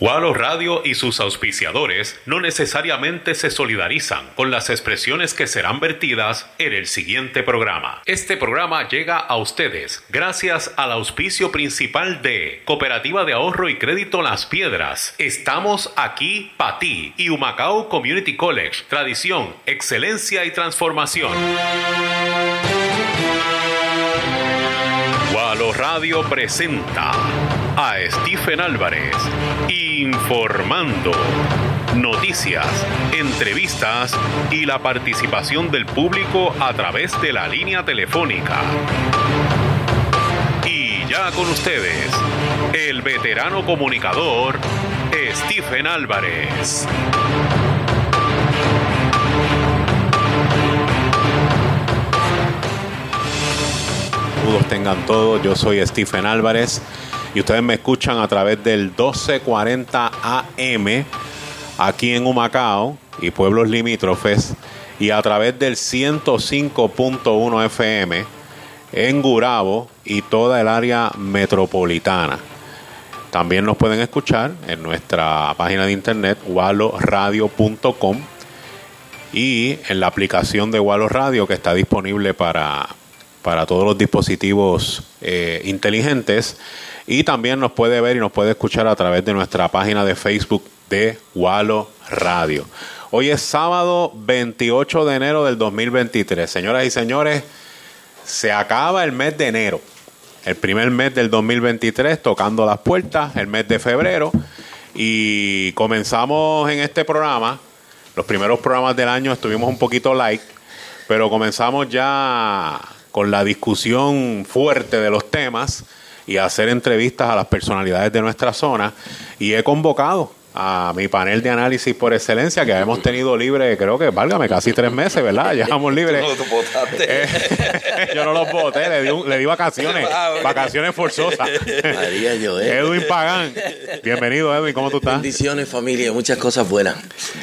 Walo Radio y sus auspiciadores no necesariamente se solidarizan con las expresiones que serán vertidas en el siguiente programa. Este programa llega a ustedes gracias al auspicio principal de Cooperativa de Ahorro y Crédito Las Piedras. Estamos aquí para ti y Humacao Community College. Tradición, excelencia y transformación. Walo Radio presenta a Stephen Álvarez informando. Noticias, entrevistas y la participación del público a través de la línea telefónica. Y ya con ustedes, el veterano comunicador Stephen Álvarez. Tengan todos, yo soy Stephen Álvarez y ustedes me escuchan a través del 1240 AM aquí en Humacao y pueblos limítrofes y a través del 105.1 FM en Gurabo y toda el área metropolitana. También nos pueden escuchar en nuestra página de internet waloradio.com y en la aplicación de Walo Radio que está disponible para, para todos los dispositivos eh, inteligentes y también nos puede ver y nos puede escuchar a través de nuestra página de Facebook de Walo Radio. Hoy es sábado 28 de enero del 2023. Señoras y señores, se acaba el mes de enero. El primer mes del 2023 tocando las puertas, el mes de febrero. Y comenzamos en este programa. Los primeros programas del año estuvimos un poquito like, pero comenzamos ya con la discusión fuerte de los temas y hacer entrevistas a las personalidades de nuestra zona. Y he convocado a mi panel de análisis por excelencia que hemos tenido libre, creo que, válgame, casi tres meses, ¿verdad? Llevamos libre. Eh, yo no los voté, le di, un- le di vacaciones, vacaciones forzosas. María Joel. Edwin Pagán, bienvenido Edwin, ¿cómo tú estás? Bendiciones familia, muchas cosas buenas.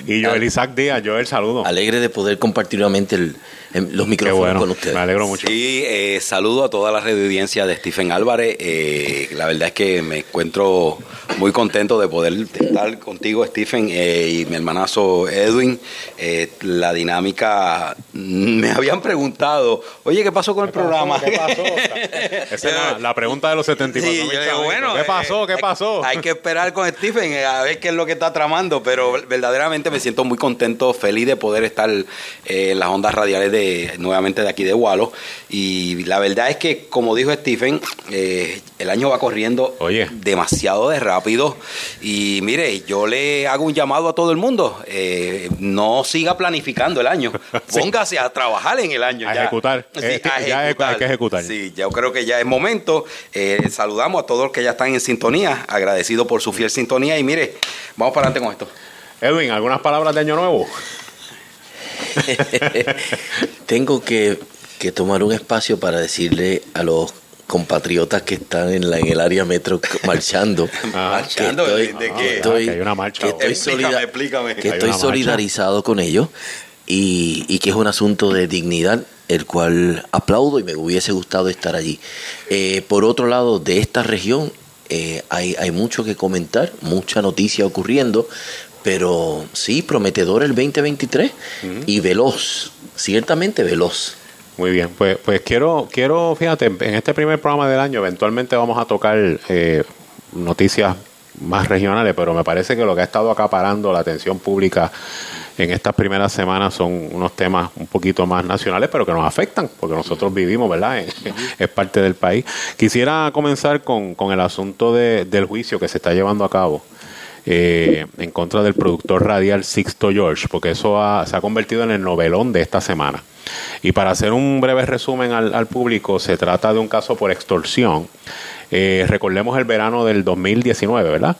Y Joel Isaac Díaz, Joel, saludo. Alegre de poder compartir nuevamente el- los micrófonos bueno, con ustedes. me alegro mucho. Sí, eh, saludo a toda la red de audiencia de Stephen Álvarez. Eh, la verdad es que me encuentro muy contento de poder estar contigo, Stephen, eh, y mi hermanazo Edwin. Eh, la dinámica, me habían preguntado, oye, ¿qué pasó con el programa? ¿Qué pasó? Esa es la, la pregunta de los 74 Sí, yo digo, chavitos. bueno, ¿Qué pasó? ¿Qué hay- pasó? Hay, que esperar con Stephen a ver qué es lo que está tramando, pero verdaderamente me siento muy contento, feliz de poder estar eh, en las ondas radiales de nuevamente de aquí de Walo. Y la verdad es que, como dijo Stephen, eh, el año va corriendo demasiado de rápido. Y mire, yo le hago un llamado a todo el mundo, eh, no siga planificando el año, póngase a trabajar en el año. A ya. ejecutar. Sí, Eh, a ya hay que ejecutar. Sí, yo creo que ya es momento. Eh, saludamos a todos los que ya están en sintonía, agradecido por su fiel sintonía y mire, vamos para adelante con esto. Edwin, ¿algunas palabras de Año Nuevo? Tengo que, que tomar un espacio para decirle a los compatriotas que están en, la, en el área metro marchando, Marchando, que ¿de- estoy, de qué? que estoy- Ah, que hay una marcha que hoy. estoy Explícame, solida- explícame. que Hay estoy una marcha. solidarizado con ellos y, y que es un asunto de dignidad, el cual aplaudo y me hubiese gustado estar allí. Eh, por otro lado, de esta región eh, hay, hay mucho que comentar, mucha noticia ocurriendo, pero sí, prometedor el 2023 y veloz, ciertamente veloz. Muy bien, pues, pues quiero, quiero, fíjate, en este primer programa del año eventualmente vamos a tocar eh, noticias más regionales, pero me parece que lo que ha estado acaparando la atención pública en estas primeras semanas son unos temas un poquito más nacionales, pero que nos afectan, porque nosotros vivimos, ¿verdad? es parte del país. Quisiera comenzar con, con el asunto de, del juicio que se está llevando a cabo. Eh, en contra del productor radial Sixto George, porque eso se ha convertido en el novelón de esta semana. Y para hacer un breve resumen al, al público, se trata de un caso por extorsión eh, recordemos el verano del 2019, ¿verdad?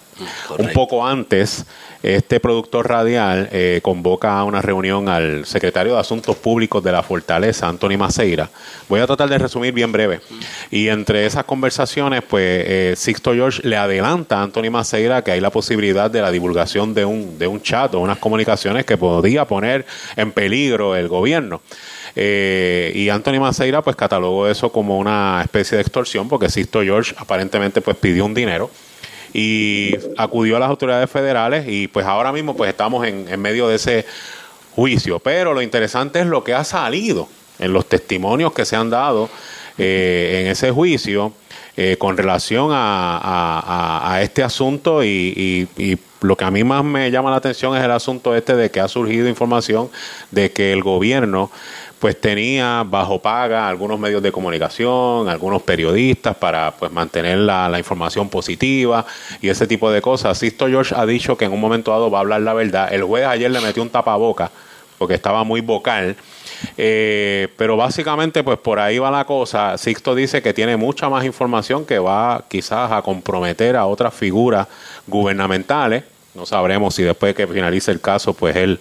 Un poco antes, este productor radial eh, convoca a una reunión al secretario de Asuntos Públicos de la Fortaleza, Anthony Maceira. Voy a tratar de resumir bien breve. Y entre esas conversaciones, pues eh, Sixto George le adelanta a Anthony Maceira que hay la posibilidad de la divulgación de un, de un chat o unas comunicaciones que podría poner en peligro el gobierno. Eh, y Anthony Maceira pues catalogó eso como una especie de extorsión porque Sisto George aparentemente pues pidió un dinero y acudió a las autoridades federales y pues ahora mismo pues estamos en, medio de ese juicio. Pero lo interesante es lo que ha salido en los testimonios que se han dado eh, en ese juicio eh, con relación a, este asunto y, y, lo que a mí más me llama la atención es el asunto este de que ha surgido información de que el gobierno pues tenía bajo paga algunos medios de comunicación, algunos periodistas para pues mantener la, información positiva y ese tipo de cosas. Sisto George ha dicho que en un momento dado va a hablar la verdad. El juez ayer le metió un tapaboca porque estaba muy vocal. Eh, pero básicamente, pues por ahí va la cosa. Sixto dice que tiene mucha más información que va quizás a comprometer a otras figuras gubernamentales. No sabremos si después de que finalice el caso, pues él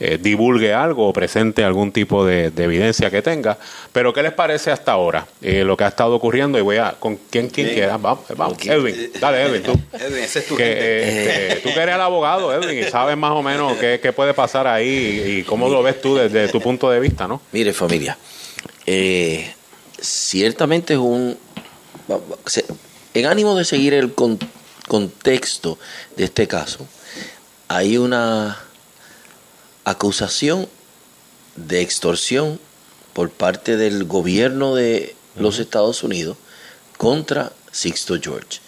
eh, divulgue algo o presente algún tipo de, evidencia que tenga. Pero ¿qué les parece hasta ahora eh, lo que ha estado ocurriendo? Y voy a, ¿con quién, quién quiera? Vamos, vamos. Edwin, dale Edwin, tú. Edwin, ese es tu que, este, tú que eres el abogado, Edwin, y sabes más o menos qué, qué puede pasar ahí y, cómo lo ves tú desde tu punto de vista, ¿no? Mire, familia, eh, ciertamente es un... En ánimo de seguir el contexto de este caso, hay una acusación de extorsión por parte del gobierno de los Estados Unidos contra Sixto George.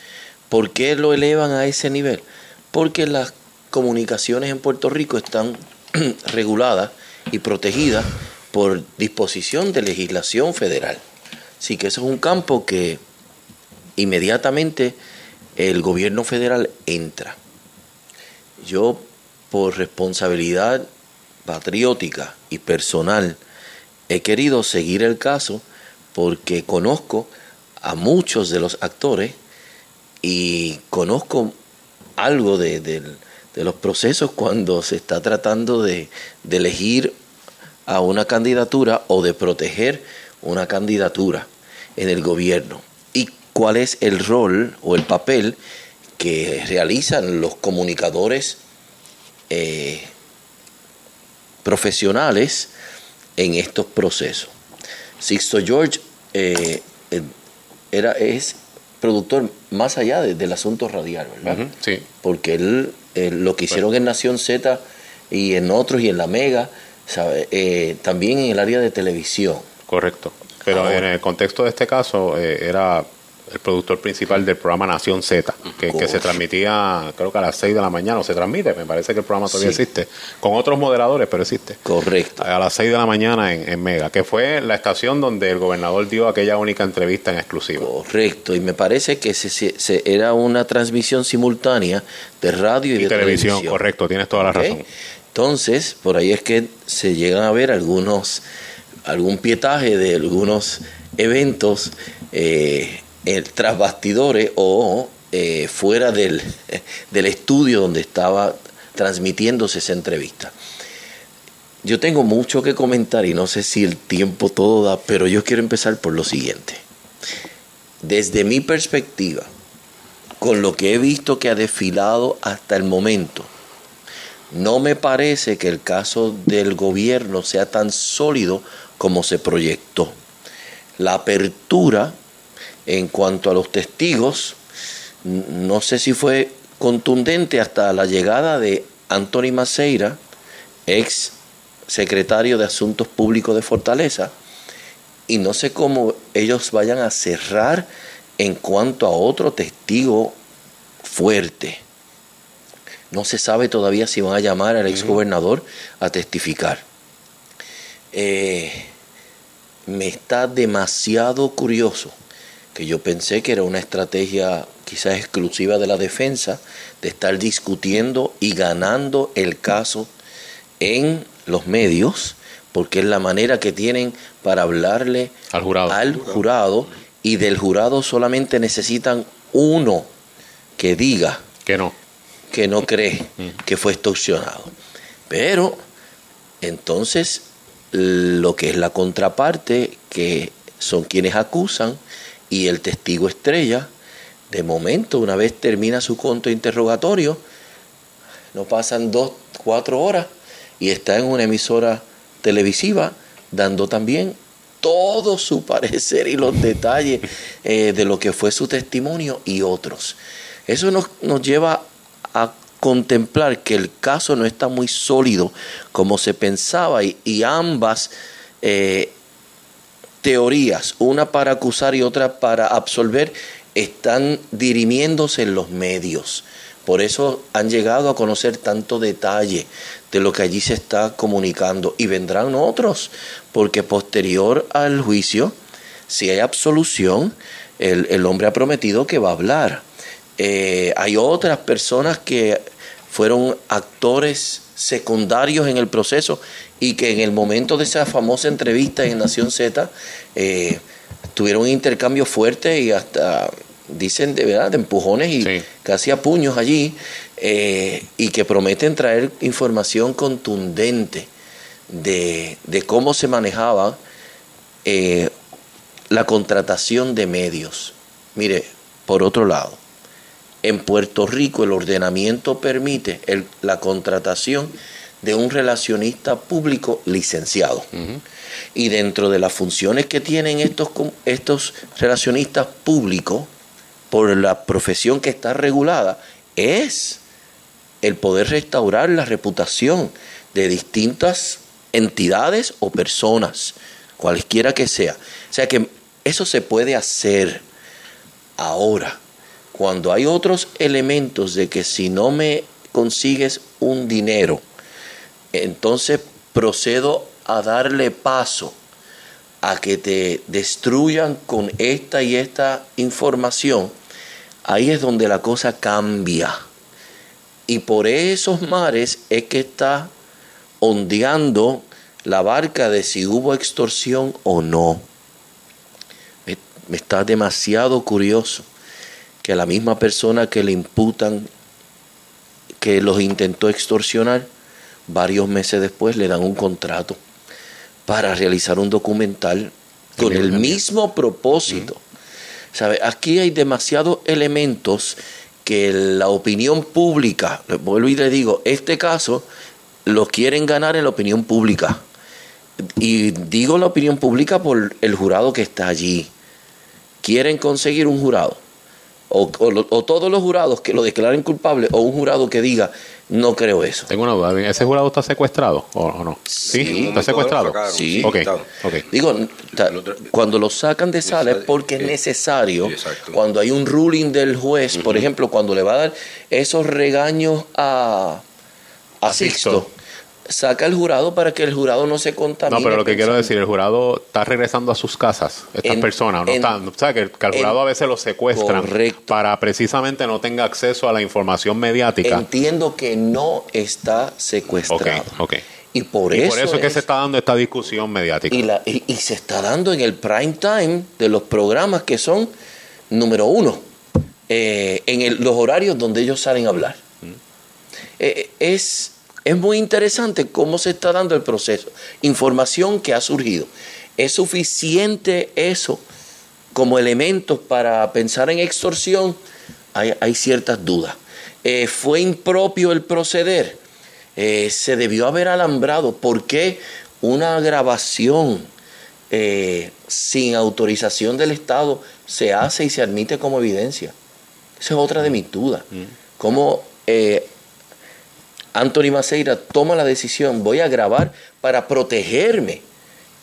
¿Por qué lo elevan a ese nivel? Porque las comunicaciones en Puerto Rico están reguladas y protegidas por disposición de legislación federal. Así que eso es un campo que inmediatamente el gobierno federal entra. Yo, por responsabilidad patriótica y personal, he querido seguir el caso porque conozco a muchos de los actores y conozco algo de, los procesos cuando se está tratando de, elegir a una candidatura o de proteger una candidatura en el gobierno. Y cuál es el rol o el papel que realizan los comunicadores eh, profesionales en estos procesos. Sixto George eh, eh, era, es productor más allá del asunto radial, ¿verdad? sí. Porque él, lo que hicieron en Nación Z y en otros y en la Mega, eh, también en el área de televisión. Correcto. Pero en el contexto de este caso era el productor principal del programa Nación Z, que, se transmitía creo que a las 6 de la mañana, o se transmite, me parece que el programa todavía existe, con otros moderadores, pero existe. Correcto. A las 6 de la mañana en, Mega, que fue la estación donde el gobernador dio aquella única entrevista en exclusivo. Correcto, y me parece que se, era una transmisión simultánea de radio y, de televisión. Correcto, tienes toda la razón. Entonces, por ahí es que se llegan a ver algunos, algún pietaje de algunos eventos. Eh, el tras bastidores o eh, fuera del, del estudio donde estaba transmitiéndose esa entrevista. Yo tengo mucho que comentar y no sé si el tiempo todo da, pero yo quiero empezar por lo siguiente. Desde mi perspectiva, con lo que he visto que ha desfilado hasta el momento, no me parece que el caso del gobierno sea tan sólido como se proyectó. La apertura en cuanto a los testigos, no sé si fue contundente hasta la llegada de Anthony Maceira, ex secretario de Asuntos Públicos de Fortaleza, y no sé cómo ellos vayan a cerrar en cuanto a otro testigo fuerte. No se sabe todavía si van a llamar al exgobernador a testificar. Eh, me está demasiado curioso que yo pensé que era una estrategia quizás exclusiva de la defensa de estar discutiendo y ganando el caso en los medios, porque es la manera que tienen para hablarle al jurado, al jurado y del jurado solamente necesitan uno que diga que no. que no cree que fue extorsionado. Pero entonces lo que es la contraparte, que son quienes acusan, y el testigo estrella, de momento, una vez termina su conto interrogatorio, no pasan dos, cuatro horas, y está en una emisora televisiva dando también todo su parecer y los detalles eh, de lo que fue su testimonio y otros. Eso nos, nos lleva a contemplar que el caso no está muy sólido como se pensaba y, ambas eh, teorías, una para acusar y otra para absolver, están dirimiéndose en los medios. Por eso han llegado a conocer tanto detalle de lo que allí se está comunicando y vendrán otros, porque posterior al juicio, si hay absolución, el, el hombre ha prometido que va a hablar. Eh, hay otras personas que fueron actores secundarios en el proceso y que en el momento de esa famosa entrevista en Nación Z eh, tuvieron un intercambio fuerte y hasta dicen de verdad de empujones y casi a puños allí eh, y que prometen traer información contundente de, de cómo se manejaba la contratación de medios. Mire, por otro lado, en Puerto Rico el ordenamiento permite la contratación de un relacionista público licenciado. Y dentro de las funciones que tienen estos, estos relacionistas públicos, por la profesión que está regulada, es el poder restaurar la reputación de distintas entidades o personas, cualquiera que sea. O sea que eso se puede hacer ahora cuando hay otros elementos de que si no me consigues un dinero, entonces procedo a darle paso a que te destruyan con esta y esta información, ahí es donde la cosa cambia. Y por esos mares es que está ondeando la barca de si hubo extorsión o no. Me, está demasiado curioso que a la misma persona que le imputan que los intentó extorsionar, varios meses después le dan un contrato para realizar un documental con el mismo propósito. ¿Sabe? Aquí hay demasiados elementos que la opinión pública, vuelvo y le digo, este caso lo quieren ganar en la opinión pública. Y digo la opinión pública por el jurado que está allí. Quieren conseguir un jurado o, todos los jurados que lo declaren culpable o un jurado que diga no creo eso. Tengo una duda, ¿ese jurado está secuestrado o, no? Sí, está secuestrado. Sí. Digo, cuando lo sacan de sala es porque es necesario, cuando hay un ruling del juez, por ejemplo, cuando le va a dar esos regaños a, a Sixto saca el jurado para que el jurado no se contamine. No, pero lo que quiero decir, el jurado está regresando a sus casas, estas personas, no están, o sea, que, el jurado a veces los secuestran para precisamente no tenga acceso a la información mediática. Entiendo que no está secuestrado. Ok, Y por, y eso, por eso es que se está dando esta discusión mediática. Y, y, se está dando en el prime time de los programas que son número uno, eh, en los horarios donde ellos salen a hablar. Mm. Eh, es es muy interesante cómo se está dando el proceso. Información que ha surgido. ¿Es suficiente eso como elementos para pensar en extorsión? Hay, ciertas dudas. Eh, ¿Fue impropio el proceder? Eh, ¿Se debió haber alambrado? ¿Por qué una grabación eh, sin autorización del Estado se hace y se admite como evidencia? Esa es otra de mis dudas. Mm. ¿Cómo Anthony Maceira toma la decisión, voy a grabar para protegerme.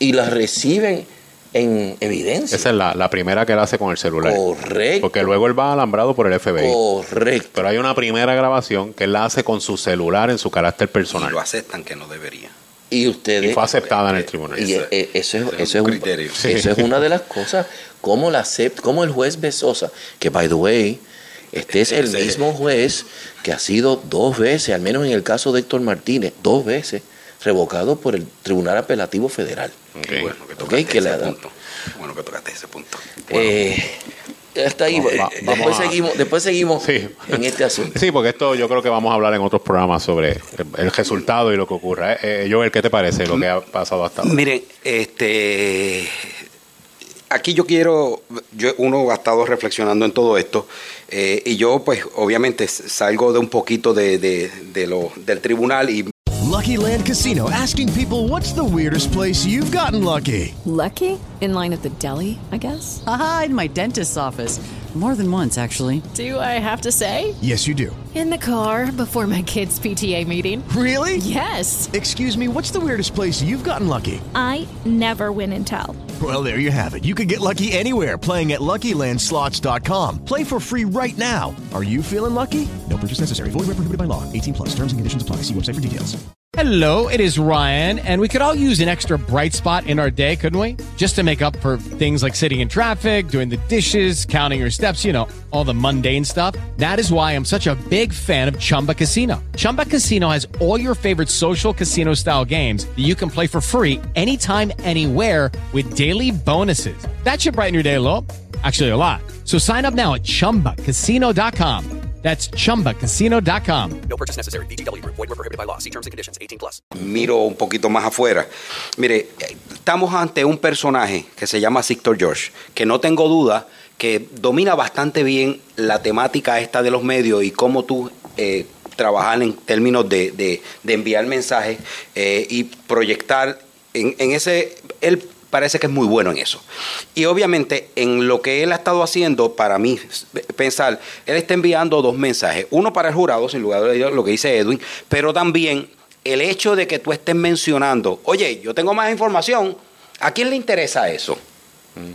Y la reciben en evidencia. Esa es la, la primera que él hace con el celular. Correcto. Porque luego él va alambrado por el FBI. Correcto. Pero hay una primera grabación que él la hace con su celular en su carácter Y personal. lo aceptan que no debería. Y ustedes... Y fue aceptada en el tribunal. Y eh, eso es, Ese es eso es un un- criterio. Sí. eso es una de las cosas, como la acept- como el juez Besosa, que by the way, este es el mismo juez que ha sido dos veces, al menos en el caso de Héctor Martínez, dos veces revocado por el Tribunal Apelativo Federal. Qué bueno que Ok, tocaste que le ese punto. Bueno que tocaste ese punto. Eh, hasta ahí, Va- eh, va- después, a- seguimos, después seguimos Sí. en este asunto. Sí, porque esto yo creo que vamos a hablar en otros programas sobre el, el resultado y lo que ocurra. Eh, eh, Joel, ¿qué te parece lo que ha pasado hasta ahora? Miren, este aquí yo quiero, yo, uno ha estado reflexionando en todo esto eh, y yo pues obviamente salgo de un poquito de, de- de lo, del tribunal y Lucky Land Casino asking people what's the weirdest place you've gotten lucky? Lucky? In line at the deli, I guess? Aha, in my dentist's office. More than once, actually. Do I have to say? Yes, you do. In the car before my kids' PTA meeting. Really? Yes. Excuse me, what's the weirdest place you've gotten lucky? I never win and tell. Well, there you have it. You can get lucky anywhere playing at LuckyLandSlots.com. Play for free right now. Are you feeling lucky? No purchase necessary. Void where prohibited by law. 18 plus. Terms and conditions apply. See website for details. Hello, it is Ryan, and we could all use an extra bright spot in our day, couldn't we? Just to make up for things like sitting in traffic, doing the dishes, counting your steps, you know, all the mundane stuff. That is why I'm such a big fan of Chumba Casino. Chumba Casino has all your favorite social casino style games that you can play for free anytime, anywhere with daily bonuses. That should brighten your day a little. Actually, a lot. So sign up now at chumbacasino.com. That's chumbacasino.com. No purchase necessary. VGW Group. Void were prohibited by law. See terms and conditions. 18 plus. miro un poquito más afuera. Mire, estamos ante un personaje que se llama Victor George, que no tengo duda que domina bastante bien la temática esta de los medios y cómo tú eh, trabajar en términos de, de- de enviar mensajes eh, y proyectar en, en ese... Él parece que es muy bueno en eso. Y obviamente en lo que él ha estado haciendo, para mí pensar, él está enviando dos mensajes. Uno para el jurado, sin lugar a dudas, lo que dice Edwin, pero también el hecho de que tú estés mencionando, oye, yo tengo más información, ¿a quién le interesa eso?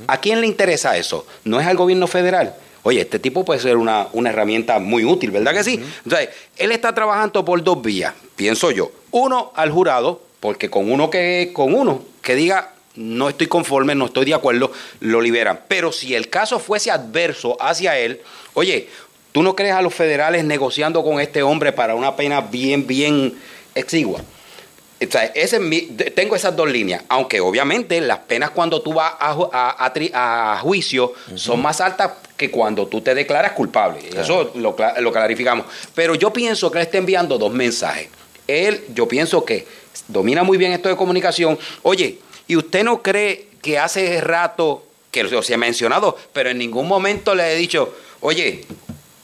¿A quién le interesa eso? ¿No es al gobierno federal? Oye, este tipo puede ser una, una herramienta muy útil, ¿verdad que sí? Entonces, él está trabajando por dos vías, pienso yo. Uno, al jurado, porque con uno que, con uno que diga no estoy conforme, no estoy de acuerdo, lo liberan. Pero si el caso fuese adverso hacia él, oye, ¿tú no crees a los federales negociando con este hombre para una pena bien, bien exigua? O sea, ese es mi- tengo esas dos líneas, aunque obviamente las penas cuando tú vas a, a- a tri- a juicio son más altas que cuando tú te declaras culpable. Eso lo, cla- lo clarificamos. Pero yo pienso que él está enviando dos mensajes. Él, yo pienso que domina muy bien esto de comunicación. Oye, ¿y usted no cree que hace rato, que se ha mencionado, pero en ningún momento le he dicho, oye,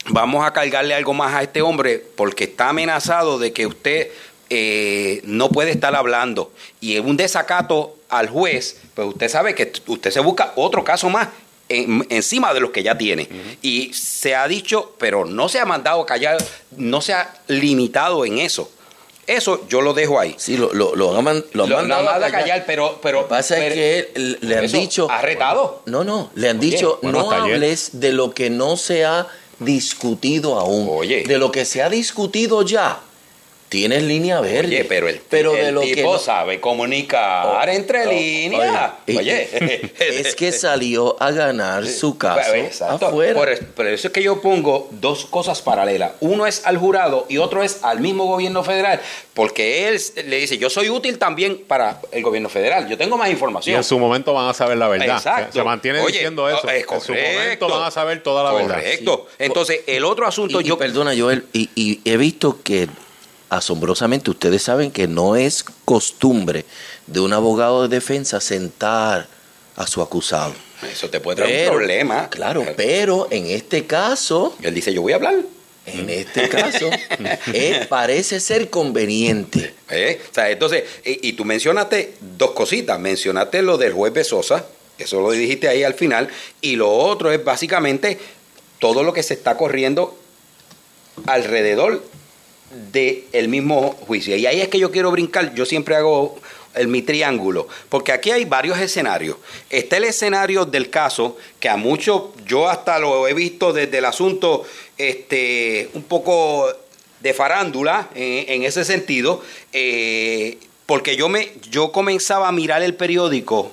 vamos a cargarle algo más a este hombre porque está amenazado de que usted eh, no puede estar hablando y es un desacato al juez, pues usted sabe que usted se busca otro caso más en- encima de los que ya tiene. Y se ha dicho, pero no se ha mandado callar, no se ha limitado en eso. Eso yo lo dejo ahí. Sí, lo, lo, lo han, lo han mandado a callar. callar, pero- pero- Lo que pasa pero- es que él- le han dicho... ¿ha retado? No, no, le han Oye, dicho, bueno, no ayer. hables de lo que no se ha discutido aún. Oye. De lo que se ha discutido ya, tienes línea verde. Oye, pero el, Pero el de lo tipo que no- sabe comunicar Oh, entre oh, líneas. oye, Oye, es que salió a ganar su caso Exacto. afuera. Por, es- por eso es que yo pongo dos cosas paralelas. Uno es al jurado y otro es al mismo gobierno federal. Porque él le dice, yo soy útil también para el gobierno federal. Yo tengo más Y información. en su momento van a saber la verdad. Exacto. Se, se mantiene Oye, diciendo eso. no, es en su momento van a saber toda la verdad. Correcto. Entonces, el otro asunto, Y- y yo... perdona, Joel, y, y he visto que asombrosamente ustedes saben que no es costumbre de un abogado de defensa sentar a su acusado. Eso te puede traer Pero- un problema. Claro, pero en este caso, Él dice, yo voy a hablar. en este caso, eh, parece ser conveniente. ¿Eh? O sea, entonces, y, y tú mencionaste dos cositas. Mencionaste lo del juez Besosa, eso lo dijiste ahí al final, y lo otro es básicamente todo lo que se está corriendo alrededor del mismo juicio. Y ahí es que yo quiero brincar, yo siempre hago el, mi triángulo, porque aquí hay varios escenarios. Está el escenario del caso, que a muchos, yo hasta lo he visto desde el asunto este, un poco de farándula en, en ese sentido, eh, porque yo, me, yo comenzaba a mirar el periódico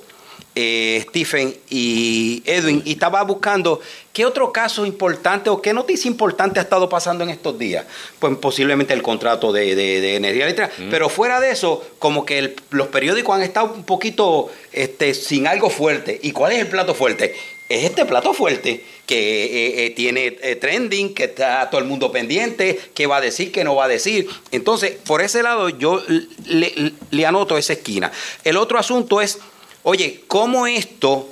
eh, Stephen y Edwin y estaba buscando qué otro caso importante o qué noticia importante ha estado pasando en estos días. Pues posiblemente el contrato de, de- de energía eléctrica. Pero fuera de eso, como que el- los periódicos han estado un poquito este, sin algo fuerte. ¿Y cuál es el plato fuerte? Es este plato fuerte que eh, eh, tiene eh, trending, que está todo el mundo pendiente, qué va a decir, qué no va a decir. Entonces, por ese lado yo le- le anoto esa esquina. El otro asunto es, oye, ¿cómo esto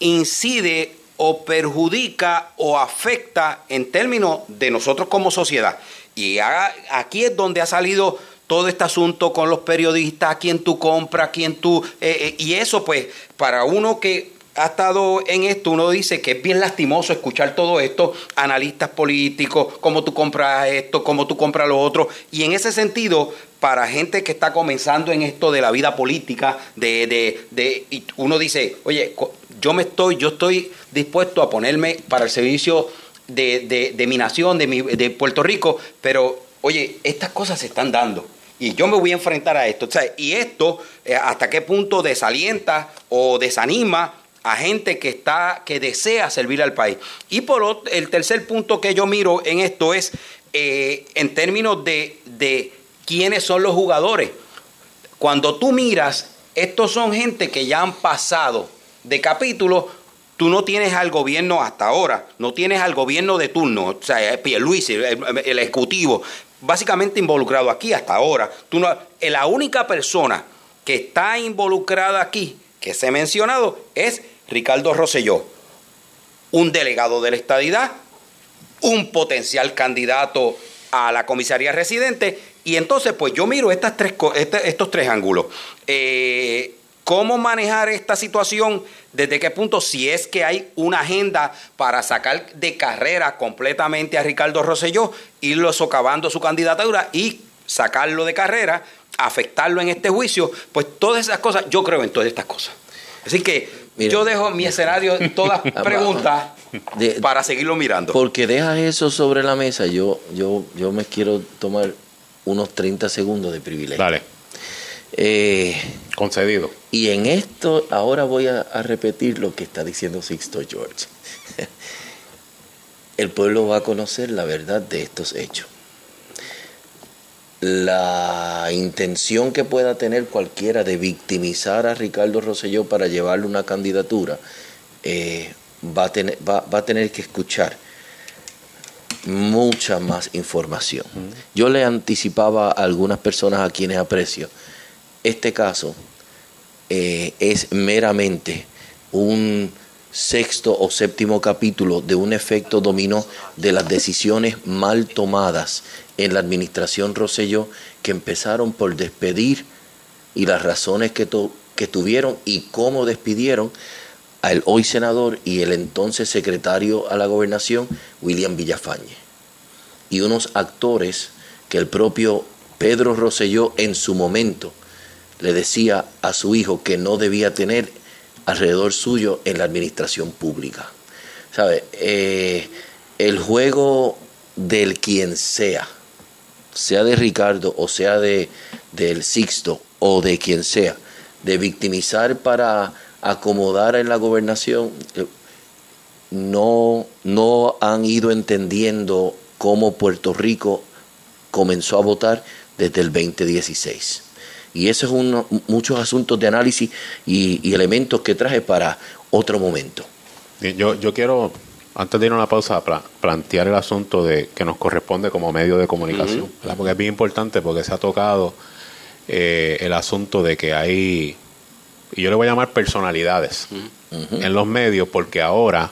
incide o perjudica o afecta en términos de nosotros como sociedad? Y aquí es donde ha salido todo este asunto con los periodistas, quién tú compras, quién tú... eh, eh, y eso pues, para uno que ha estado en esto, uno dice que es bien lastimoso escuchar todo esto, analistas políticos, cómo tú compras esto, cómo tú compras lo otro. Y en ese sentido, para gente que está comenzando en esto de la vida política, de, de, de y uno dice, oye, yo me estoy, yo estoy dispuesto a ponerme para el servicio de, de- mi nación, de, mi, de Puerto Rico, pero oye, estas cosas se están dando. Y yo me voy a enfrentar a esto. O sea, y esto, eh, hasta qué punto desalienta o desanima a gente que está, que desea servir al país. Y por ot- el tercer punto que yo miro en esto es eh, en términos de, de quiénes son los jugadores. Cuando tú miras, estos son gente que ya han pasado de capítulo. Tú no tienes al gobierno hasta ahora, no tienes al gobierno de turno, o sea, eh, Pierluisi, el, ejecutivo, básicamente involucrado aquí hasta ahora. Tú no, eh, la única persona que está involucrada aquí, que se ha mencionado, es Ricardo Rosselló, un delegado de la estadidad, un potencial candidato a la comisaría residente. Y entonces, pues yo miro estas tres, este- estos tres ángulos. Eh, ¿Cómo manejar esta situación? ¿Desde qué punto? Si es que hay una agenda para sacar de carrera completamente a Ricardo Rosselló, irlo socavando su candidatura y sacarlo de carrera, afectarlo en este juicio, pues todas esas cosas, yo creo en todas estas cosas. Así que yo dejo mi escenario, todas preguntas, para seguirlo mirando. Porque dejas eso sobre la mesa, yo, yo, yo me quiero tomar unos 30 segundos de privilegio. Dale. Eh, Concedido. Y en esto ahora voy a, a repetir lo que está diciendo Sixto George. El pueblo va a conocer la verdad de estos hechos. La intención que pueda tener cualquiera de victimizar a Ricardo Rosselló para llevarle una candidatura eh, va, a tener, va, va a tener que escuchar mucha más información. Yo le anticipaba a algunas personas a quienes aprecio, este caso eh, es meramente un sexto o séptimo capítulo de un efecto dominó de las decisiones mal tomadas en la administración Rosselló que empezaron por despedir y las razones que, tu- que tuvieron y cómo despidieron al hoy senador y el entonces secretario a la gobernación, William Villafañe. Y unos actores que el propio Pedro Rosselló en su momento le decía a su hijo que no debía tener alrededor suyo en la administración pública. ¿Sabe? Eh, el juego del quien sea, sea de Ricardo o sea de del Sixto o de quien sea, de victimizar para acomodar en la gobernación, eh, no, no han ido entendiendo cómo Puerto Rico comenzó a votar desde el 2016. Y eso es uno, muchos asuntos de análisis y, y elementos que traje para otro momento. Yo, yo quiero, antes de ir a una pausa, pla- plantear el asunto de que nos corresponde como medio de comunicación, porque es bien importante porque se ha tocado eh, el asunto de que hay, y yo le voy a llamar personalidades en los medios, porque ahora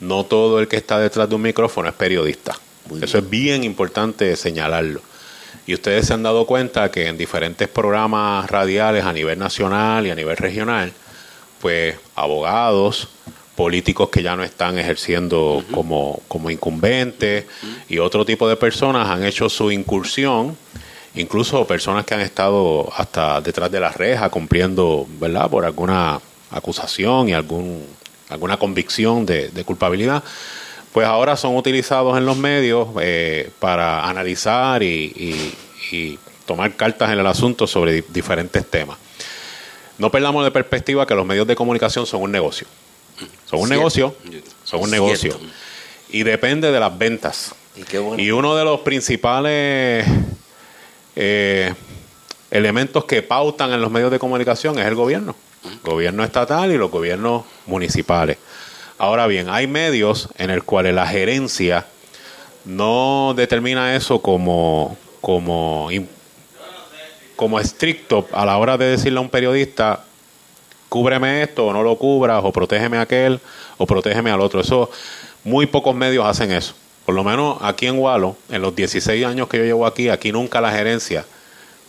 no todo el que está detrás de un micrófono es periodista. Eso es bien importante señalarlo. Y ustedes se han dado cuenta que en diferentes programas radiales a nivel nacional y a nivel regional, pues abogados, políticos que ya no están ejerciendo como, como incumbentes y otro tipo de personas han hecho su incursión, incluso personas que han estado hasta detrás de las rejas cumpliendo, ¿verdad?, por alguna acusación y algún, alguna convicción de, de culpabilidad, pues ahora son utilizados en los medios eh, para analizar y, y- y tomar cartas en el asunto sobre di- diferentes temas. No perdamos de perspectiva que los medios de comunicación son un negocio. Son un Cierto. negocio, son un negocio. Y depende de las ventas. Y qué bueno. Y uno de los principales eh, elementos que pautan en los medios de comunicación es el gobierno. Gobierno estatal y los gobiernos municipales. Ahora bien, hay medios en el cuales la gerencia no determina eso como, como, como estricto a la hora de decirle a un periodista, cúbreme esto o no lo cubras, o protégeme a aquel, o protégeme al otro. Eso, muy pocos medios hacen eso. Por lo menos aquí en Walo, en los 16 años que yo llevo aquí, aquí nunca la gerencia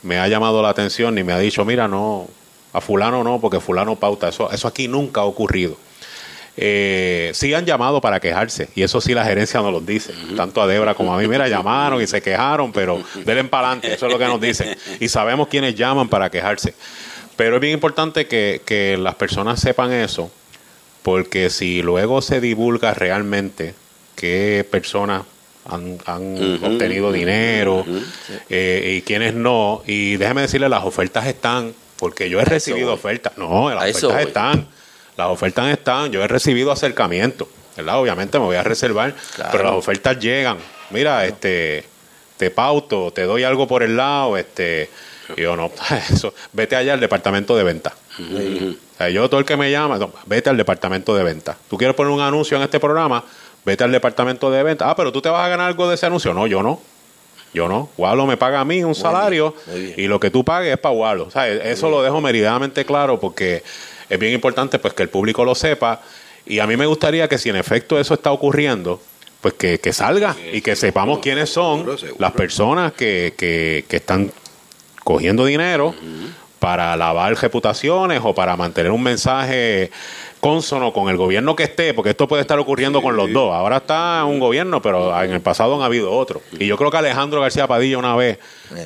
me ha llamado la atención ni me ha dicho, mira, no, a fulano no, porque fulano pauta. Eso, eso aquí nunca ha ocurrido. Eh, sí han llamado para quejarse, y eso sí la gerencia nos lo dice, tanto a Debra como a mí, mira, llamaron y se quejaron, pero denle para adelante, eso es lo que nos dicen. Y sabemos quiénes llaman para quejarse. Pero es bien importante que, que las personas sepan eso, porque si luego se divulga realmente qué personas han, han obtenido dinero eh, y quiénes no, y déjeme decirle, las ofertas están, porque yo he recibido ofertas, no, las A ofertas están, las ofertas están, yo he recibido acercamiento, ¿verdad? Obviamente me voy a reservar, Claro. pero las ofertas llegan, mira, este, te pauto, te doy algo por el lado, este, y yo no, eso, vete allá al departamento de venta. O sea, yo todo el que me llama, no, vete al departamento de venta. ¿Tú quieres poner un anuncio en este programa? Vete al departamento de venta. Ah, pero tú te vas a ganar algo de ese anuncio. No, yo no. Yo no. Walo me paga a mí un salario muy bien. y lo que tú pagues es para Walo. O sea, eso lo dejo meridamente claro porque es bien importante pues que el público lo sepa y a mí me gustaría que si en efecto eso está ocurriendo, pues que, que salga y que sepamos quiénes son las personas que, que, que están cogiendo dinero para lavar reputaciones o para mantener un mensaje consono con el gobierno que esté, porque esto puede estar ocurriendo con los dos. Ahora está un gobierno, pero en el pasado han habido otros. Y yo creo que Alejandro García Padilla una vez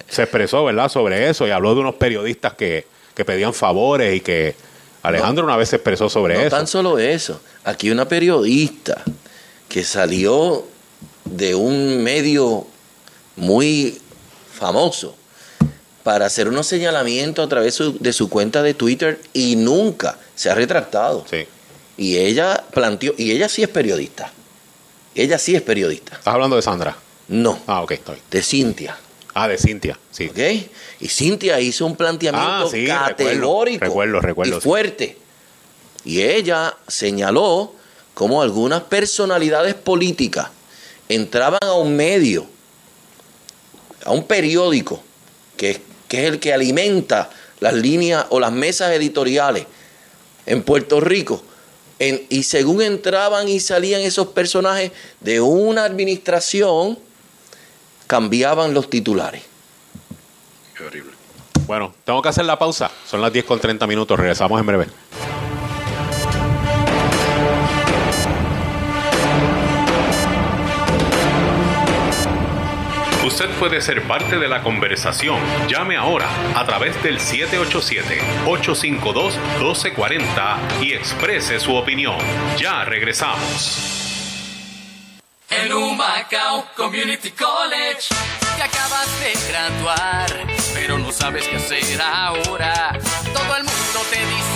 se expresó, ¿verdad?, sobre eso y habló de unos periodistas que, que pedían favores y que Alejandro una vez se expresó sobre No eso. tan solo eso. Aquí una periodista que salió de un medio muy famoso para hacer unos señalamientos a través su- de su cuenta de Twitter y nunca se ha retractado. Y ella planteó, y ella sí es periodista. Ella sí es periodista. ¿Estás hablando de Sandra? No. Ah, ok, estoy. De Cintia. Ah, de Cintia, sí. ¿Ok? Y Cintia hizo un planteamiento Ah, sí, categórico recuerdo, recuerdo, y sí. fuerte. Y ella señaló cómo algunas personalidades políticas entraban a un medio, a un periódico, que, es- que es el que alimenta las líneas o las mesas editoriales en Puerto Rico. Y según entraban y salían esos personajes de una administración, cambiaban los titulares. Qué horrible. Bueno, tengo que hacer la pausa. Son las 10 con 30 minutos. Regresamos en breve. Usted puede ser parte de la conversación. Llame ahora a través del 787-852-1240 y exprese su opinión. Ya regresamos. En Humacao Community College te acabas de graduar, pero no sabes qué hacer ahora. Todo el mundo te dice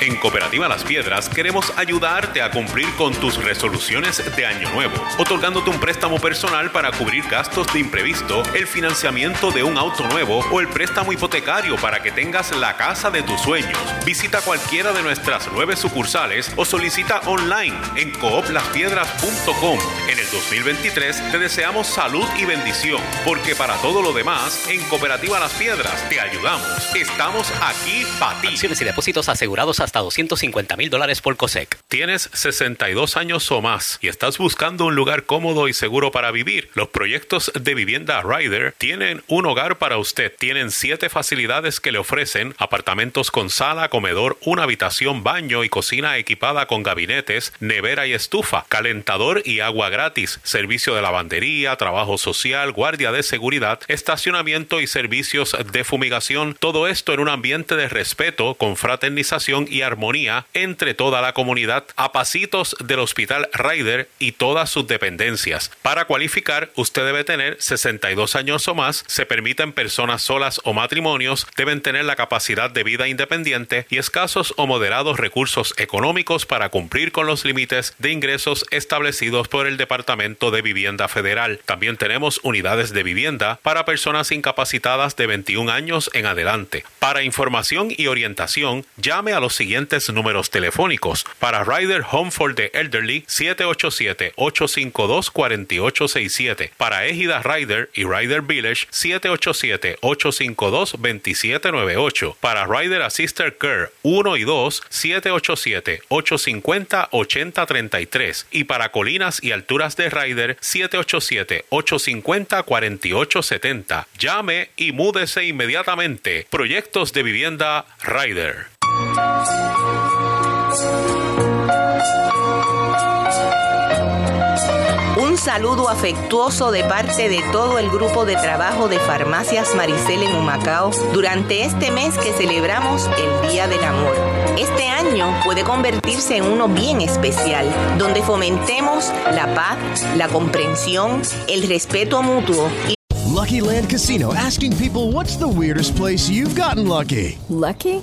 En Cooperativa Las Piedras queremos ayudarte a cumplir con tus resoluciones de año nuevo, otorgándote un préstamo personal para cubrir gastos de imprevisto, el financiamiento de un auto nuevo o el préstamo hipotecario para que tengas la casa de tus sueños. Visita cualquiera de nuestras nueve sucursales o solicita online en cooplaspiedras.com. En el 2023 te deseamos salud y bendición, porque para todo lo demás, en Cooperativa Las Piedras te ayudamos. Estamos aquí para ti. Y depósitos asegurados hasta 250 mil dólares por COSEC. Tienes 62 años o más y estás buscando un lugar cómodo y seguro para vivir. Los proyectos de vivienda Rider tienen un hogar para usted. Tienen siete facilidades que le ofrecen apartamentos con sala, comedor, una habitación, baño y cocina equipada con gabinetes, nevera y estufa, calentador y agua gratis, servicio de lavandería, trabajo social, guardia de seguridad, estacionamiento y servicios de fumigación. Todo esto en un ambiente de respeto, con fraternización y armonía entre toda la comunidad a pasitos del Hospital Ryder y todas sus dependencias. Para cualificar, usted debe tener 62 años o más, se permiten personas solas o matrimonios, deben tener la capacidad de vida independiente y escasos o moderados recursos económicos para cumplir con los límites de ingresos establecidos por el Departamento de Vivienda Federal. También tenemos unidades de vivienda para personas incapacitadas de 21 años en adelante. Para información y orientación, llame a los siguientes números telefónicos. Para Rider Home for the Elderly, 787-852-4867. Para Égida Rider y Rider Village, 787-852-2798. Para Rider Assister Care 1 y 2, 787-850-8033. Y para Colinas y Alturas de Rider, 787-850-4870. Llame y múdese inmediatamente. Proyectos de vivienda Rider. Un saludo afectuoso de parte de todo el grupo de trabajo de Farmacias Maricel en Humacao durante este mes que celebramos el Día del Amor. Este año puede convertirse en uno bien especial, donde fomentemos la paz, la comprensión, el respeto mutuo y Lucky Land Casino asking people what's the weirdest place you've gotten lucky? Lucky?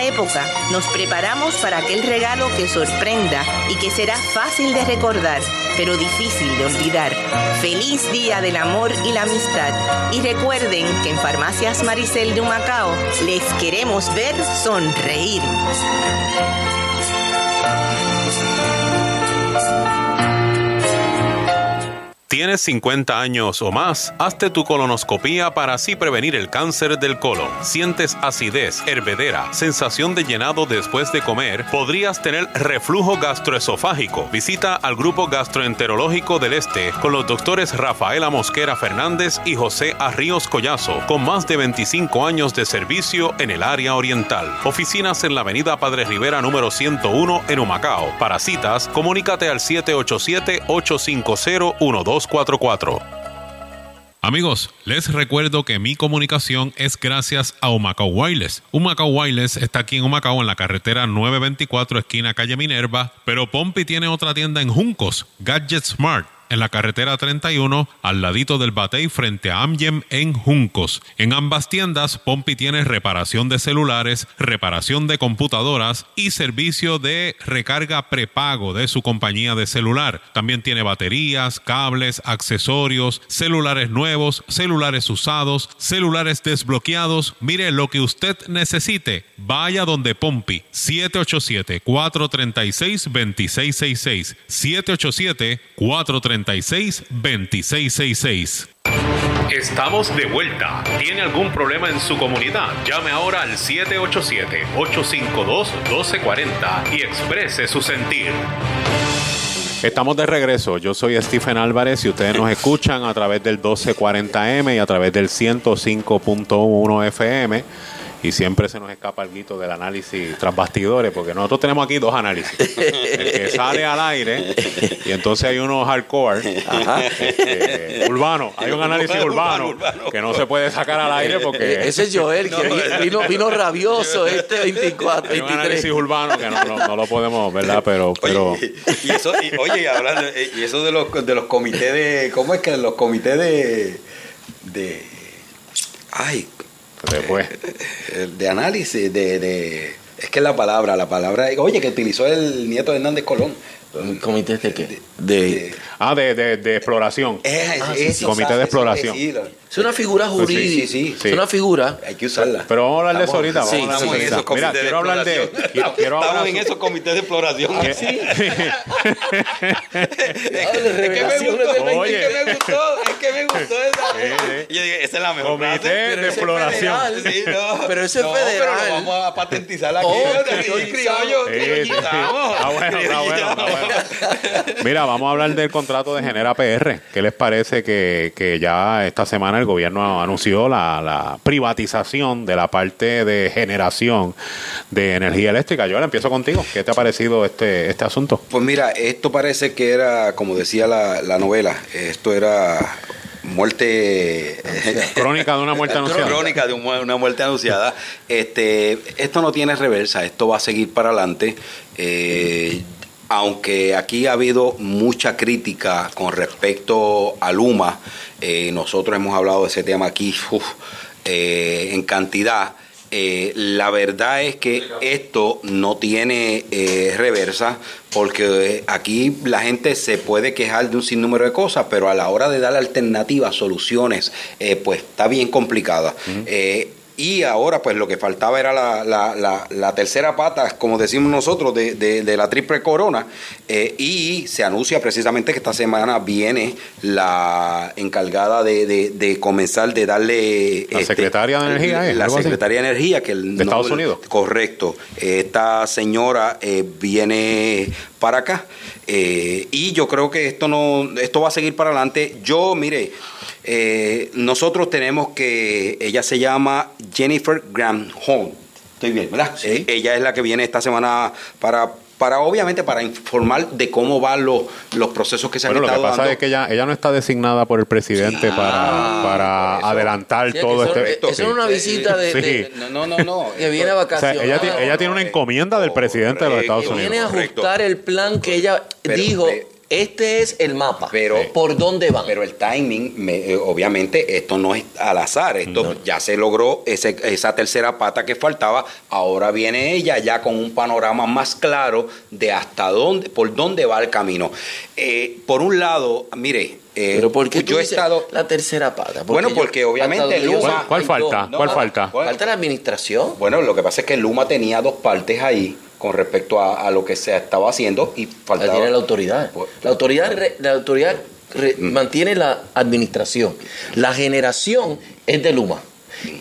época nos preparamos para aquel regalo que sorprenda y que será fácil de recordar, pero difícil de olvidar. Feliz Día del Amor y la Amistad. Y recuerden que en Farmacias Maricel de Humacao les queremos ver sonreír. ¿Tienes 50 años o más? Hazte tu colonoscopía para así prevenir el cáncer del colon. ¿Sientes acidez, hervedera, sensación de llenado después de comer? Podrías tener reflujo gastroesofágico. Visita al Grupo Gastroenterológico del Este con los doctores Rafaela Mosquera Fernández y José Arríos Collazo, con más de 25 años de servicio en el área oriental. Oficinas en la Avenida Padre Rivera número 101 en Humacao. Para citas, comunícate al 787-850-1244. Amigos, les recuerdo que mi comunicación es gracias a Humacao Wireless. Humacao Wireless está aquí en Humacao en la carretera 924 esquina calle Minerva, pero Pompi tiene otra tienda en Juncos, Gadget Smart en la carretera 31, al ladito del Batey frente a Amgem en Juncos. En ambas tiendas, Pompi tiene reparación de celulares, reparación de computadoras y servicio de recarga prepago de su compañía de celular. También tiene baterías, cables, accesorios, celulares nuevos, celulares usados, celulares desbloqueados. Mire lo que usted necesite. Vaya donde Pompi. 787-436-2666. 787-436-2666. Estamos de vuelta. ¿Tiene algún problema en su comunidad? Llame ahora al 787-852-1240 y exprese su sentir. Estamos de regreso. Yo soy Stephen Álvarez y ustedes nos escuchan a través del 1240M y a través del 105.1 FM. Y siempre se nos escapa el guito del análisis tras bastidores, porque nosotros tenemos aquí dos análisis. El que sale al aire, y entonces hay uno hardcore, este, urbano. Hay un análisis urbano, que no se puede sacar al aire porque. Ese es Joel, que vino, vino rabioso este 24, Hay un 23. análisis urbano que no, no- no lo podemos, ¿verdad? Pero, pero Y eso, y, oye, y hablando, eh, y eso de los, de los comités de, ¿cómo es que los comités de, de, ay, después. eh, de análisis, de, de, es que la palabra, la palabra, oye, que utilizó el nieto de Hernández Colón. ¿Comités de qué? De, Ah, de, de, de exploración. Ah, sí, sí, Comité de eso, exploración. sí, lo- Es una figura Pues sí, jurídica. sí, sí. Es una figura. Hay que usarla. Pero vamos a hablar de eso ahorita. sí, Vamos a hablar de estamos eso Mira, quiero hablar de. exploración. Quiero, quiero Estamos hablar en esos comités de exploración. Es que me gustó, Oye. es que me gustó, es que me gustó esa. Yo dije, esa es la mejor Comité frase. de es exploración. Sí. Pero ese es No, federal. Pero lo vamos a patentizar aquí. Oh, Yo soy criollo, Sí, sí. está bueno, está bueno. Mira, vamos a hablar del contrato de Genera PR. ¿Qué les parece que, que ya esta semana el gobierno anunció la, la privatización de la parte de generación de energía eléctrica? Yo ahora empiezo contigo. ¿Qué te ha parecido este, este asunto? Pues mira, esto parece que era, como decía la, la novela, esto era muerte Crónica de una muerte anunciada. crónica de una muerte anunciada este esto no tiene reversa esto va a seguir para adelante Eh, aunque aquí ha habido mucha crítica con respecto a Luma eh, nosotros hemos hablado de ese tema aquí uf, eh, en cantidad eh, la verdad es que esto no tiene reversa porque aquí la gente se puede quejar de un sinnúmero de cosas, pero a la hora de dar alternativas, soluciones, pues está bien complicada. Y ahora, pues lo que faltaba era la, la- la- la tercera pata, como decimos nosotros, de, de- de la triple corona. Eh, y se anuncia precisamente que esta semana viene la encargada de, de- de comenzar de darle. este, La secretaria de Energía, ¿eh? La así. secretaria de Energía, que el ¿De Estados Unidos? Correcto. Esta señora eh, viene para acá eh, y yo creo que esto no, esto va a seguir para adelante. Yo, mire, eh, nosotros tenemos que, ella se llama Jennifer Granholm. Estoy bien, ¿verdad? Eh, ella es la que viene esta semana para para obviamente para informar de cómo van los, los procesos que se Bueno, han lo que estado pasa dando. es que ella, ella no está designada por el presidente para, para adelantar Sí, todo eso- este. eso es una visita de- Sí. de- No, no, no, no. Que viene a O sea, vacaciones. ella, tiene- una encomienda del presidente de los Estados que viene a Unidos. ajustar el plan que ella Pero- dijo. pero- este es el mapa. Pero, ¿Por dónde van? Pero el timing, me- eh, obviamente, esto no es al azar. Esto ya se logró ese- esa tercera pata que faltaba. Ahora viene ella ya con un panorama más claro de hasta dónde, por dónde va el camino. Eh, por un lado, mire, eh, Pero ¿por qué tú yo he estado. la tercera pata? Bueno, yo- porque obviamente Luma- ¿Cuál falta? ¿Cuál falta? Falta la administración. Bueno, lo que pasa es que Luma tenía dos partes ahí con respecto a, a lo que se estaba haciendo y La faltaba. tiene la autoridad. La autoridad, re- la autoridad re- Mm. mantiene la administración. La generación es de Luma.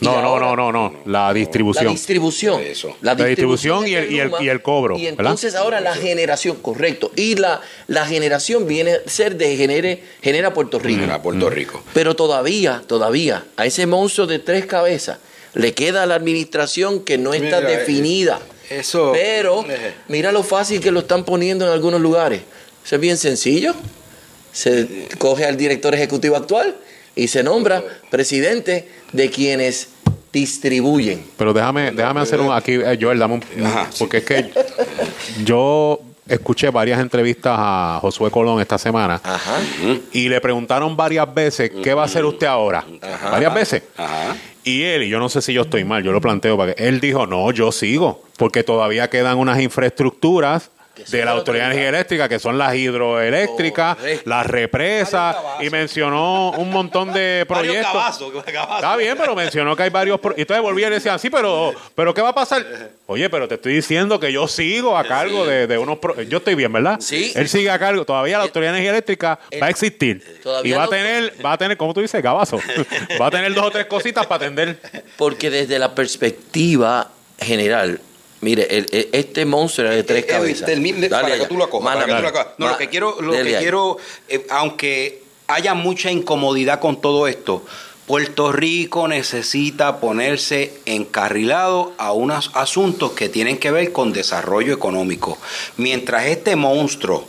No, no, ahora- no, no, no. La La distribución. distribución. La distribución y el- y el- y el cobro, Y ¿verdad? entonces ahora la generación, correcto. Y la, la generación viene a ser de genere, genera Puerto Rico. Genera Puerto Rico. Pero todavía, todavía, a ese monstruo de tres cabezas le queda la administración que no está Mira, eh, definida. Eso. Pero eh, mira lo fácil que lo están poniendo en algunos lugares. Eso es bien sencillo. Se coge al director ejecutivo actual y se nombra presidente de quienes distribuyen. Pero déjame, déjame hacer un aquí, eh, Joel, dame un, porque es que yo escuché varias entrevistas a Josué Colón esta semana y le preguntaron varias veces, ¿qué va a hacer usted ahora? Varias veces. Y él, y yo no sé si yo estoy mal, yo lo planteo para que él dijo, no, yo sigo, porque todavía quedan unas infraestructuras de la Autoridad de Energía Eléctrica, que son las hidroeléctricas, las represas, y mencionó un montón de proyectos. Está bien, pero mencionó que hay varios. pro- Y entonces volví y le decían, sí, pero, pero ¿qué va a pasar? Oye, pero te estoy diciendo que yo sigo a cargo de, de unos. pro- Yo estoy bien, ¿verdad? Sí. Él sigue a cargo. Todavía la Autoridad de Energía Eléctrica va a existir. Y va a tener, va a tener, ¿cómo tú dices? Gabazo. va a tener dos o tres cositas para atender. Porque desde la perspectiva general, mire, el- el- este monstruo de tres Eh, cabezas. Dale para que allá. tú lo cojas, para que Mándame. tú lo. No, lo que quiero, lo que quiero eh, aunque haya mucha incomodidad con todo esto, Puerto Rico necesita ponerse encarrilado a unos asuntos que tienen que ver con desarrollo económico. Mientras este monstruo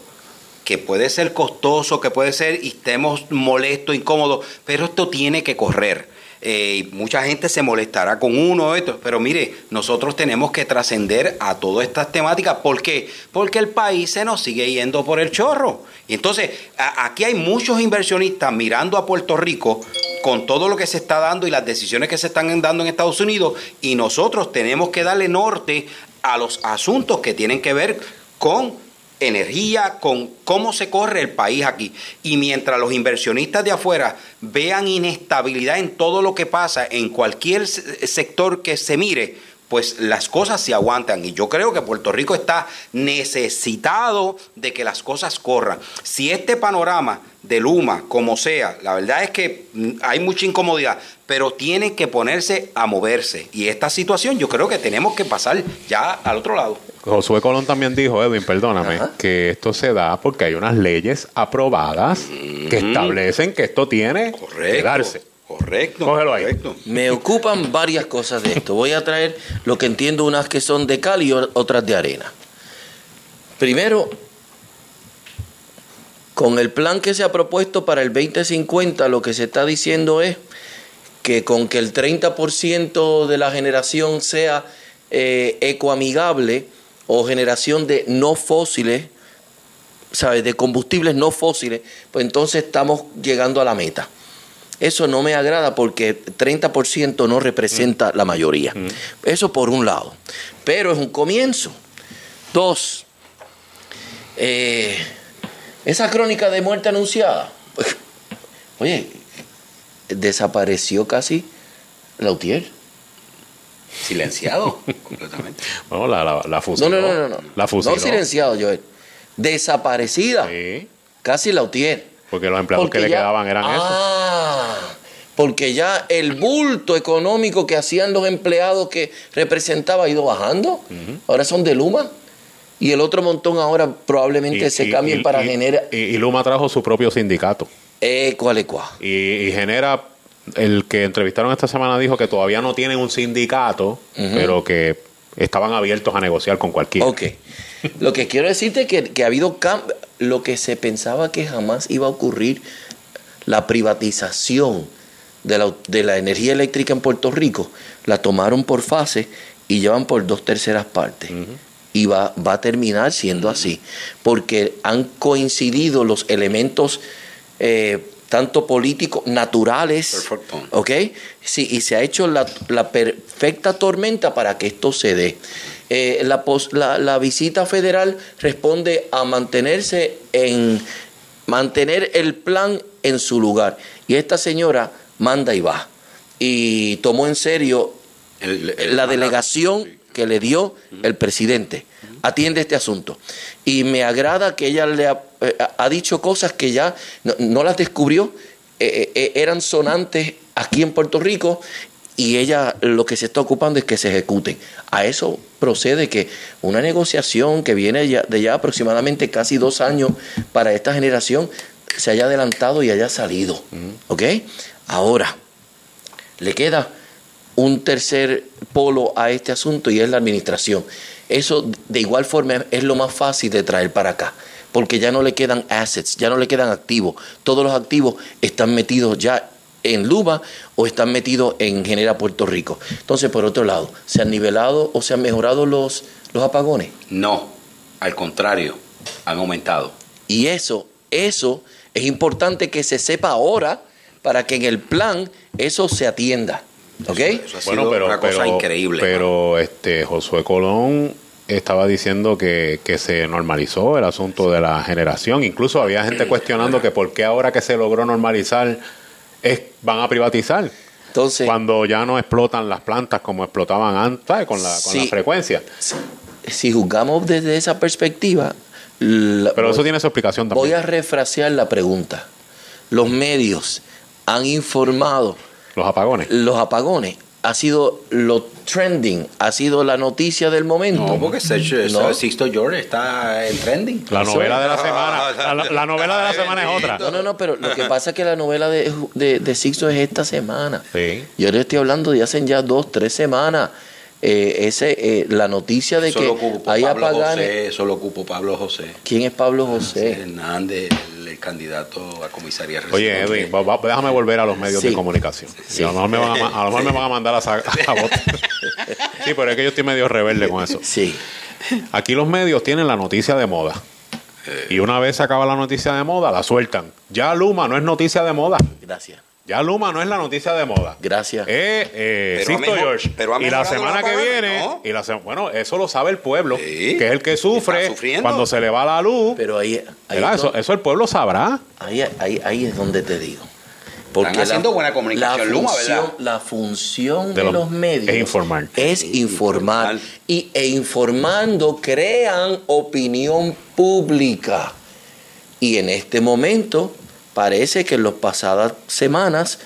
que puede ser costoso, que puede ser y estemos molestos, incómodos, pero esto tiene que correr. Eh, mucha gente se molestará con uno esto, pero mire, nosotros tenemos que trascender a todas estas temáticas. ¿Por qué? Porque el país se nos sigue yendo por el chorro. Y entonces, aquí hay muchos inversionistas mirando a Puerto Rico con todo lo que se está dando y las decisiones que se están dando en Estados Unidos, y nosotros tenemos que darle norte a los asuntos que tienen que ver con energía, con cómo se corre el país aquí. Y mientras los inversionistas de afuera vean inestabilidad en todo lo que pasa, en cualquier se- sector que se mire, pues las cosas se aguantan. Y yo creo que Puerto Rico está necesitado de que las cosas corran. Si este panorama de Luma, como sea, la verdad es que mm, hay mucha incomodidad, pero tiene que ponerse a moverse. Y esta situación yo creo que tenemos que pasar ya al otro lado. Josué Colón también dijo, Edwin, perdóname, que esto se da porque hay unas leyes aprobadas que establecen que esto tiene que darse. Correcto. Cógelo ahí. Me ocupan varias cosas de esto. Voy a traer lo que entiendo, unas que son de cal y otras de arena. Primero, con el plan que se ha propuesto para el 2050, lo que se está diciendo es que con que el 30% de la generación sea eh, ecoamigable o generación de no fósiles, ¿sabes? De combustibles no fósiles, pues entonces estamos llegando a la meta. Eso no me agrada porque 30% no representa la mayoría. Eso por un lado. Pero es un comienzo. Dos, eh, esa crónica de muerte anunciada. oye, desapareció casi Lautier. Silenciado completamente. Bueno, la, la, la No, fusiló. no, no, no. no. La fusiló. No silenciado, Joel. Desaparecida. Casi Lautier. Porque los empleados Porque que le quedaban eran esos. Ah, porque ya el bulto económico que hacían los empleados que representaba ha ido bajando. Ahora son de Luma. Y el otro montón ahora probablemente se cambien para y- generar. Y, y Luma trajo su propio sindicato. Eh, ¿Cuál es cuál? Y, y genera. El que entrevistaron esta semana dijo que todavía no tienen un sindicato, pero que estaban abiertos a negociar con cualquiera. Ok. Lo que quiero decirte es que, que ha habido cambio. Lo que se pensaba que jamás iba a ocurrir, la privatización de la, de la energía eléctrica en Puerto Rico, la tomaron por fase y llevan por dos terceras partes. Y va, va a terminar siendo así, porque han coincidido los elementos eh, tanto políticos, naturales, ¿ok? Sí, y se ha hecho la, la perfecta tormenta para que esto se dé. Eh, la, pos- la, la visita federal responde a mantenerse en mantener el plan en su lugar. Y esta señora manda y va. Y tomó en serio la delegación que le dio el presidente. Atiende este asunto. Y me agrada que ella le ha, eh, ha dicho cosas que ya no, no las descubrió, eh, eh, eran sonantes aquí en Puerto Rico y ella lo que se está ocupando es que se ejecuten. A eso procede que una negociación que viene ya, de ya aproximadamente casi dos años para esta generación se haya adelantado y haya salido. ¿Ok? Ahora, le queda un tercer polo a este asunto y es la administración. Eso de igual forma es lo más fácil de traer para acá, porque ya no le quedan assets, ya no le quedan activos. Todos los activos están metidos ya en Luma o están metidos en Genera Puerto Rico. Entonces, por otro lado, ¿se han nivelado o se han mejorado los, los apagones? No, al contrario. Han aumentado. Y eso, eso es importante que se sepa ahora para que en el plan eso se atienda. ¿Ok? Bueno, pero, pero, Pero este, Josué Colón estaba diciendo que, que se normalizó el asunto de la generación. Incluso había gente cuestionando que por qué ahora que se logró normalizar es, van a privatizar. Entonces, cuando ya no explotan las plantas como explotaban antes, ¿sabes? con la, con la frecuencia. si juzgamos desde esa perspectiva, la- Pero eso tiene su explicación también. voy a refrasear la pregunta. Los medios han informado. Los apagones. Los apagones. Ha sido lo trending, ha sido la noticia del momento. No, porque Sergio- No. Sixto George está en trending. La novela de la semana. La, la novela de la semana es otra. No, no, no, pero lo que pasa es que la novela de, de, de Sixto es esta semana. Sí. Yo le estoy hablando de hace ya dos, tres semanas. Eh, ese, eh, la noticia de Eso que hay Pablo apaganes. José, eso lo ocupó Pablo José. ¿Quién es Pablo José? Hernández, el, candidato a comisaría Oye. Edwin, va- va- déjame volver a los medios Sí. de comunicación. Sí. A lo mejor me van a, ma- a lo mejor me van a mandar a, votar. Sí, pero es que yo estoy medio rebelde con eso. Sí. Aquí los medios tienen la noticia de moda. Y una vez se acaba la noticia de moda, la sueltan. Ya Luma no es noticia de moda. Gracias. Ya Luma no es la noticia de moda. Gracias. Eh, eh, Pero mejor- George. pero y la semana que viene, ¿no? y la se- bueno, eso lo sabe el pueblo, que es el que sufre cuando se le va la luz. Pero ahí, ahí, eso, eso el pueblo sabrá. ahí, ahí, ahí es donde te digo. Porque Están haciendo buena comunicación, la Luma, función, ¿verdad? La función de, De los- los medios es informar. Es informar. Y, e informando crean opinión pública. Y en este momento parece que en las pasadas semanas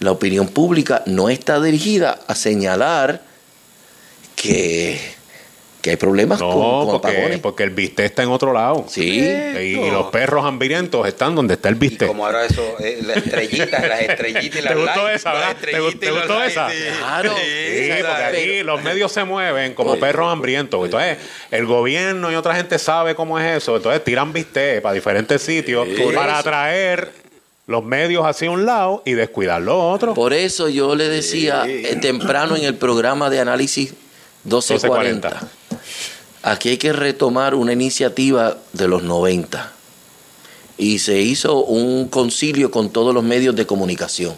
la opinión pública no está dirigida a señalar que, que hay problemas No, con, con porque, apagones. porque el bistec está en otro lado. Sí. Y, y los perros hambrientos están donde está el bistec. Como ahora eso, eh, las estrellitas, las estrellitas y las ¿Te gustó likes, esa, las verdad? ¿Te, gustó esa? sí. Claro. Sí, Sí, porque aquí los medios se mueven como perros hambrientos. Entonces, el gobierno y otra gente sabe cómo es eso. Entonces, tiran bistec para diferentes sitios para eso. atraer los medios hacia un lado y descuidar los otros. Por eso yo le decía eh, temprano en el programa de análisis 1240, 1240. aquí hay que retomar una iniciativa de los 90 y se hizo un concilio con todos los medios de comunicación.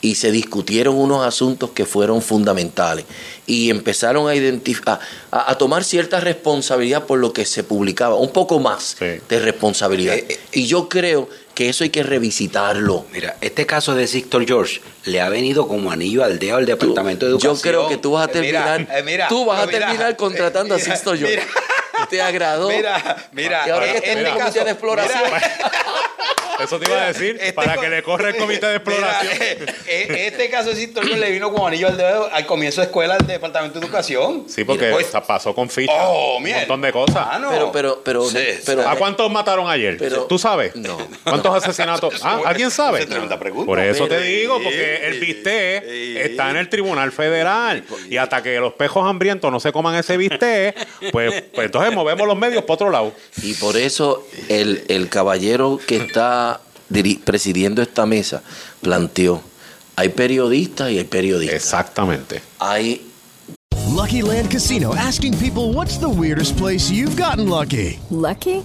Y se discutieron unos asuntos que fueron fundamentales. Y empezaron a identificar a, a tomar cierta responsabilidad por lo que se publicaba, un poco más de responsabilidad. Eh, y yo creo que eso hay que revisitarlo. Mira, este caso de Sixto George le ha venido como anillo al dedo al Departamento de Yo Educación. creo que tú vas a Eh, mira, terminar, eh, mira, tú vas a mira, terminar contratando a Sixto George. mira. ¿Te agradó? Mira, mira. Y ahora que eh, está en comité caso- de exploración. Eso te iba a decir, para que le corra el comité de exploración. Mira, eh, este caso de Sixto George le vino como anillo al dedo al comienzo de escuela del Departamento de Educación. Sí, porque Pues, pasó con ficha. Oh, un montón de cosas. Ah, no. Pero, pero, pero, Sí, pero ¿A cuántos mataron ayer? Pero- ¿Tú sabes? No. ¿Cuántos asesinatos? Ah, ¿Alguien sabe? Esa es tremenda pregunta. Por eso te digo, porque el bistec está en el Tribunal Federal. Y hasta que los pejos hambrientos no se coman ese bistec, pues, pues entonces movemos los medios para otro lado. Y por eso el, el caballero que está presidiendo esta mesa planteó, hay periodistas y hay periodistas. Exactamente. Hay Lucky Land Casino asking people what's the weirdest place you've gotten lucky? Lucky?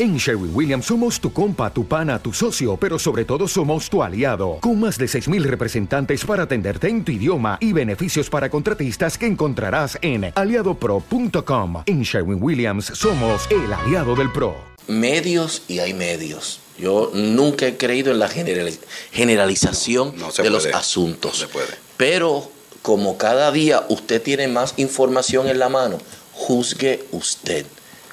En Sherwin Williams somos tu compa, tu pana, tu socio, pero sobre todo somos tu aliado, con más de 6.000 representantes para atenderte en tu idioma y beneficios para contratistas que encontrarás en aliadopro.com. En Sherwin Williams somos el aliado del PRO. medios y hay medios. Yo nunca he creído en la generali- generalización No, no se de los asuntos. No se puede. Pero como cada día usted tiene más información en la mano, juzgue usted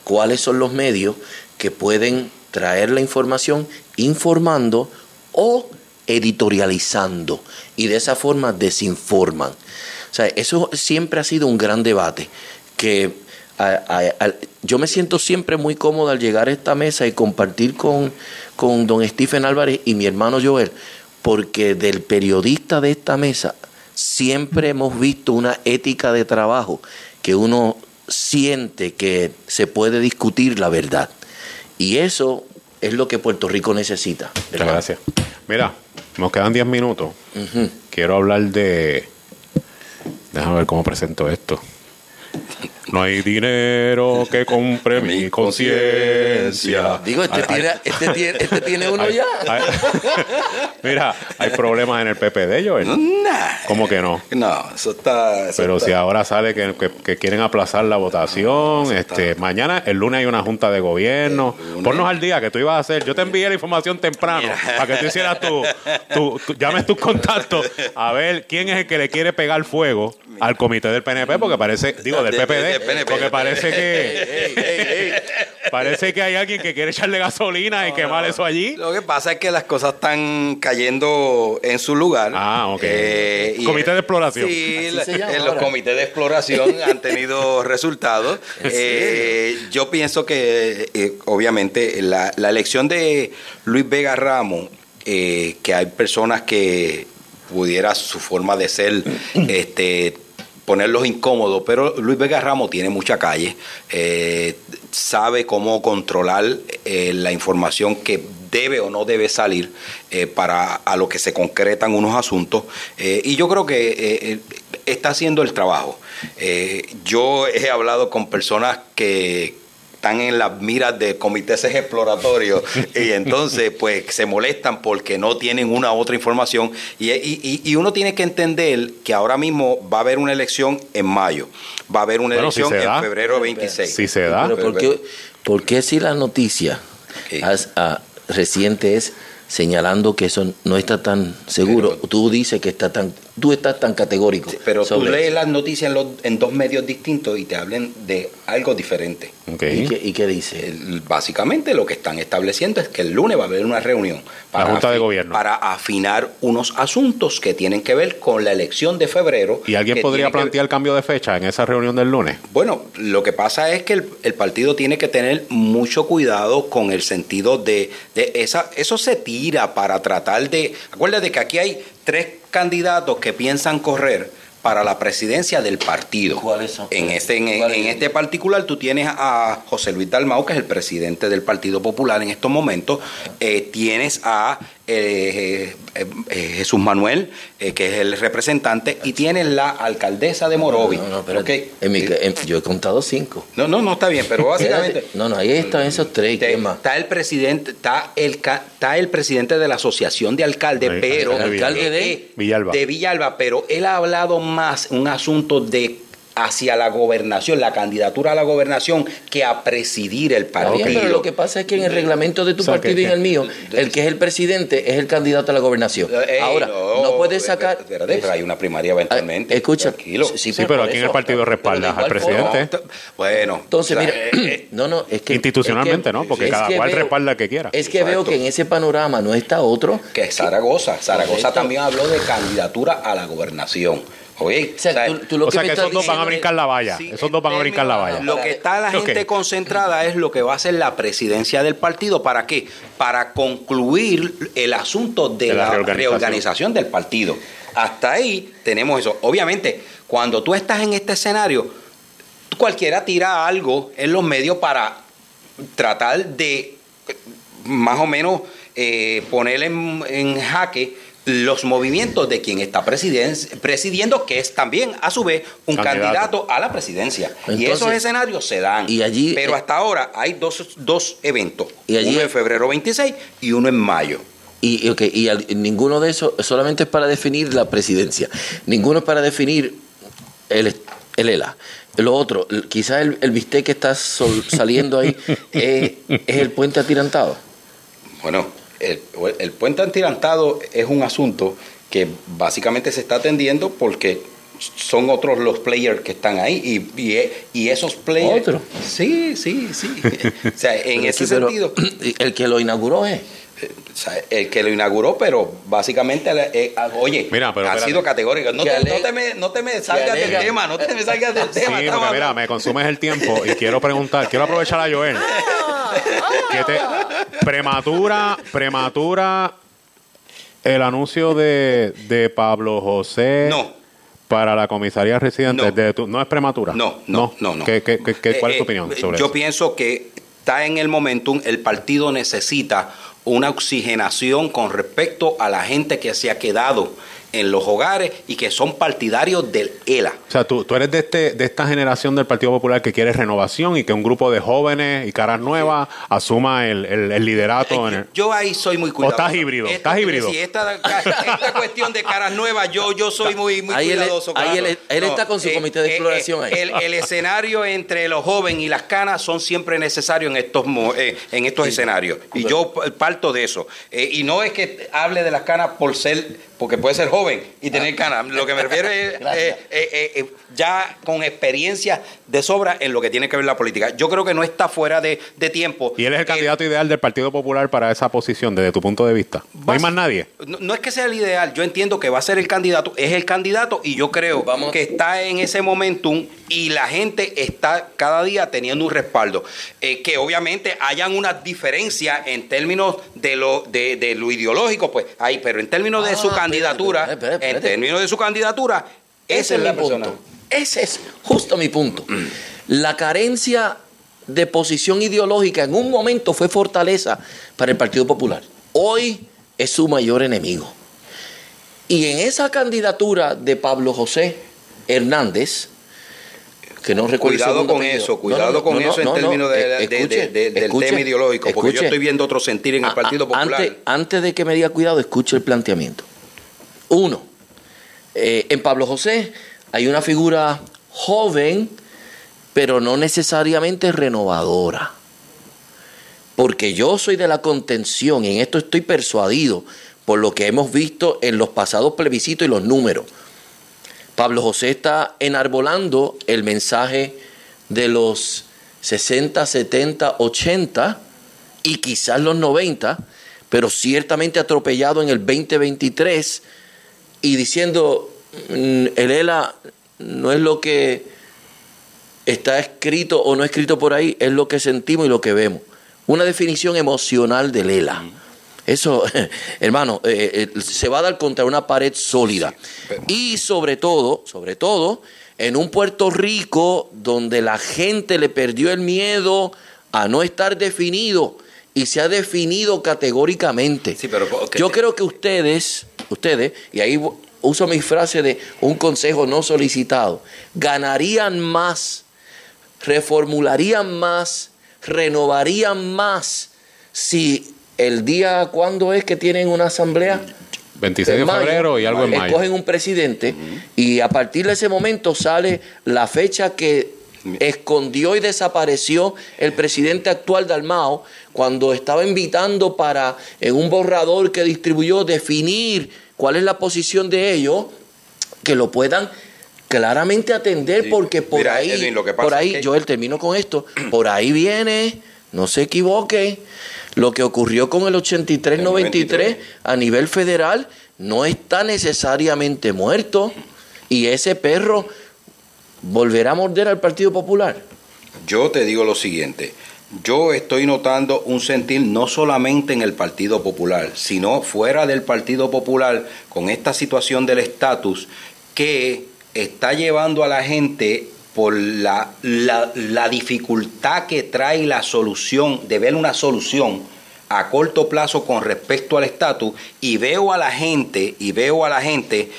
cuáles son los medios que pueden traer la información informando o editorializando y de esa forma desinforman. O sea, eso siempre ha sido un gran debate que a- a- a- yo me siento siempre muy cómodo al llegar a esta mesa y compartir con, con don Stephen Álvarez y mi hermano Joel, porque del periodista de esta mesa siempre hemos visto una ética de trabajo que uno siente que se puede discutir la verdad. Y eso es lo que Puerto Rico necesita. Muchas gracias. Mira, nos quedan 10 minutos. Quiero hablar de. Déjame ver cómo presento esto. No hay dinero que compre mi conciencia. Digo, este, Ay, tiene, ay. este, tiene, este tiene uno Ay, ya. Mira, hay problemas en el PPD, Joel. ¿Cómo que no? No, eso está. eso Pero está- si ahora sale que, que- que quieren aplazar la votación, este, mañana, el lunes hay una junta de gobierno. Ponnos al día que tú ibas a hacer. Yo te envié la información temprano para que tú hicieras tu, tu, tu- llames tus contactos a ver quién es el que le quiere pegar fuego al comité del PNP, porque parece, digo, del De- de- PPD, porque parece que parece que hay alguien que quiere echarle gasolina y quemar eso allí. Lo que pasa es que las cosas están cayendo en su lugar. Ah, ok. Eh, Comité de exploración. Sí, la- en los ahora. comités de exploración han tenido resultados. Eh, yo pienso que, eh, obviamente, la, la elección de Luis Vega Ramos, eh, que hay personas que pudiera su forma de ser, este ponerlos incómodos, pero Luis Vega Ramos tiene mucha calle, eh, sabe cómo controlar eh, la información que debe o no debe salir eh, para a lo que se concretan unos asuntos eh, y yo creo que está haciendo el trabajo. Yo he hablado con personas que están en las miras de comités exploratorios y entonces pues se molestan porque no tienen una u otra información y, y- y- uno tiene que entender que ahora mismo va a haber una elección en mayo, va a haber una Bueno, si elección da. en febrero 26. Si se da. Pero ¿por qué, por qué si la noticia as- ah, reciente es señalando que eso no está tan seguro, tú dices que está tan, tú estás tan categórico. Pero tú lees eso? las noticias en, los- en dos medios distintos y te hablan de algo diferente. ¿Y, qué, y qué dice? El- Básicamente lo que están estableciendo es que el lunes va a haber una reunión La Junta de Gobierno. para afinar unos asuntos que tienen que ver con la elección de febrero. ¿Y alguien podría plantear cambio de fecha en esa reunión del lunes? Bueno, lo que pasa es que el, el partido tiene que tener mucho cuidado con el sentido de, de esa, eso se tira para tratar de, acuérdate que aquí hay tres candidatos que piensan correr para la presidencia del partido. ¿Cuáles son? En este, en, este particular tú tienes a José Luis Dalmau, que es el presidente del Partido Popular en estos momentos. Eh, tienes a eh, eh, eh, Jesús Manuel, eh, que es el representante, y tienes la alcaldesa de Morovis. No, no, espérate. En mi- en- yo he contado cinco. No, no, no está bien, pero básicamente. No, no, ahí están esos tres. ¿Qué más? está el presidente, está el ca- está el presidente de la asociación de alcaldes, Ahí, pero el alcalde de- Villalba. de Villalba, pero él ha hablado más un asunto de hacia la gobernación, la candidatura a la gobernación, que a presidir el partido. pero lo que pasa es que en el reglamento de tu partido que- y en el mío, el que es el presidente es el candidato a la gobernación. Ey, Ahora, no, puedes sacar. pero hay una primaria eventualmente. Ah, escucha, tranquilo. sí, Sí, pero aquí en el partido respaldas al presidente. Bueno, Entonces, o sea, mira, eh, no, no, es que. Institucionalmente, es que- ¿no? Porque cada cual veo- respalda al que quiera. Es que veo que en ese panorama no está otro. que es Zaragoza. Zaragoza también habló de candidatura a la gobernación. Oye, O sea, tú- tú lo o sea me que esos dos van a brincar la valla. Sí, esos dos van a brincar la valla. Lo que está la gente concentrada es lo que va a ser la presidencia del partido. ¿Para qué? Para concluir el asunto de, De la la, reorganización. reorganización. del partido. Hasta ahí tenemos eso. Obviamente, cuando tú estás en este escenario, cualquiera tira algo en los medios para tratar de más o menos eh, poner en, en jaque los movimientos de quien está presidiendo, que es también, a su vez, un Candidato. candidato, a la presidencia. y esos escenarios se dan. y allí, pero eh, hasta ahora hay dos, dos eventos. Y allí- uno en febrero 26 y uno en mayo. Y, y, ok, y al- ninguno de esos solamente es para definir la presidencia. Ninguno es para definir el, el ELA. Lo otro, quizás el, el bistec que está sol- saliendo ahí es, es el puente atirantado. Bueno, el, el puente antirantado es un asunto que básicamente se está atendiendo porque son otros los players que están ahí y, y, y esos players... ¿Otro? Sí, sí, sí. o sea, en Pero ese sí, pero sentido... El que lo inauguró es. o sea, el que lo inauguró, pero básicamente, eh, ah, oye, Mira, pero ha espérate. sido categórico. No Que te, ale- no te me, no te me salgas del tema, no te me salgas del Sí, tema. porque estamos mira, me consumes el tiempo y quiero preguntar, quiero aprovechar a Joel. ¿Qué te, prematura, prematura El anuncio de, de Pablo José No. para la comisaría residente No. de tu- no es prematura. No, no, no, no. ¿Qué, qué- qué- qué- ¿Cuál es tu Eh, opinión eh, sobre Yo eso? pienso que está en el momentum, el partido necesita una oxigenación con respecto a la gente que se ha quedado en los hogares y que son partidarios del ELA. O sea, tú, tú eres de, este, de esta generación del Partido Popular que quiere renovación y que un grupo de jóvenes y caras nuevas asuma el, el- el liderato. en el- Yo ahí soy muy ¿O cuidadoso. estás híbrido? Esto ¿Estás híbrido? decir, esta, esta cuestión de caras nuevas, yo, yo soy muy, muy Ahí él- cuidadoso. ahí claro. él- él está con su comité de exploración ahí. El, el escenario entre los jóvenes y las canas son siempre necesarios en estos, eh, en estos escenarios. Y yo parto de eso. Eh, y no es que hable de las canas por ser, porque puede ser joven y tener canas. Lo que me refiero es eh, eh, eh, eh, ya con experiencia de sobra en lo que tiene que ver la política. Yo creo que no está fuera de, de tiempo. Y él es el candidato ideal del Partido Popular para esa posición, desde tu punto de vista. No hay más nadie. No, no es que sea el ideal, yo entiendo que va a ser el candidato, es el candidato y yo creo que está en ese momentum y la gente está cada día teniendo un respaldo. Eh, que obviamente hayan unas diferencias en términos de lo, de, de lo ideológico, pues hay, pero en términos de Ah, su espérate, candidatura, espérate, espérate, en términos de su candidatura, Ese es mi punto. Ese es justo mi punto. La carencia de posición ideológica en un momento fue fortaleza para el Partido Popular. Hoy es su mayor enemigo. Y en esa candidatura de Pablo José Hernández, que no recuerdo Cuidado con eso, cuidado No, no, con no, eso en no, no, términos de- eh, de- escuche, de- de- del escuche, tema ideológico, porque yo estoy viendo otro sentir en el Partido Popular. Antes, antes de que me diga cuidado, escuche el planteamiento. Uno, eh, en Pablo José hay una figura joven, pero no necesariamente renovadora. Porque yo soy de la contención, y en esto estoy persuadido por lo que hemos visto en los pasados plebiscitos y los números. Pablo José está enarbolando el mensaje de los 60, 70, 80 y quizás los 90, pero ciertamente atropellado en el 2023 y diciendo, mm, el ELA no es lo que está escrito o no escrito por ahí, es lo que sentimos y lo que vemos. Una definición emocional del ELA. Eso, hermano, eh, eh, se va a dar contra una pared sólida. Y sobre todo, sobre todo, en un Puerto Rico donde la gente le perdió el miedo a no estar definido y se ha definido categóricamente. Yo creo que ustedes, ustedes, y ahí uso mi frase de un consejo no solicitado, ganarían más, reformularían más, renovarían más si el día, ¿cuándo es que tienen una asamblea? 26 de mayo, febrero y algo en mayo. Escogen un presidente y a partir de ese momento sale la fecha que escondió y desapareció el presidente actual Dalmao cuando estaba invitando para en un borrador que distribuyó definir cuál es la posición de ellos que lo puedan claramente atender porque por Mira, ahí Edwin, lo que pasa por ahí es que- yo termino con esto por ahí viene no se equivoque lo que ocurrió con el 83-93 a nivel federal no está necesariamente muerto y ese perro volverá a morder al Partido Popular. Yo te digo lo siguiente. Yo estoy notando un sentir no solamente en el Partido Popular, sino fuera del Partido Popular con esta situación del estatus que está llevando a la gente por la, la, la dificultad que trae la solución, de ver una solución a corto plazo con respecto al estatus y veo a la gente, y veo a la gente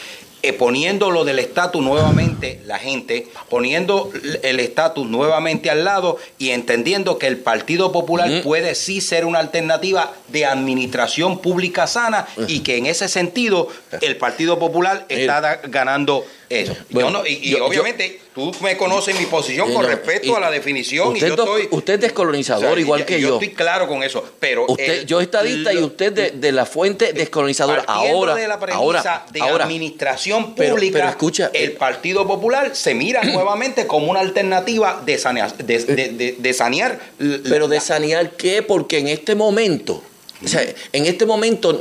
eh, poniendo lo del estatus nuevamente, la gente poniendo el estatus nuevamente al lado y entendiendo que el Partido Popular puede sí ser una alternativa de administración pública sana y que en ese sentido el Partido Popular está ganando eso. Bueno, Yo no- y y yo- yo- obviamente tú me conoces mi posición Eh, con respecto a la definición usted, y yo estoy... usted es descolonizador o sea, igual y- que y yo. estoy claro con eso, pero... Usted, el- yo estadista y usted de, de la fuente descolonizadora. Partiendo Ahora, de la premisa ahora, de ahora. administración pública, pero escucha, el Partido Popular se mira nuevamente como una alternativa de sanear, de, de- de- sanear Pero de sanear qué? Porque en este momento, o sea, en este momento,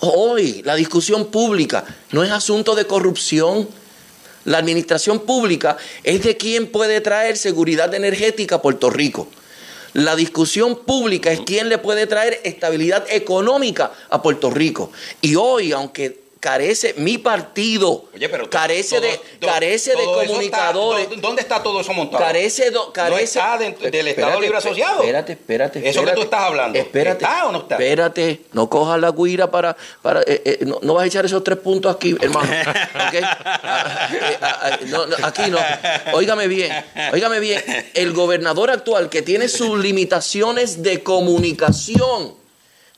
hoy, la discusión pública no es asunto de corrupción. La administración pública es de quién puede traer seguridad energética a Puerto Rico. La discusión pública es quién le puede traer estabilidad económica a Puerto Rico. Y hoy, aunque carece mi partido, carece de todo- carece de todo eso comunicadores, está- ¿dó- ¿Dónde está todo eso montado? carece do- carece no está dentro del Estado Espérate, Libre Asociado. Espérate, espérate, Eso que espérate. tú estás hablando. Espérate. ¿Está o no está? Espérate, no cojas la guira para para eh, eh, no, no vas a echar esos tres puntos aquí, hermano. ¿ok? Ah, eh, ah, ah, no, aquí no. Óigame bien, óigame bien. El gobernador actual que tiene sus limitaciones de comunicación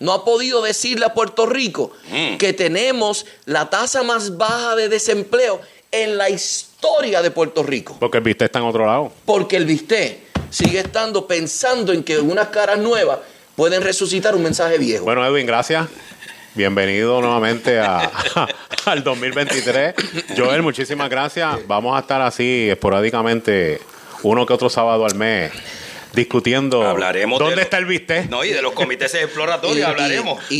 no ha podido decirle a Puerto Rico que tenemos la tasa más baja de desempleo en la historia de Puerto Rico. Porque el viste está en otro lado. Porque el Visté sigue estando pensando en que unas caras nuevas pueden resucitar un mensaje viejo. Bueno, Edwin, gracias. Bienvenido nuevamente a, al 2023. Joel, muchísimas gracias. Vamos a estar así esporádicamente, uno que otro sábado al mes, discutiendo Hablaremos de dónde lo- está el viste. No, y de los comités exploratorios Y- y- hablaremos.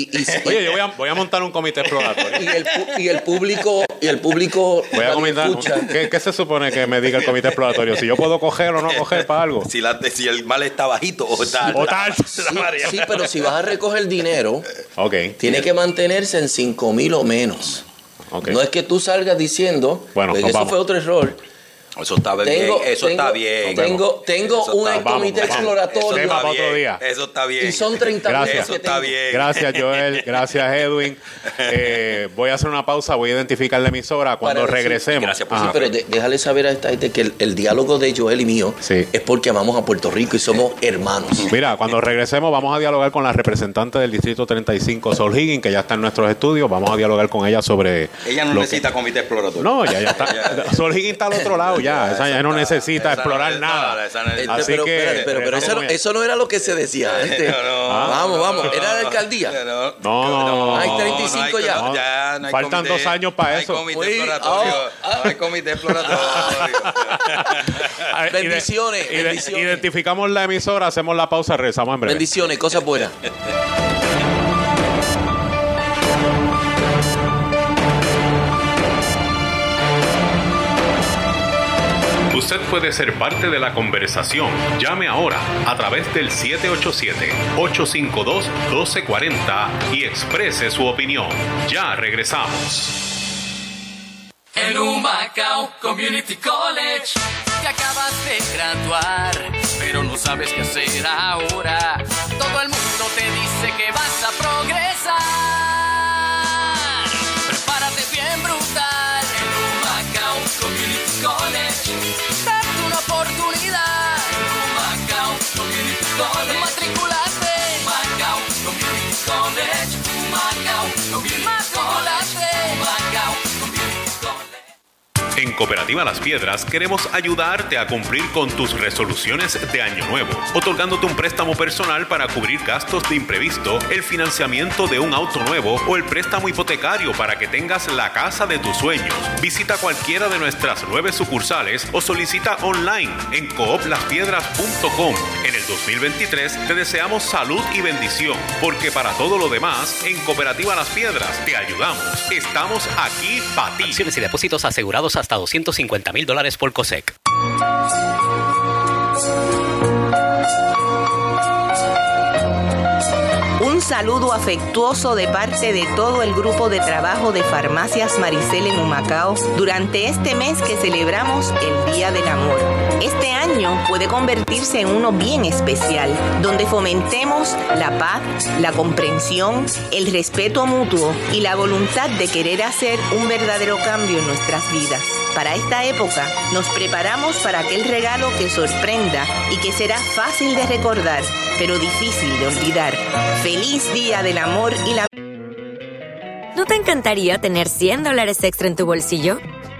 Oye, yo voy a, voy a montar un comité exploratorio. y el, y el público y el público Voy a comentar. escucha. ¿Qué, qué se supone que me diga el comité exploratorio? Si yo puedo coger o no coger para algo. Si, la, si el mal está bajito o está O alto. Sí, sí, pero si vas a recoger dinero, tiene que mantenerse en 5 mil o menos. No es que tú salgas diciendo, Bueno, pues eso vamos. fue otro error. Eso está bien. Tengo- eso está tengo- bien. tengo- tengo Eso un está- comité vamos, vamos. exploratorio. Eso está para otro bien. día. Eso está bien. Y son 30 Gracias. Eso que está tengo. bien. Gracias, Joel. Gracias, Edwin. Eh, voy a hacer una pausa. Voy a identificar la emisora cuando Para decir- regresemos. Gracias por Ajá. Sí, pero de- déjale saber a esta gente que el, el diálogo de Joel y mío Sí. es porque amamos a Puerto Rico y somos hermanos. Mira, cuando regresemos vamos a dialogar con la representante del Distrito 35, Sol Higgins, que ya está en nuestros estudios. Vamos a dialogar con ella sobre... Ella no necesita comité exploratorio. No, ya, ya está. Sol Higgins está al otro lado ya. Esa ya no necesita explorar no- nada. no, no- Así pero, que... espérate, pero, eso, no, no era lo que se decía antes. No, no, vamos, no, vamos. no, Era la no, alcaldía. No, No, no, no. Hay no. 35 hay- ya. no, ya no hay Faltan dos años para no hay eso. Uy, exploratorio. ah, No hay comité exploratorio. Ah, Bendiciones, ide- bendiciones. Identificamos la emisora, hacemos la pausa, regresamos en breve. Bendiciones, cosas buenas. Usted puede ser parte de la conversación. Llame ahora a través del 787-852-1240 y exprese su opinión. Ya regresamos. En Humacao Community College te acabas de graduar, pero no sabes qué hacer ahora. Todo el mundo te dice que vas a progresar. Community College. Date una oportunidad en Humacao Community College. Matriculate Humacao Community College. Humacao Community College. Humacao Community College. En Cooperativa Las Piedras queremos ayudarte a cumplir con tus resoluciones de año nuevo, otorgándote un préstamo personal para cubrir gastos de imprevisto, el financiamiento de un auto nuevo o el préstamo hipotecario para que tengas la casa de tus sueños. Visita cualquiera de nuestras nueve sucursales o solicita online en cooplaspiedras.com. En el 2023 te deseamos salud y bendición, porque para todo lo demás, en Cooperativa Las Piedras te ayudamos. Estamos aquí para ti. Y depósitos asegurados 250 mil dólares por COSEC. Un saludo afectuoso de parte de todo el grupo de trabajo de Farmacias Maricel en Humacao durante este mes que celebramos el Día del Amor. Este año puede convertirse en uno bien especial, donde fomentemos la paz, la comprensión, el respeto mutuo y la voluntad de querer hacer un verdadero cambio en nuestras vidas. Para esta época nos preparamos para aquel regalo que sorprenda y que será fácil de recordar, pero difícil de olvidar. Feliz Día del Amor y la... ¿No te encantaría tener 100 dólares extra en tu bolsillo?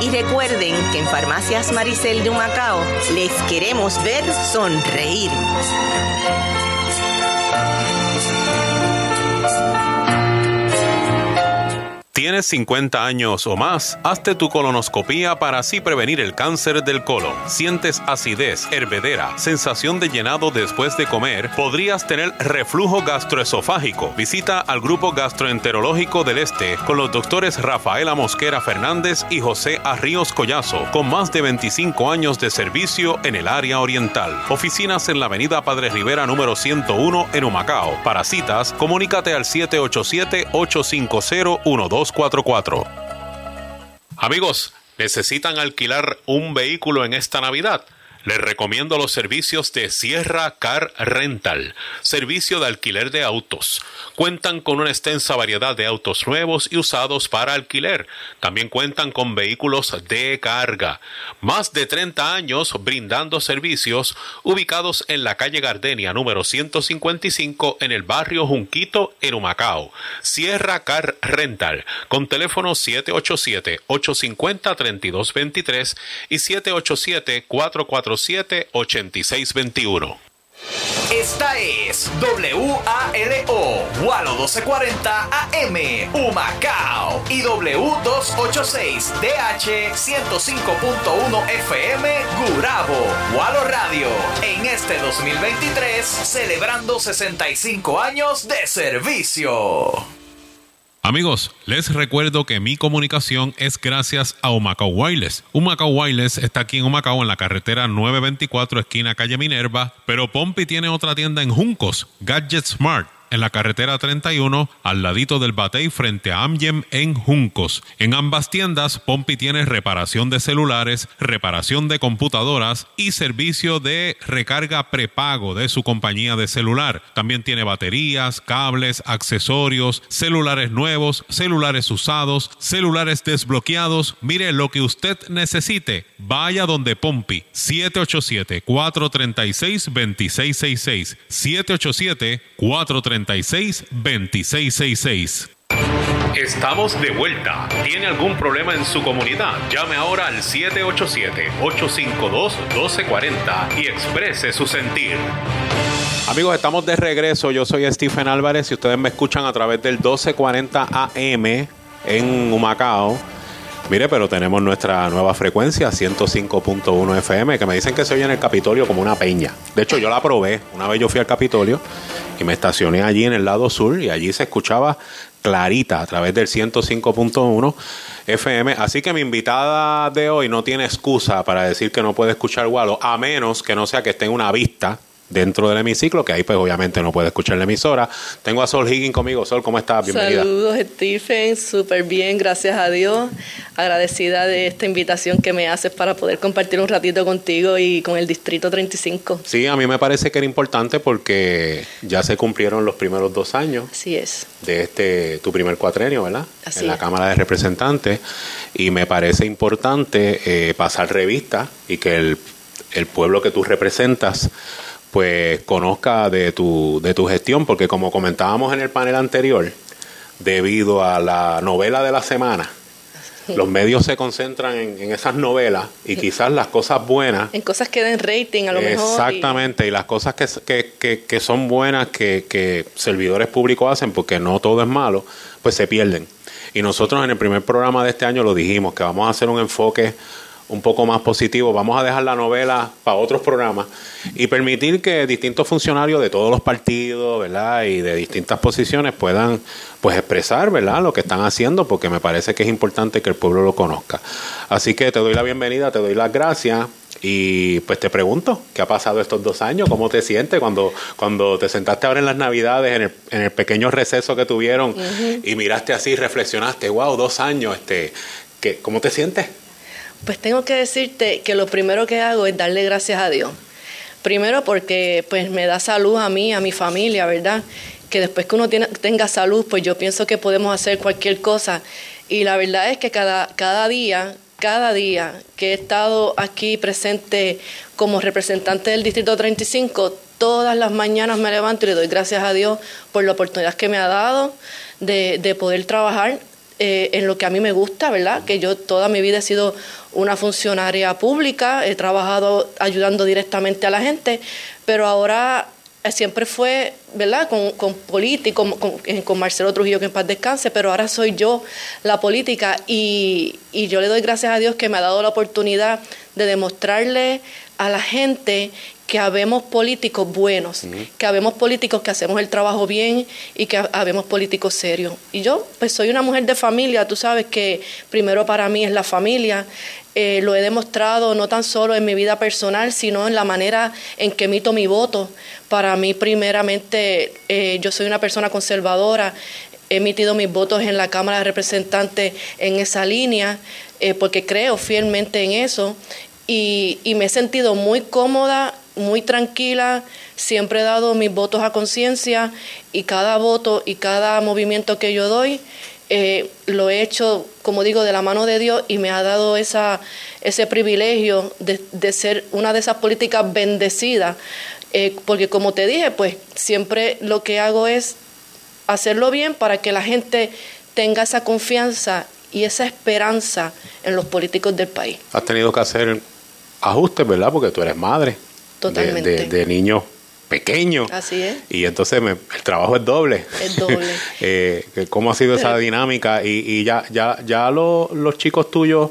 Y recuerden que en Farmacias Maricel de Humacao les queremos ver sonreír. ¿Tienes 50 años o más? Hazte tu colonoscopía para así prevenir el cáncer del colon. ¿Sientes acidez, hervedera, sensación de llenado después de comer? ¿Podrías tener reflujo gastroesofágico? Visita al Grupo Gastroenterológico del Este con los doctores Rafaela Mosquera Fernández y José Arríos Collazo, con más de 25 años de servicio en el área oriental. Oficinas en la avenida Padre Rivera número 101 en Humacao. Para citas, comunícate al 787-850-1244. Amigos, ¿necesitan alquilar un vehículo en esta Navidad? Les recomiendo los servicios de Sierra Car Rental, servicio de alquiler de autos. Cuentan con una extensa variedad de autos nuevos y usados para alquiler. También cuentan con vehículos de carga. Más de 30 años brindando servicios ubicados en la calle Gardenia número 155 en el barrio Junquito en Humacao. Sierra Car Rental con teléfono 787-850-3223 y 787 447 8621 Esta es WALO Walo 1240 AM Humacao y W286 DH 105.1 FM Gurabo Walo Radio en este 2023 celebrando 65 años de servicio. Amigos, les recuerdo que mi comunicación es gracias a Humacao Wireless. Humacao Wireless está aquí en Humacao en la carretera 924 esquina calle Minerva, pero Pompi tiene otra tienda en Juncos, Gadget Smart en la carretera 31, al ladito del Batey frente a Amgem en Juncos. En ambas tiendas, Pompi tiene reparación de celulares, reparación de computadoras y servicio de recarga prepago de su compañía de celular. También tiene baterías, cables, accesorios, celulares nuevos, celulares usados, celulares desbloqueados. Mire lo que usted necesite. Vaya donde Pompi. 787-436-2666. 787-436. 2666 Estamos de vuelta. ¿Tiene algún problema en su comunidad? Llame ahora al 787-852-1240 y exprese su sentir. Amigos, estamos de regreso. Yo soy Stephen Álvarez y ustedes me escuchan a través del 1240 AM en Humacao. Mire, pero tenemos nuestra nueva frecuencia, 105.1 FM, que me dicen que se oye en el Capitolio como una peña. De hecho, yo la probé. Una vez yo fui al Capitolio y me estacioné allí en el lado sur y allí se escuchaba clarita a través del 105.1 FM. Así que mi invitada de hoy no tiene excusa para decir que no puede escuchar Walo, a menos que no sea que esté en una vista dentro del hemiciclo, que ahí pues obviamente no puede escuchar la emisora. Tengo a Sol Higgins conmigo. Sol, ¿cómo estás? Bienvenida. Saludos, Stephen. Súper bien, gracias a Dios. Agradecida de esta invitación que me haces para poder compartir un ratito contigo y con el Distrito 35. Sí, a mí me parece que era importante porque ya se cumplieron los primeros dos años. Así es. De este, tu primer cuatrenio, ¿verdad? Así en la es. Cámara de Representantes. Y me parece importante eh, pasar revista y que el, el pueblo que tú representas pues conozca de tu, de tu gestión, porque como comentábamos en el panel anterior, debido a la novela de la semana, los medios se concentran en, en esas novelas y quizás las cosas buenas En cosas que den rating, a lo mejor. y- Exactamente, y las cosas que, que, que, que son buenas que, que servidores públicos hacen, porque no todo es malo, pues se pierden. Y nosotros en el primer programa de este año lo dijimos, que vamos a hacer un enfoque un poco más positivo, vamos a dejar la novela para otros programas y permitir que distintos funcionarios de todos los partidos, ¿verdad? Y de distintas posiciones puedan pues expresar, ¿verdad? Lo que están haciendo, porque me parece que es importante que el pueblo lo conozca. Así que te doy la bienvenida, te doy las gracias y pues te pregunto, ¿qué ha pasado estos dos años? ¿Cómo te sientes cuando, cuando te sentaste ahora en las navidades, en el, en el pequeño receso que tuvieron y miraste así reflexionaste, wow, dos años, este, ¿qué, ¿cómo te sientes? Pues tengo que decirte que lo primero que hago es darle gracias a Dios. Primero porque pues me da salud a mí, a mi familia, ¿verdad? Que después que uno tiene- tenga salud, pues yo pienso que podemos hacer cualquier cosa. Y la verdad es que cada, cada día, cada día que he estado aquí presente como representante del Distrito 35, todas las mañanas me levanto y le doy gracias a Dios por la oportunidad que me ha dado de, de poder trabajar eh, en lo que a mí me gusta, ¿verdad? Que yo toda mi vida he sido una funcionaria pública, he trabajado ayudando directamente a la gente, pero ahora siempre fue, ¿verdad?, con, con políticos, con, eh, con, Marcelo Trujillo, que en paz descanse, pero ahora soy yo la política y, y yo le doy gracias a Dios que me ha dado la oportunidad de demostrarle a la gente que habemos políticos buenos, que habemos políticos que hacemos el trabajo bien y que habemos políticos serios. Y yo, pues soy una mujer de familia, tú sabes que primero para mí es la familia. Eh, lo he demostrado no tan solo en mi vida personal, sino en la manera en que emito mi voto. Para mí, primeramente, eh, yo soy una persona conservadora, he emitido mis votos en la Cámara de Representantes en esa línea, eh, porque creo fielmente en eso. Y, y me he sentido muy cómoda muy tranquila, siempre he dado mis votos a conciencia y cada voto y cada movimiento que yo doy eh, lo he hecho, como digo, de la mano de Dios y me ha dado esa, ese privilegio de, ser una de esas políticas bendecidas, eh, porque como te dije, pues siempre lo que hago es hacerlo bien para que la gente tenga esa confianza y esa esperanza en los políticos del país. Has tenido que hacer ajustes, ¿verdad? Porque tú eres madre. Totalmente. De, niños pequeños. Así es. Y entonces el trabajo es doble. Es doble. eh, ¿Cómo ha sido esa dinámica? Y, y ya, ya, ya los chicos tuyos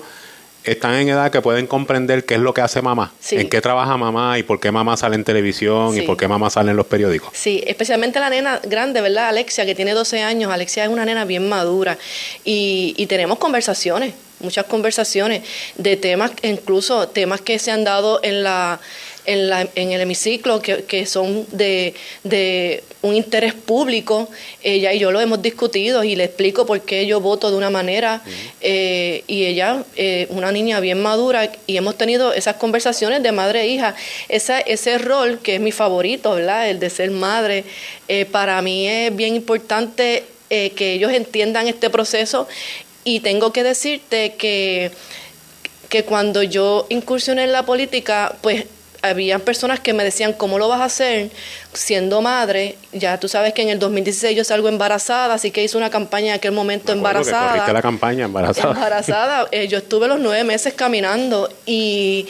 están en edad que pueden comprender qué es lo que hace mamá, en qué trabaja mamá y por qué mamá sale en televisión y por qué mamá sale en los periódicos. Sí, especialmente la nena grande, ¿verdad? Alexia, que tiene 12 años. Alexia es una nena bien madura y, y tenemos conversaciones muchas conversaciones de temas, incluso temas que se han dado en la en, la, en el hemiciclo que, que son de, de, un interés público. Ella y yo lo hemos discutido y le explico por qué yo voto de una manera. Eh, y ella, eh, una niña bien madura, y hemos tenido esas conversaciones de madre e hija. Esa, ese rol que es mi favorito, ¿verdad? El de ser madre, eh, para mí es bien importante que ellos entiendan este proceso y tengo que decirte que, que cuando yo incursioné en la política, pues habían personas que me decían, ¿cómo lo vas a hacer siendo madre? Ya tú sabes que en el 2016 yo salgo embarazada, así que hice una campaña en aquel momento embarazada. Que la campaña embarazada. Embarazada. Eh, yo estuve los nueve meses caminando y,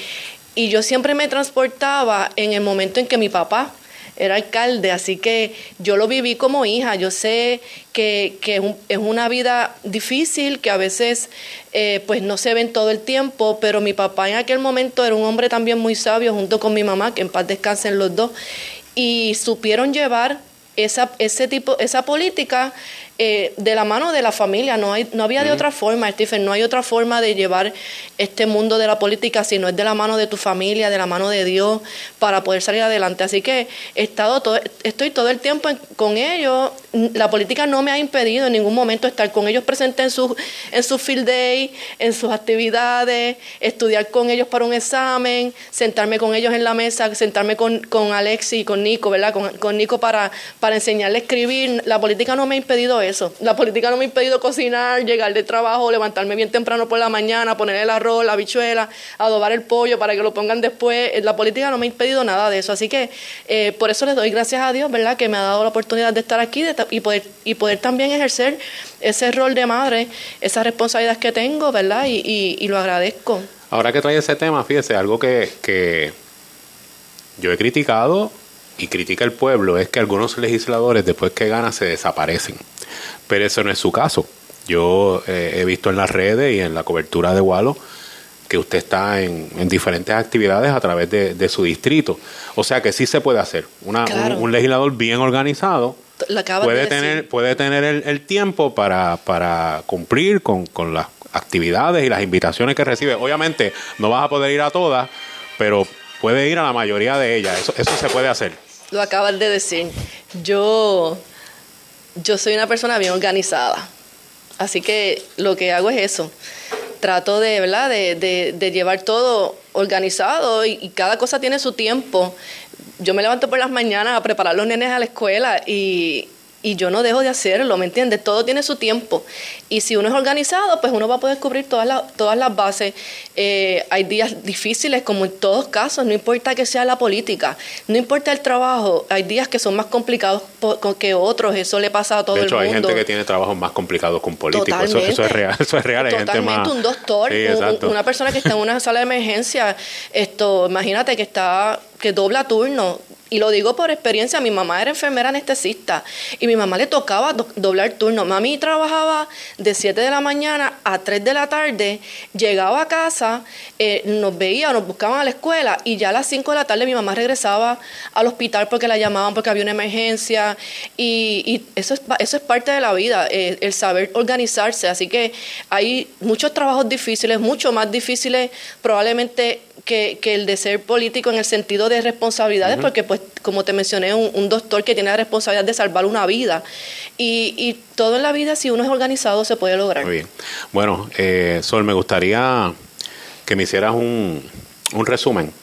y yo siempre me transportaba en el momento en que mi papá era alcalde, así que yo lo viví como hija. Yo sé que, que es una vida difícil, que a veces eh, pues no se ven todo el tiempo, pero mi papá en aquel momento era un hombre también muy sabio, junto con mi mamá, que en paz descansen los dos, y supieron llevar esa, ese tipo, esa política eh, de la mano de la familia. No, hay, no había de otra forma, Stephen, no hay otra forma de llevar este mundo de la política si no es de la mano de tu familia, de la mano de Dios, para poder salir adelante. Así que he estado todo, estoy todo el tiempo con ellos. La política no me ha impedido en ningún momento estar con ellos presentes en sus en su field day, en sus actividades, estudiar con ellos para un examen, sentarme con ellos en la mesa, sentarme con, con Alexi y con Nico, ¿verdad? Con, con Nico para, para enseñarle a escribir. La política no me ha impedido eso. La política no me ha impedido cocinar, llegar de trabajo, levantarme bien temprano por la mañana, poner el arroz, la habichuela, adobar el pollo para que lo pongan después. La política no me ha impedido nada de eso. Así que eh, por eso les doy gracias a Dios, ¿verdad? Que me ha dado la oportunidad de estar aquí y, poder, y poder también ejercer ese rol de madre, esa responsabilidad que tengo, ¿verdad? Y, y, lo agradezco. Ahora que trae ese tema, fíjese, algo que, que yo he criticado y critica el pueblo es que algunos legisladores después que ganan se desaparecen. Pero eso no es su caso. Yo eh, he visto en las redes y en la cobertura de Walo que usted está en, diferentes actividades a través de, su distrito. O sea que sí se puede hacer. un, legislador bien organizado puede tener, puede tener el, tiempo para, para cumplir con, con las actividades y las invitaciones que recibe. Obviamente no vas a poder ir a todas, pero puede ir a la mayoría de ellas. Eso, eso se puede hacer. Lo acabas de decir. Yo yo soy una persona bien organizada. Así que lo que hago es eso. Trato de, ¿verdad? de, de, llevar todo organizado y, y, cada cosa tiene su tiempo. Yo me levanto por las mañanas a preparar los nenes a la escuela y, y yo no dejo de hacerlo, ¿me entiendes? Todo tiene su tiempo. Y si uno es organizado, pues uno va a poder cubrir todas, las todas las bases. Eh, hay días difíciles, como en todos casos, no importa que sea la política, no importa el trabajo, hay días que son más complicados que otros, eso le pasa a todo el mundo. De hecho, hay gente que tiene trabajos más complicados con políticos, eso, eso, es real, eso es real. Hay Totalmente, un doctor, una persona que está en una sala de emergencia, esto, imagínate que está que dobla turno. Y lo digo por experiencia, mi mamá era enfermera anestesista y mi mamá le tocaba do- doblar turno. Mami trabajaba de 7 de la mañana a 3 de la tarde, llegaba a casa, eh, nos veía, nos buscaban a la escuela y ya a las 5 de la tarde mi mamá regresaba al hospital porque la llamaban porque había una emergencia y, eso, es, eso es parte de la vida, eh, el saber organizarse. Así que hay muchos trabajos difíciles, mucho más difíciles probablemente que, que el de ser político en el sentido de responsabilidades, porque pues como te mencioné, un, un doctor que tiene la responsabilidad de salvar una vida. Y, y todo en la vida, si uno es organizado, se puede lograr. Muy bien. Bueno, eh, Sol, me gustaría que me hicieras un, un resumen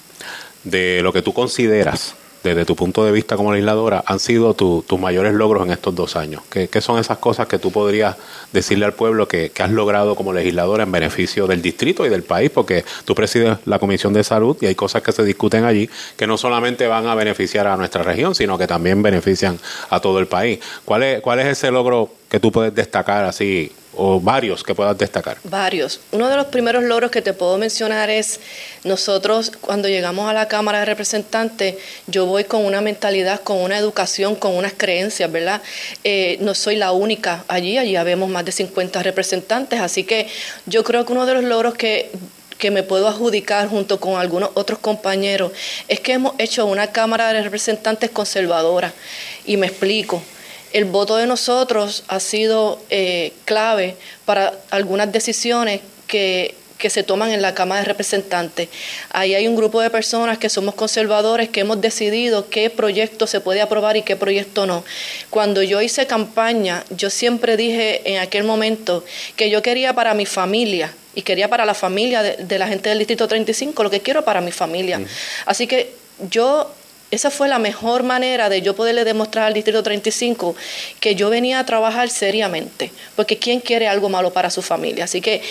de lo que tú consideras, desde tu punto de vista como legisladora, han sido tu- tus mayores logros en estos dos años. ¿Qué, son esas cosas que tú podrías decirle al pueblo que, que has logrado como legisladora en beneficio del distrito y del país? Porque tú presides la Comisión de Salud y hay cosas que se discuten allí que no solamente van a beneficiar a nuestra región, sino que también benefician a todo el país. ¿Cuál es, cuál es ese logro que tú puedes destacar así, o varios que puedas destacar? Varios. Uno de los primeros logros que te puedo mencionar es nosotros cuando llegamos a la Cámara de Representantes, yo voy con una mentalidad, con una educación, con unas creencias, ¿verdad? Eh, no soy la única allí, allí habemos más de 50 representantes, así que yo creo que uno de los logros que que me puedo adjudicar junto con algunos otros compañeros es que hemos hecho una Cámara de Representantes conservadora. Y me explico. El voto de nosotros ha sido eh, clave para algunas decisiones que, que se toman en la Cámara de Representantes. Ahí hay un grupo de personas que somos conservadores que hemos decidido qué proyecto se puede aprobar y qué proyecto no. Cuando yo hice campaña, yo siempre dije en aquel momento que yo quería para mi familia y quería para la familia de, de la gente del Distrito 35 lo que quiero para mi familia. Así que yo esa fue la mejor manera de yo poderle demostrar al Distrito 35 que yo venía a trabajar seriamente, porque ¿quién quiere algo malo para su familia? Así que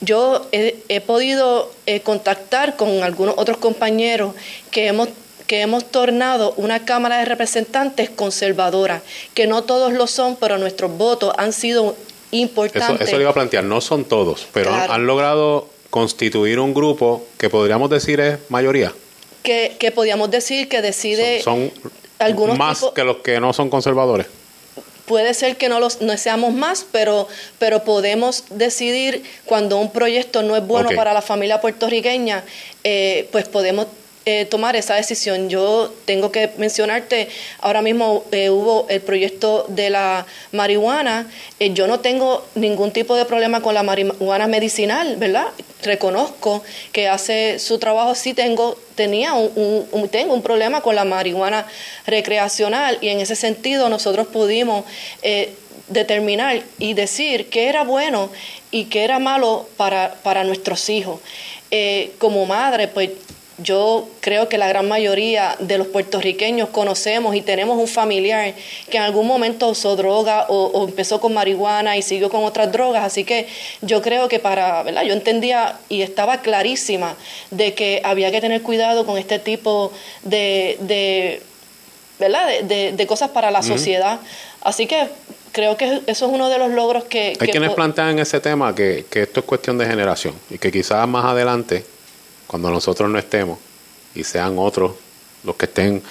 yo he, he podido eh, contactar con algunos otros compañeros que hemos que hemos tornado una Cámara de Representantes conservadora, que no todos lo son, pero nuestros votos han sido Eso, importantes. eso le iba a plantear, no son todos, pero Claro. han logrado constituir un grupo que podríamos decir es mayoría. Que, que podíamos decir que decide Son algunos más tipos- que los que no son conservadores. puede ser que no los no seamos más, pero pero podemos decidir cuando un proyecto no es bueno para la familia puertorriqueña, eh, pues podemos eh, tomar esa decisión. Yo tengo que mencionarte, ahora mismo eh, hubo el proyecto de la marihuana. Eh, yo no tengo ningún tipo de problema con la marihuana medicinal, ¿verdad? Reconozco que hace su trabajo, sí tengo, tenía un, tengo un problema con la marihuana recreacional y en ese sentido nosotros pudimos determinar y decir qué era bueno y qué era malo para, para nuestros hijos. Como madre, pues yo creo que la gran mayoría de los puertorriqueños conocemos y tenemos un familiar que en algún momento usó droga o, o empezó con marihuana y siguió con otras drogas. Así que yo creo que para, ¿verdad? Yo entendía y estaba clarísima de que había que tener cuidado con este tipo de, de ¿verdad? De, de- de cosas para la sociedad. Así que creo que eso es uno de los logros que... Hay que quienes plantean ese tema que, que esto es cuestión de generación y que quizás más adelante, cuando nosotros no estemos y sean otros los que estén,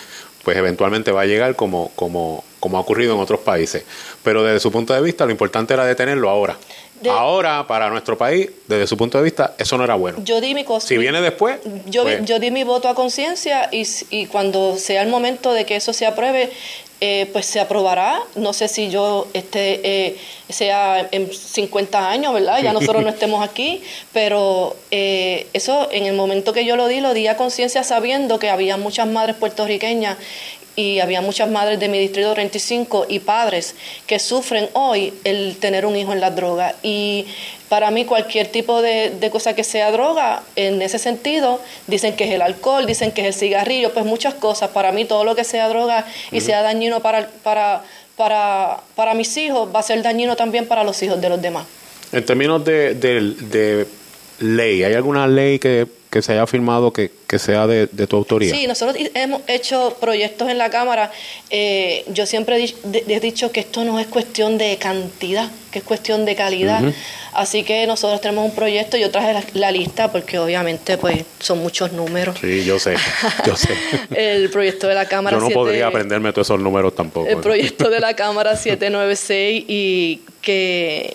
pues eventualmente va a llegar como, como, como ha ocurrido en otros países. Pero desde su punto de vista, lo importante era detenerlo ahora. De- ahora, para nuestro país, desde su punto de vista, eso no era bueno. Yo di mi cosa. Si viene después, Yo, pues, yo di mi voto a conciencia y, y cuando sea el momento de que eso se apruebe, eh, pues se aprobará. No sé si yo esté, eh, sea en 50 años, ¿verdad? Ya nosotros no estemos aquí, pero eh, eso en el momento que yo lo di, lo di a conciencia sabiendo que había muchas madres puertorriqueñas y había muchas madres de mi distrito 35 y padres que sufren hoy el tener un hijo en la droga. Y para mí cualquier tipo de, de cosa que sea droga, en ese sentido, dicen que es el alcohol, dicen que es el cigarrillo, pues muchas cosas. Para mí todo lo que sea droga y sea dañino para, para, para, para mis hijos, va a ser dañino también para los hijos de los demás. En términos de, de ley? ¿Hay alguna ley que, que se haya firmado que, que sea de, de tu autoría? Sí, nosotros hemos hecho proyectos en la Cámara. Eh, yo siempre he di- de- he dicho que esto no es cuestión de cantidad, que es cuestión de calidad. Así que nosotros tenemos un proyecto, yo traje la, la lista porque obviamente pues son muchos números. Sí, yo sé, yo sé. El proyecto de la Cámara Yo no 7 podría aprenderme todos esos números tampoco. el proyecto de la Cámara 796 y que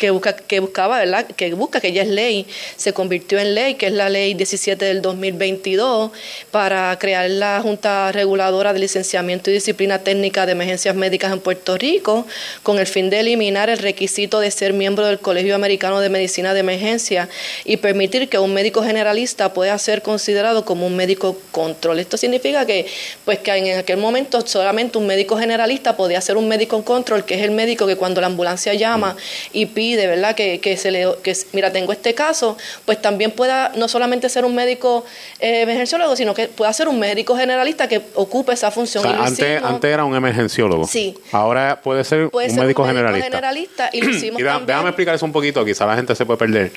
que busca que buscaba, ¿verdad? Que busca que ya es ley, se convirtió en ley, que es la ley 17 del 2022 para crear la Junta Reguladora de Licenciamiento y Disciplina Técnica de Emergencias Médicas en Puerto Rico con el fin de eliminar el requisito de ser miembro del Colegio Americano de Medicina de Emergencia y permitir que un médico generalista pueda ser considerado como un médico control. Esto significa que pues que en aquel momento solamente un médico generalista podía ser un médico control, que es el médico que cuando la ambulancia llama y pide, ¿verdad? Que, que se le que mira, tengo este caso, pues también pueda no solamente ser un médico eh, emergenciólogo, sino que pueda ser un médico generalista que ocupe esa función. O sea, antes, era un emergenciólogo. Sí. Ahora puede ser Puede un ser médico un médico generalista. generalista y lo hicimos Y da- también. déjame explicar eso un poquito, quizá la gente se puede perder.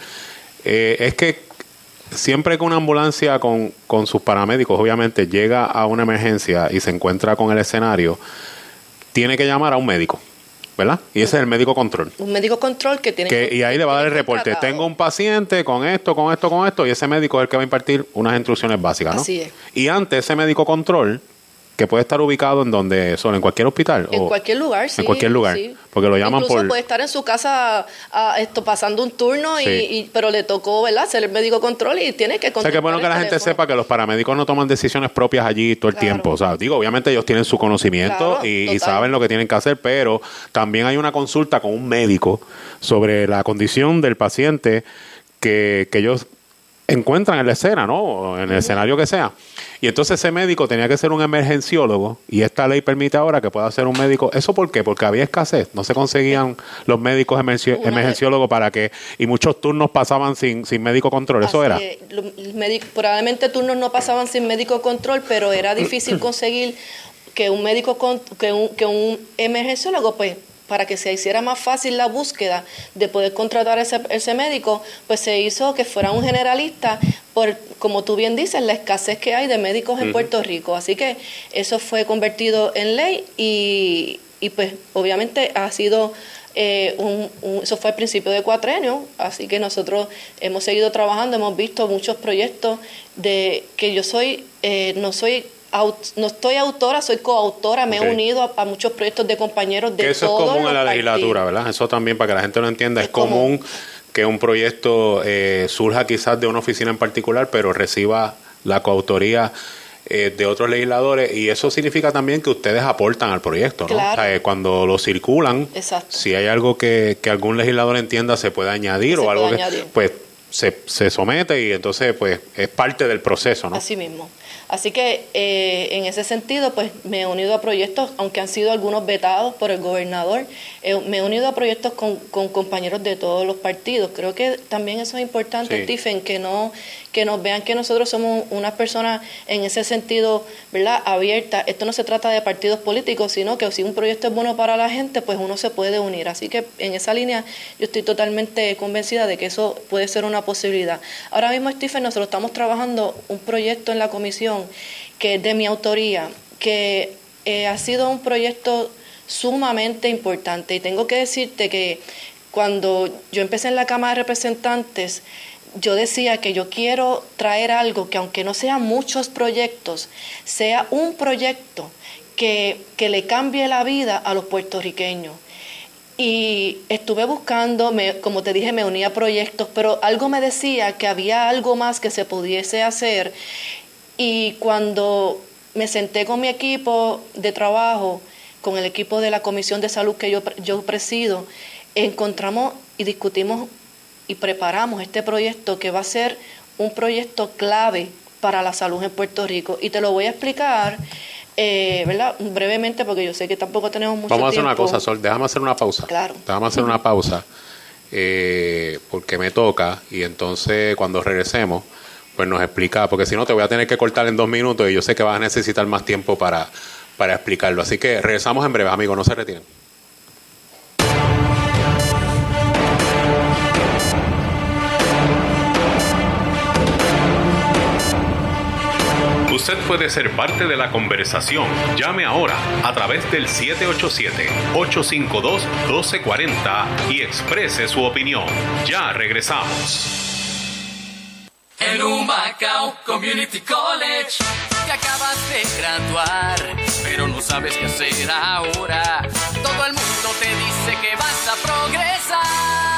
Eh, es que siempre que una ambulancia con, con sus paramédicos, obviamente, llega a una emergencia y se encuentra con el escenario, tiene que llamar a un médico, ¿verdad? Y ese es el médico control. un médico control que tiene Que, y ahí le va a dar el reporte. Tengo un paciente con esto, con esto, con esto, y ese médico es el que va a impartir unas instrucciones básicas, ¿no? Así es. Y antes ese médico control, que puede estar ubicado en donde, solo en cualquier hospital. En o- cualquier lugar, sí. En cualquier lugar. sí. Porque lo llaman Incluso por... puede estar en su casa ah, esto pasando un turno, y, Sí. y- pero le tocó, ¿verdad?, ser el médico control y tiene que O sea, que bueno que la gente sepa que los paramédicos no toman decisiones propias allí todo el tiempo. O sea, digo, obviamente ellos tienen su conocimiento Claro, y, y saben lo que tienen que hacer, pero también hay una consulta con un médico sobre la condición del paciente que, que ellos encuentran en la escena, ¿no? En el escenario que sea. Y entonces ese médico tenía que ser un emergenciólogo y esta ley permite ahora que pueda ser un médico. ¿Eso por qué? Porque había escasez. No se conseguían los médicos emergenciólogos para que... Y muchos turnos pasaban sin, sin médico control. Eso era. Médico- probablemente turnos no pasaban sin médico control, pero era difícil conseguir que un médico, con- que un, que un emergenciólogo, pues para que se hiciera más fácil la búsqueda de poder contratar ese, ese médico, pues se hizo que fuera un generalista por, como tú bien dices, la escasez que hay de médicos en. Puerto Rico. Así que eso fue convertido en ley y, y pues obviamente ha sido eh, un, un- eso fue al principio de cuatrenio, así que nosotros hemos seguido trabajando, hemos visto muchos proyectos de que yo soy, eh, no soy, aut- no estoy autora, soy coautora, me he unido a, a muchos proyectos de compañeros de Que eso es común en la legislatura, partidos. ¿verdad? Eso también para que la gente lo entienda. Es, común que un proyecto eh, surja quizás de una oficina en particular, pero reciba la coautoría eh, de otros legisladores y eso significa también que ustedes aportan al proyecto, ¿no? Claro. O sea, cuando lo circulan, Exacto. si hay algo que, que algún legislador entienda se puede añadir Se o algo que, añadir. pues se, se somete y entonces pues es parte del proceso, ¿no? Así mismo. Así que eh, en ese sentido, pues me he unido a proyectos, aunque han sido algunos vetados por el gobernador, eh, me he unido a proyectos con, con compañeros de todos los partidos. Creo que también eso es importante, Sí. Stephen, que no que nos vean que nosotros somos unas personas en ese sentido, ¿verdad? Abierta. Esto no se trata de partidos políticos, sino que si un proyecto es bueno para la gente, pues uno se puede unir. Así que en esa línea yo estoy totalmente convencida de que eso puede ser una posibilidad. Ahora mismo, Stephen, nosotros estamos trabajando un proyecto en la comisión que es de mi autoría, que eh, ha sido un proyecto sumamente importante. Y tengo que decirte que cuando yo empecé en la Cámara de Representantes, yo decía que yo quiero traer algo que aunque no sean muchos proyectos, sea un proyecto que, que le cambie la vida a los puertorriqueños. Y estuve buscando, me- como te dije, me uní a proyectos, pero algo me decía que había algo más que se pudiese hacer. Y cuando me senté con mi equipo de trabajo, con el equipo de la Comisión de Salud que yo, yo presido, encontramos y discutimos y preparamos este proyecto que va a ser un proyecto clave para la salud en Puerto Rico. Y te lo voy a explicar, eh, ¿verdad? Brevemente, porque yo sé que tampoco tenemos mucho Vamos a hacer tiempo. una cosa, Sol, déjame hacer una pausa. Claro. Déjame hacer una pausa, eh, porque me toca, y entonces cuando regresemos, pues nos explica, porque si no te voy a tener que cortar en dos minutos y yo sé que vas a necesitar más tiempo para, para explicarlo. Así que regresamos en breve, amigos, no se retiren. Usted puede ser parte de la conversación. Llame ahora a través del 787-852-1240 y exprese su opinión. Ya regresamos. En Humacao Community College te acabas de graduar, pero no sabes qué hacer ahora. Todo el mundo te dice que vas a progresar.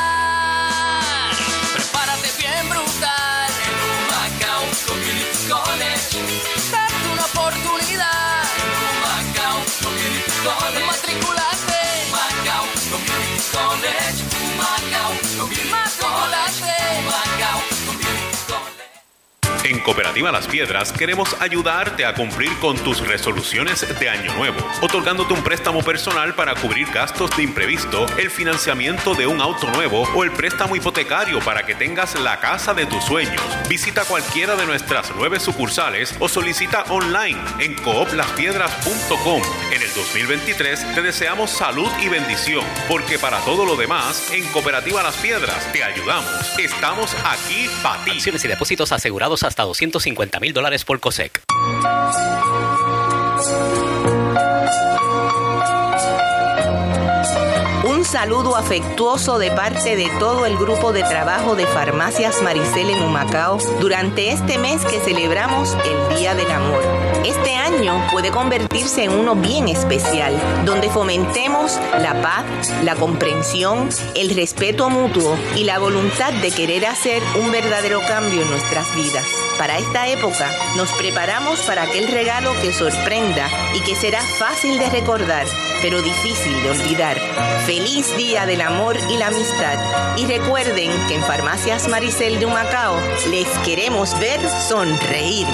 College. Matriculate Humacao Community College. Humacao Community College. En Cooperativa Las Piedras queremos ayudarte a cumplir con tus resoluciones de año nuevo, otorgándote un préstamo personal para cubrir gastos de imprevisto, el financiamiento de un auto nuevo o el préstamo hipotecario para que tengas la casa de tus sueños. Visita cualquiera de nuestras nueve sucursales o solicita online en cooplaspiedras.com. En el 2023 te deseamos salud y bendición, porque para todo lo demás, en Cooperativa Las Piedras te ayudamos. Estamos aquí para ti. Y depósitos asegurados hasta 250 mil dólares por COSEC. Saludo afectuoso de parte de todo el grupo de trabajo de Farmacias Maricel en Humacao durante este mes que celebramos el Día del Amor. Este año puede convertirse en uno bien especial, donde fomentemos la paz, la comprensión, el respeto mutuo y la voluntad de querer hacer un verdadero cambio en nuestras vidas. Para esta época nos preparamos para aquel regalo que sorprenda y que será fácil de recordar, pero difícil de olvidar. Feliz Día del Amor y la Amistad. Y recuerden que en Farmacias Maricel de Humacao les queremos ver sonreír.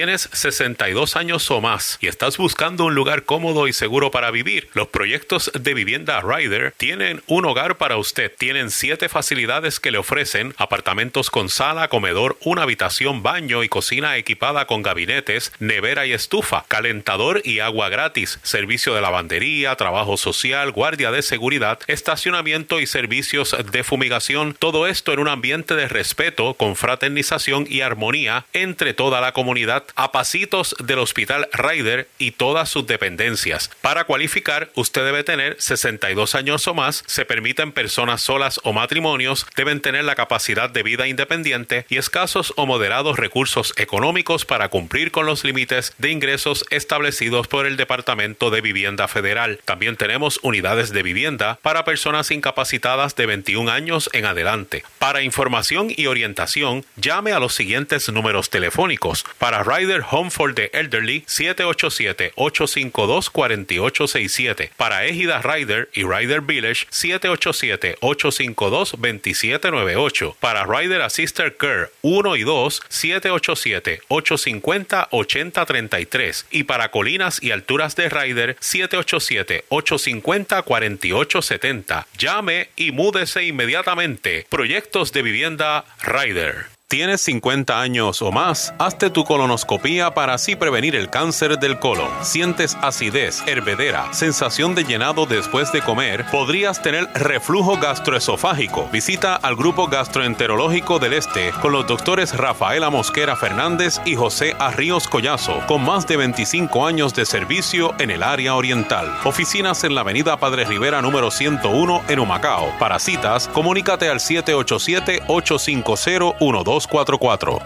Tienes 62 años o más y estás buscando un lugar cómodo y seguro para vivir. Los proyectos de vivienda Rider tienen un hogar para usted. Tienen siete facilidades que le ofrecen apartamentos con sala, comedor, una habitación, baño y cocina equipada con gabinetes, nevera y estufa, calentador y agua gratis, servicio de lavandería, trabajo social, guardia de seguridad, estacionamiento y servicios de fumigación. Todo esto en un ambiente de respeto, con fraternización y armonía entre toda la comunidad a pasitos del Hospital Ryder y todas sus dependencias. Para cualificar, usted debe tener 62 años o más, se permiten personas solas o matrimonios, deben tener la capacidad de vida independiente y escasos o moderados recursos económicos para cumplir con los límites de ingresos establecidos por el Departamento de Vivienda Federal. También tenemos unidades de vivienda para personas incapacitadas de 21 años en adelante. Para información y orientación, llame a los siguientes números telefónicos. Para Rider Home for the Elderly 787-852-4867. Para Égida Rider y Rider Village 787-852-2798. Para Rider Assister Care 1 y 2 787-850-8033. Y para Colinas y Alturas de Rider 787-850-4870. Llame y múdese inmediatamente. Proyectos de vivienda Rider. ¿Tienes 50 años o más? Hazte tu colonoscopía para así prevenir el cáncer del colon. ¿Sientes acidez, hervedera, sensación de llenado después de comer? Podrías tener reflujo gastroesofágico. Visita al Grupo Gastroenterológico del Este con los doctores Rafaela Mosquera Fernández y José Arríos Collazo, con más de 25 años de servicio en el área oriental. Oficinas en la avenida Padre Rivera número 101 en Humacao. Para citas, comunícate al 787 850 12 244.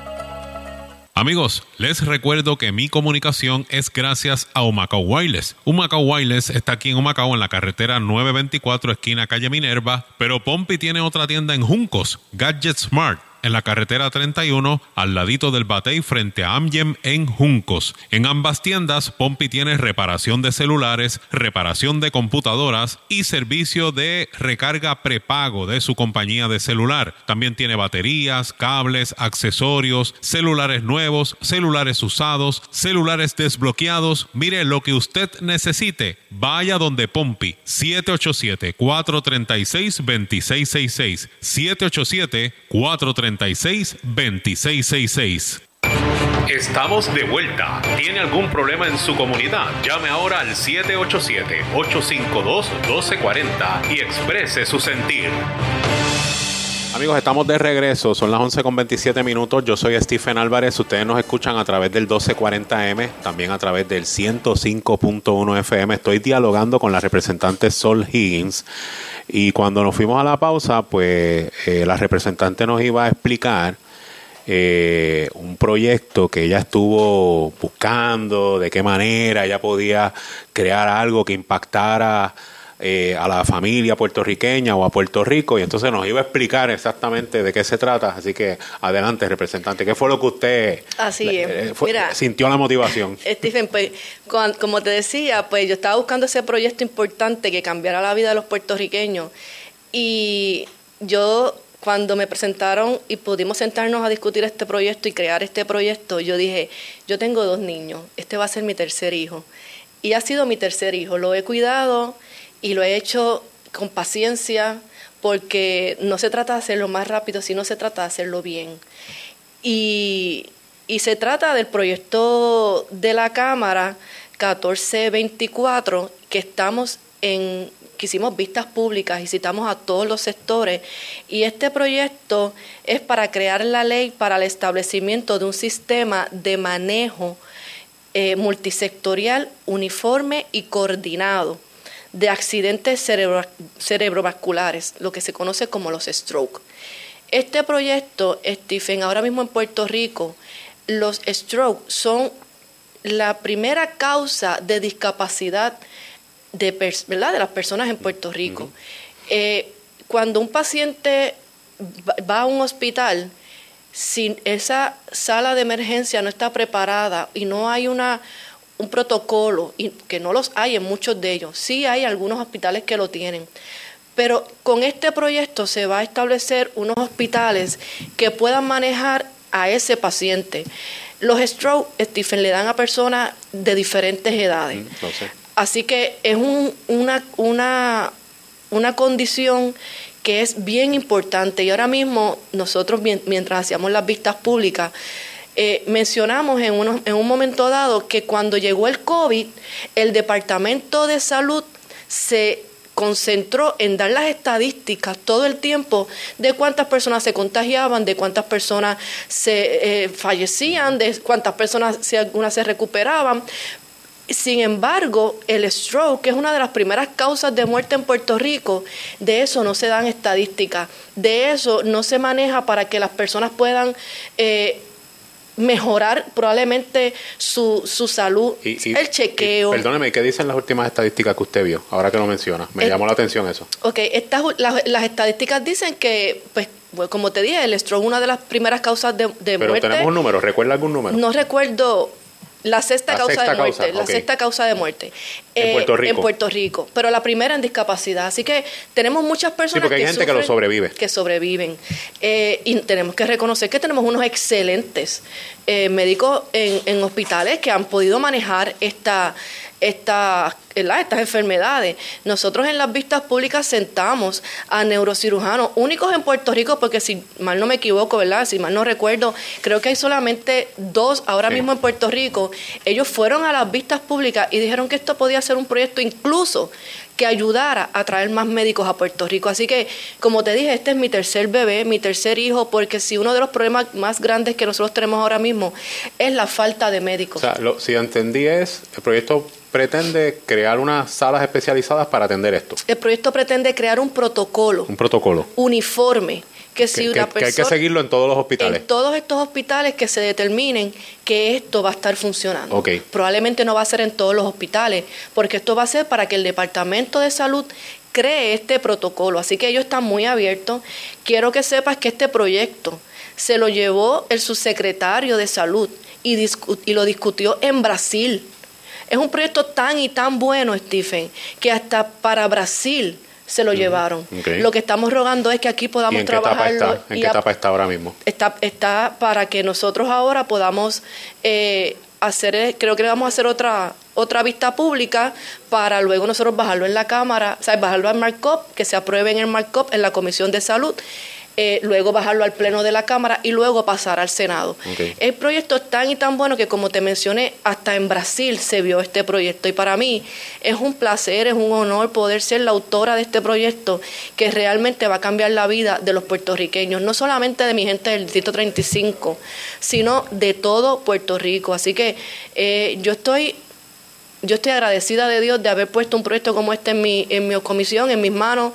Amigos, les recuerdo que mi comunicación es gracias a Humacao Wireless. Humacao Wireless está aquí en Humacao en la carretera 924 esquina calle Minerva, pero Pompi tiene otra tienda en Juncos, Gadget Smart en la carretera 31, al ladito del Batey frente a Amgem en Juncos. En ambas tiendas, Pompi tiene reparación de celulares, reparación de computadoras y servicio de recarga prepago de su compañía de celular. También tiene baterías, cables, accesorios, celulares nuevos, celulares usados, celulares desbloqueados. Mire lo que usted necesite. Vaya donde Pompi. 787-436-2666. 787-436. 2666. Estamos de vuelta. ¿Tiene algún problema en su comunidad? Llame ahora al 787-852-1240 y exprese su sentir. Amigos, estamos de regreso. Son las 11 con 27 minutos. Yo soy Stephen Álvarez. Ustedes nos escuchan a través del 1240M, también a través del 105.1 FM. Estoy dialogando con la representante Sol Higgins. Y cuando nos fuimos a la pausa, pues eh, la representante nos iba a explicar eh, un proyecto que ella estuvo buscando, de qué manera ella podía crear algo que impactara eh, a la familia puertorriqueña o a Puerto Rico y entonces nos iba a explicar exactamente de qué se trata. Así que adelante, representante, ¿qué fue lo que usted Así es. eh, fue- Mira, sintió la motivación? Stephen, pues, como te decía, pues yo estaba buscando ese proyecto importante que cambiara la vida de los puertorriqueños. Y yo, cuando me presentaron y pudimos sentarnos a discutir este proyecto y crear este proyecto, yo dije, yo tengo dos niños, este va a ser mi tercer hijo. Y ha sido mi tercer hijo, lo he cuidado y lo he hecho con paciencia porque no se trata de hacerlo más rápido, sino se trata de hacerlo bien. Y, y se trata del proyecto de la Cámara 1424, que estamos en, que hicimos vistas públicas y citamos a todos los sectores. Y este proyecto es para crear la ley para el establecimiento de un sistema de manejo eh, multisectorial, uniforme y coordinado de accidentes cerebro- cerebrovasculares, lo que se conoce como los stroke. Este proyecto, Stephen, ahora mismo en Puerto Rico, los stroke son la primera causa de discapacidad de, ¿verdad? de las personas en Puerto Rico. Eh, cuando un paciente va- va a un hospital, si esa sala de emergencia no está preparada y no hay una un protocolo, y que no los hay en muchos de ellos, sí hay algunos hospitales que lo tienen, pero con este proyecto se va a establecer unos hospitales que puedan manejar a ese paciente. Los stroke, Stephen, le dan a personas de diferentes edades. Así que es un- una, una, una condición que es bien importante. Y ahora mismo nosotros, mien- mientras hacíamos las vistas públicas, eh, mencionamos en, unos- en un momento dado que cuando llegó el COVID, el Departamento de Salud se concentró en dar las estadísticas todo el tiempo de cuántas personas se contagiaban, de cuántas personas se eh, fallecían, de cuántas personas, algunas se recuperaban. Sin embargo, el stroke, que es una de las primeras causas de muerte en Puerto Rico, de eso no se dan estadísticas, de eso no se maneja para que las personas puedan eh, mejorar probablemente su, su salud, Y- y- el chequeo. Perdóneme, ¿qué dicen las últimas estadísticas que usted vio? Ahora que lo menciona. Me Eh, llamó la atención eso. Ok, estas, las, las estadísticas dicen que, pues, como te dije, el stroke es una de las primeras causas de, de Pero muerte. tenemos un número. ¿Recuerda algún número? No recuerdo la sexta La causa sexta de muerte, causa, la sexta causa de muerte En Puerto Rico. en Puerto Rico, pero la primera en discapacidad. Así que tenemos muchas Sí, personas porque hay gente que lo sobrevive. que sobreviven Eh, y tenemos que reconocer que tenemos unos excelentes eh, médicos en, en hospitales que han podido manejar esta esta, ¿verdad? estas enfermedades. Nosotros en las vistas públicas sentamos a neurocirujanos únicos en Puerto Rico, porque si mal no me equivoco, ¿verdad? Si mal no recuerdo, creo que hay solamente dos ahora mismo en Puerto Rico. Ellos fueron a las vistas públicas y dijeron que esto podía ser un proyecto incluso que ayudara a traer más médicos a Puerto Rico. Así que, como te dije, este es mi tercer bebé, mi tercer hijo, porque si uno de los problemas más grandes que nosotros tenemos ahora mismo es la falta de O médicos. sea, lo, si entendí es, el proyecto pretende crear unas salas especializadas para atender esto. El proyecto pretende crear un protocolo Un protocolo. uniforme que si Que, una que- que hay que persona seguirlo en todos los hospitales. en todos estos hospitales que se determinen que esto va a estar funcionando. Ok. Probablemente no va a ser en todos los hospitales, porque esto va a ser para que el Departamento de Salud cree este protocolo. Así que ellos están muy abiertos. Quiero que sepas que este proyecto se lo llevó el subsecretario de Salud y, discu- y lo discutió en Brasil. Es un proyecto tan y tan bueno, Stephen, que hasta para Brasil se lo llevaron. Lo que estamos rogando es que aquí ¿Y podamos en qué etapa está? ¿En qué etapa está ahora mismo? está, está para que nosotros ahora podamos eh, hacer, eh, creo que vamos a hacer otra otra vista pública para luego nosotros bajarlo en la Cámara, o sea, bajarlo al markup, que se apruebe en el markup en la Comisión de Salud. Eh, luego bajarlo al Pleno de la Cámara y luego pasar al Senado. El proyecto es tan y tan bueno que, como te mencioné, hasta en Brasil se vio este proyecto. Y para mí es un placer, es un honor poder ser la autora de este proyecto que realmente va a cambiar la vida de los puertorriqueños, no solamente de mi gente del Distrito 35, sino de todo Puerto Rico. Así que eh, yo estoy yo estoy agradecida de Dios de haber puesto un proyecto como este en mi, en mi comisión, en mis manos,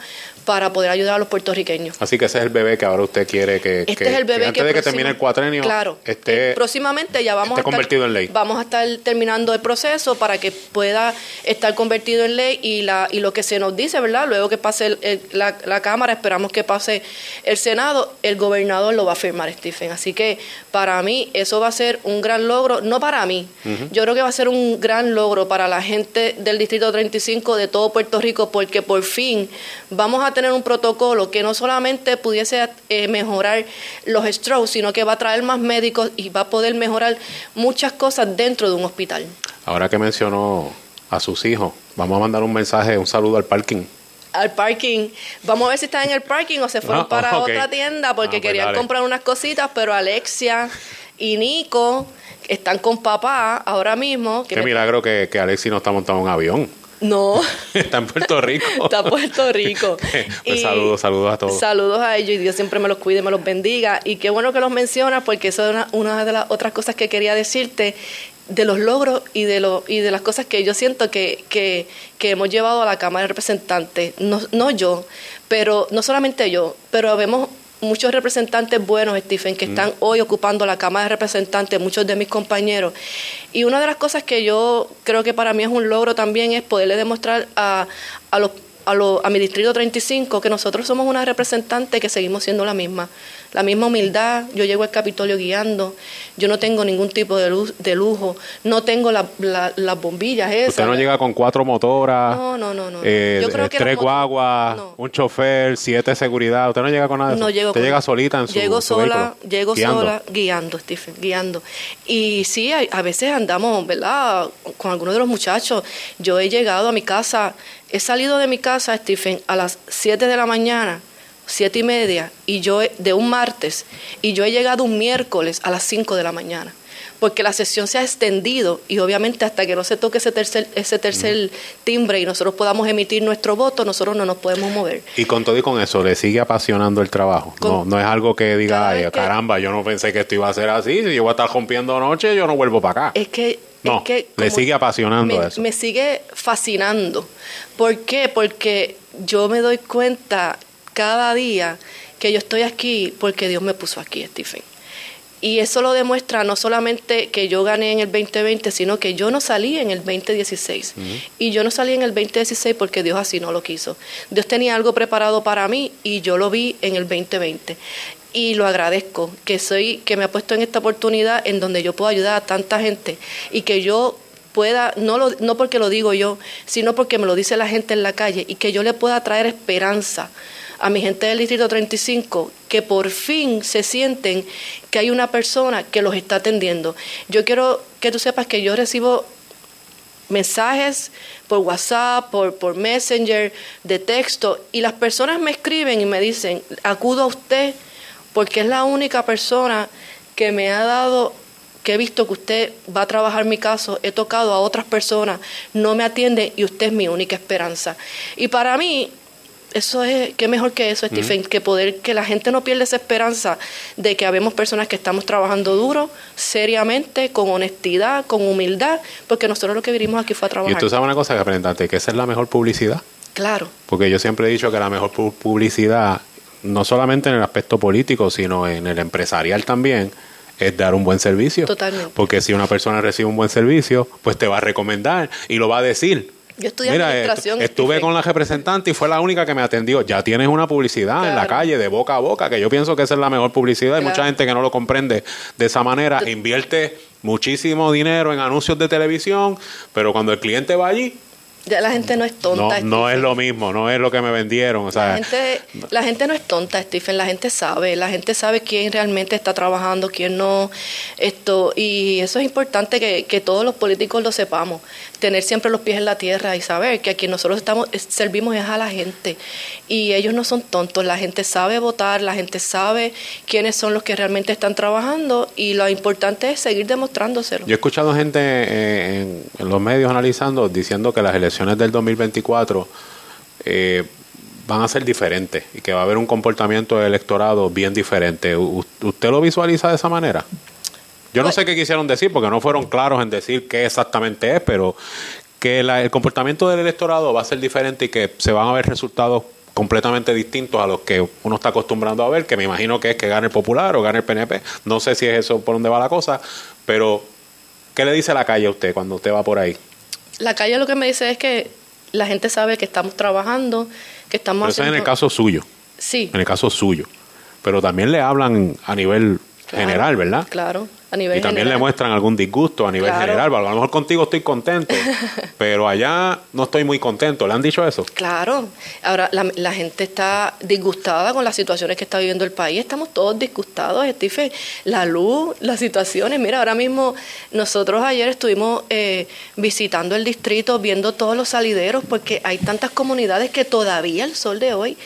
para poder ayudar a los puertorriqueños. Así que ese es el bebé que ahora usted quiere que, Este que- es el bebé que antes que de que próxima- termine el cuatrenio Claro. esté Próximamente ya vamos a estar, convertido en ley. Vamos a estar terminando el proceso para que pueda estar convertido en ley y la y lo que se nos dice, ¿verdad? Luego que pase el- el- la, la Cámara, esperamos que pase el Senado, el gobernador lo va a firmar, Stephen. Así que para mí eso va a ser un gran logro, no para mí, yo creo que va a ser un gran logro para la gente del Distrito 35 de todo Puerto Rico porque por fin vamos a tener un protocolo que no solamente pudiese eh, mejorar los strokes, sino que va a traer más médicos y va a poder mejorar muchas cosas dentro de un hospital. Ahora que mencionó a sus hijos, vamos a mandar un mensaje, un saludo al parking. Al parking, vamos a ver si están en el parking o se fueron Ah, para otra tienda porque Ah, pues querían dale. comprar unas cositas, pero Alexia y Nico están con papá ahora mismo. Qué milagro que, que Alexi no está montado en un avión. No, está en Puerto Rico. está en Puerto Rico. pues saludos, saludos a todos. Saludos a ellos y Dios siempre me los cuide y me los bendiga. Y qué bueno que los mencionas porque eso es una, una de las otras cosas que quería decirte de los logros y de lo, y de las cosas que yo siento que, que, que hemos llevado a la Cámara de Representantes. No, no yo, pero no solamente yo, pero vemos muchos representantes buenos, Stephen, que están hoy ocupando la Cámara de Representantes, muchos de mis compañeros. Y una de las cosas que yo creo que para mí es un logro también es poderle demostrar a, a los a, lo- a mi distrito 35 que nosotros somos una representante que seguimos siendo la misma. La misma humildad, yo llego al Capitolio guiando, yo no tengo ningún tipo de, luz, de lujo, no tengo la- la- las bombillas esas. Usted no llega con cuatro motoras, No, no, no, no. eh, Yo creo eh, que tres guaguas, un chofer, siete seguridad. Usted no llega con nada de eso. No llego Usted con- llega solita en su Llego sola, vehículo, llego guiando. sola guiando, Stephen, guiando. Y sí, a, a veces andamos, ¿verdad? Con algunos de los muchachos. Yo he llegado a mi casa, he salido de mi casa, Stephen, a las 7 de la mañana, siete y media, y yo he- de un martes, y yo he llegado un miércoles a las 5 de la mañana. Porque la sesión se ha extendido y obviamente hasta que no se toque ese tercer, ese tercer timbre y nosotros podamos emitir nuestro voto, nosotros no nos podemos mover. Y con todo y con eso, ¿le sigue apasionando el trabajo? No, no es algo que diga, ay, caramba, yo no pensé que esto iba a ser así. Si yo voy a estar rompiendo anoche, yo no vuelvo para acá. Es que, No, es que le sigue apasionando me, eso. me sigue fascinando. ¿Por qué? Porque yo me doy cuenta cada día que yo estoy aquí porque Dios me puso aquí, Stephen. Y eso lo demuestra no solamente que yo gané en el 2020, sino que yo no salí en el 2016. Y yo no salí en el 2016 porque Dios así no lo quiso. Dios tenía algo preparado para mí y yo lo vi en el 2020. Y lo agradezco, que soy, que me ha puesto en esta oportunidad en donde yo puedo ayudar a tanta gente y que yo pueda, no, lo, no porque lo digo yo, sino porque me lo dice la gente en la calle y que yo le pueda traer esperanza a mi gente del Distrito 35 que por fin se sienten que hay una persona que los está atendiendo. Yo quiero que tú sepas que yo recibo mensajes por WhatsApp, por, por Messenger, de texto, y las personas me escriben y me dicen, acudo a usted porque es la única persona que me ha dado, que he visto que usted va a trabajar mi caso, he tocado a otras personas, no me atienden y usted es mi única esperanza. Y para mí, eso es, qué mejor que eso, Stephen, que poder que la gente no pierda esa esperanza de que habemos personas que estamos trabajando duro, seriamente, con honestidad, con humildad, porque nosotros lo que vinimos aquí fue a Y trabajar. usted sabe una cosa, representante, que esa es la mejor publicidad. Claro, Porque yo siempre he dicho que la mejor pu- publicidad, no solamente en el aspecto político, sino en el empresarial también, es dar un buen servicio. totalmente. Porque si una persona recibe un buen servicio, pues te va a recomendar y lo va a decir. Yo estudié Mira, administración. estu- estuve con la representante y fue la única que me atendió. Ya tienes una publicidad en la calle de boca a boca, que yo pienso que esa es la mejor publicidad. Hay mucha gente que no lo comprende de esa manera. Invierte muchísimo dinero en anuncios de televisión, pero cuando el cliente va allí, Ya la gente no es tonta. No, no es lo mismo, no es lo que me vendieron. O sea, La gente, la gente no es tonta, Stephen, la gente sabe, la gente sabe quién realmente está trabajando, quién no, esto, y eso es importante que, que todos los políticos lo sepamos, tener siempre los pies en la tierra y saber que a quien nosotros estamos, es- servimos es a la gente, y ellos no son tontos, la gente sabe votar, la gente sabe quiénes son los que realmente están trabajando, y lo importante es seguir demostrándoselo. Yo he escuchado gente eh, en, los medios analizando, diciendo que las elecciones del 2024 eh, van a ser diferentes y que va a haber un comportamiento del electorado bien diferente. ¿Usted lo visualiza de esa manera? Yo no sé qué quisieron decir porque no fueron claros en decir qué exactamente es, pero que la- el comportamiento del electorado va a ser diferente y que se van a ver resultados completamente distintos a los que uno está acostumbrando a ver, que me imagino que es que gane el Popular o gane el PNP. No sé si es eso por dónde va la cosa, pero ¿qué le dice la calle a usted cuando usted va por ahí? La calle lo que me dice es que la gente sabe que estamos trabajando, que estamos Pero eso es en haciendo... el caso suyo, Sí, en el caso suyo. Pero también le hablan a nivel Claro. general, ¿verdad? claro, a nivel Y también general. le muestran algún disgusto a nivel Claro. general. A lo mejor contigo estoy contento, pero allá no estoy muy contento. ¿Le han dicho eso? Claro, ahora la, la gente está disgustada con las situaciones que está viviendo el país, estamos todos disgustados, Stephen, la luz, las situaciones, mira, ahora mismo nosotros ayer estuvimos eh, visitando el distrito, viendo todos los salideros, porque hay tantas comunidades que todavía el sol de hoy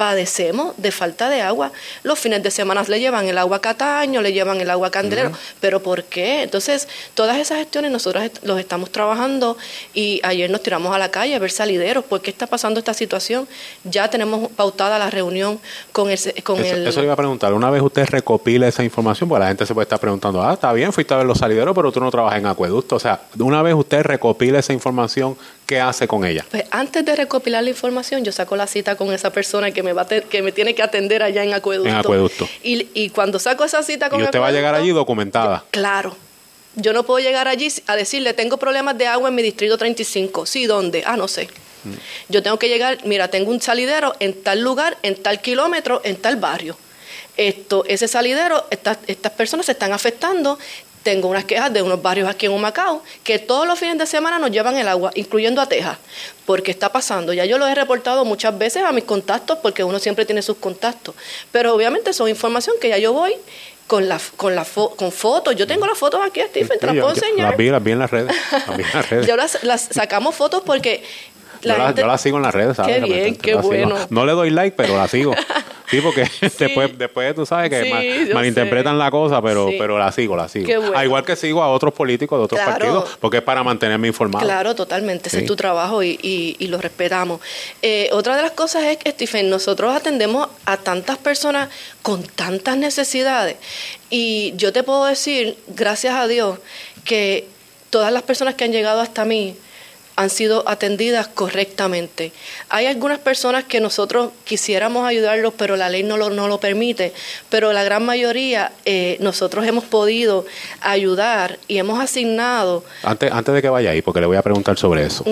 padecemos de falta de agua. Los fines de semana le llevan el agua a Cataño, le llevan el agua a Candelero. ¿Pero por qué? Entonces, todas esas gestiones nosotros est- los estamos trabajando y ayer nos tiramos a la calle a ver salideros. ¿Por qué está pasando esta situación? Ya tenemos pautada la reunión con el... Con Eso, el eso le iba a preguntar. Una vez usted recopila esa información, porque la gente se puede estar preguntando, ah, está bien, fuiste a ver los salideros, pero tú no trabajas en acueducto. O sea, una vez usted recopila esa información, ¿qué hace con ella? Pues antes de recopilar la información, yo saco la cita con esa persona que me va a que me tiene que atender allá en acueducto. En acueducto. Y, y cuando saco esa cita con Y usted va a llegar allí documentada. Claro. Yo no puedo llegar allí a decirle, tengo problemas de agua en mi distrito 35. Sí, ¿dónde? Ah, no sé. Mm. Yo tengo que llegar, mira, tengo un salidero en tal lugar, en tal kilómetro, en tal barrio. Esto, ese salidero, estas personas se están afectando. Tengo unas quejas de unos barrios aquí en Humacao que todos los fines de semana nos llevan el agua, incluyendo a Texas. Porque está pasando. Ya yo lo he reportado muchas veces a mis contactos, porque uno siempre tiene sus contactos. Pero obviamente son información que ya yo voy con la, con la fo- con fotos. Yo tengo las fotos aquí, Stephen, te las Sí, puedo enseñar. las vi, las vi en las redes. Las vi en las redes. Yo las, las sacamos fotos porque la yo, la, gente- yo la sigo en las redes, ¿sabes? Qué bien, qué la sigo. bueno. No le doy like, pero la sigo. Sí, porque después, después tú sabes que Sí, ma- yo malinterpretan sé. la cosa, pero, Sí. pero la sigo, la sigo. Qué bueno. Ah, igual que sigo a otros políticos de otros Claro. partidos, porque es para mantenerme informado. Claro, totalmente, ese es tu trabajo y, y- y lo respetamos. Eh, otra de las cosas es que, Stephen, nosotros atendemos a tantas personas con tantas necesidades y yo te puedo decir, gracias a Dios, que todas las personas que han llegado hasta mí han sido atendidas correctamente. Hay algunas personas que nosotros quisiéramos ayudarlos, pero la ley no lo, no lo permite, pero la gran mayoría eh, nosotros hemos podido ayudar y hemos asignado Antes, antes de que vaya ahí, porque le voy a preguntar sobre eso.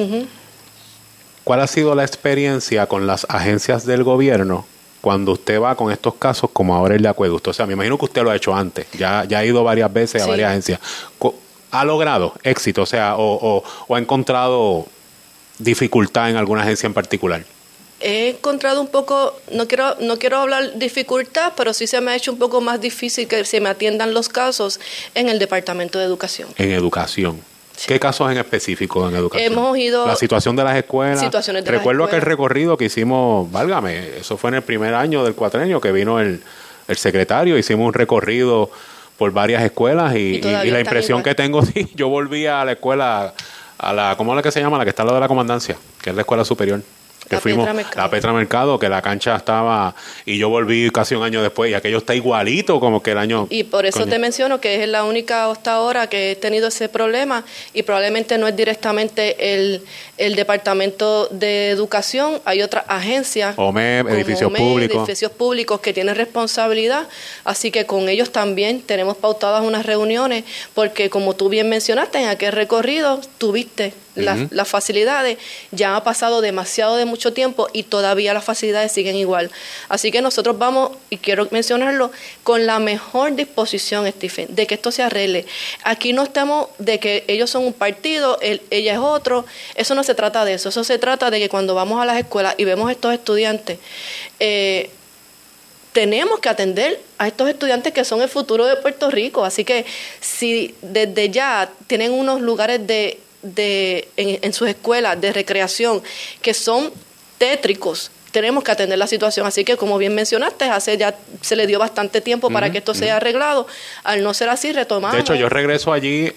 ¿Cuál ha sido la experiencia con las agencias del gobierno cuando usted va con estos casos como ahora el de acueducto? O sea, me imagino que usted lo ha hecho antes, ya, ya ha ido varias veces a varias agencias. ¿Ha logrado éxito? O sea, o, o- o ha encontrado dificultad en alguna agencia en particular? He encontrado un poco, no quiero, no quiero hablar dificultad, pero sí se me ha hecho un poco más difícil que se me atiendan los casos en el Departamento de Educación. En educación. ¿Qué casos en específico en educación? Hemos ido- La situación de las escuelas. Situaciones de las Recuerdo aquel escuelas. recorrido que hicimos, válgame, eso fue en el primer año del cuatrenio que vino el, el secretario, hicimos un recorrido por varias escuelas y, Y y- la impresión igual. que tengo, sí, yo volví a la escuela, a la, ¿cómo es la que se llama? La que está al lado de la comandancia, que es la escuela superior. Que La fuimos, Petra la Petra Mercado, que la cancha estaba, y yo volví casi un año después, y aquello está igualito como que el año. Y por eso Coño. te menciono que es la única hasta ahora que he tenido ese problema y probablemente no es directamente el, el Departamento de Educación, hay otra agencia. OME, como edificios OME, públicos. edificios públicos que tienen responsabilidad, así que con ellos también tenemos pautadas unas reuniones, porque como tú bien mencionaste, en aquel recorrido tuviste las, facilidades, ya ha pasado demasiado de mucho tiempo y todavía las facilidades siguen igual. Así que nosotros vamos, y quiero mencionarlo, con la mejor disposición, Stephen, de que esto se arregle. Aquí no estamos de que ellos son un partido, él- ella es otro, eso no se trata de eso, eso se trata de que cuando vamos a las escuelas y vemos estos estudiantes, eh, tenemos que atender a estos estudiantes que son el futuro de Puerto Rico. Así que si desde ya tienen unos lugares de, de en, en sus escuelas de recreación que son tétricos, tenemos que atender la situación. Así que, como bien mencionaste, hace ya se le dio bastante tiempo para que esto sea arreglado. Al no ser así, retomamos. De hecho, yo regreso allí,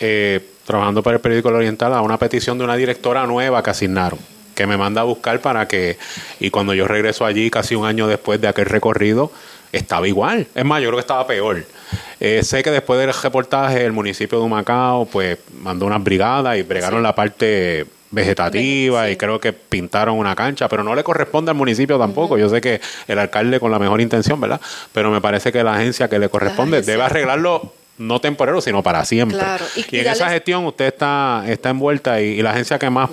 eh, trabajando para el periódico El Oriental, a una petición de una directora nueva que asignaron, que me manda a buscar para que, y cuando yo regreso allí, casi un año después de aquel recorrido, estaba igual. Es más, yo creo que estaba peor. Eh, sé que después del reportaje, el municipio de Humacao, pues, mandó unas brigadas y bregaron la parte vegetativa y creo que pintaron una cancha, pero no le corresponde al municipio tampoco. Yo sé que el alcalde con la mejor intención, ¿verdad? Pero me parece que la agencia que le corresponde debe arreglarlo no temporero, sino para siempre. Claro, y- Y, y en esa gestión usted está, está envuelta y, y la agencia que más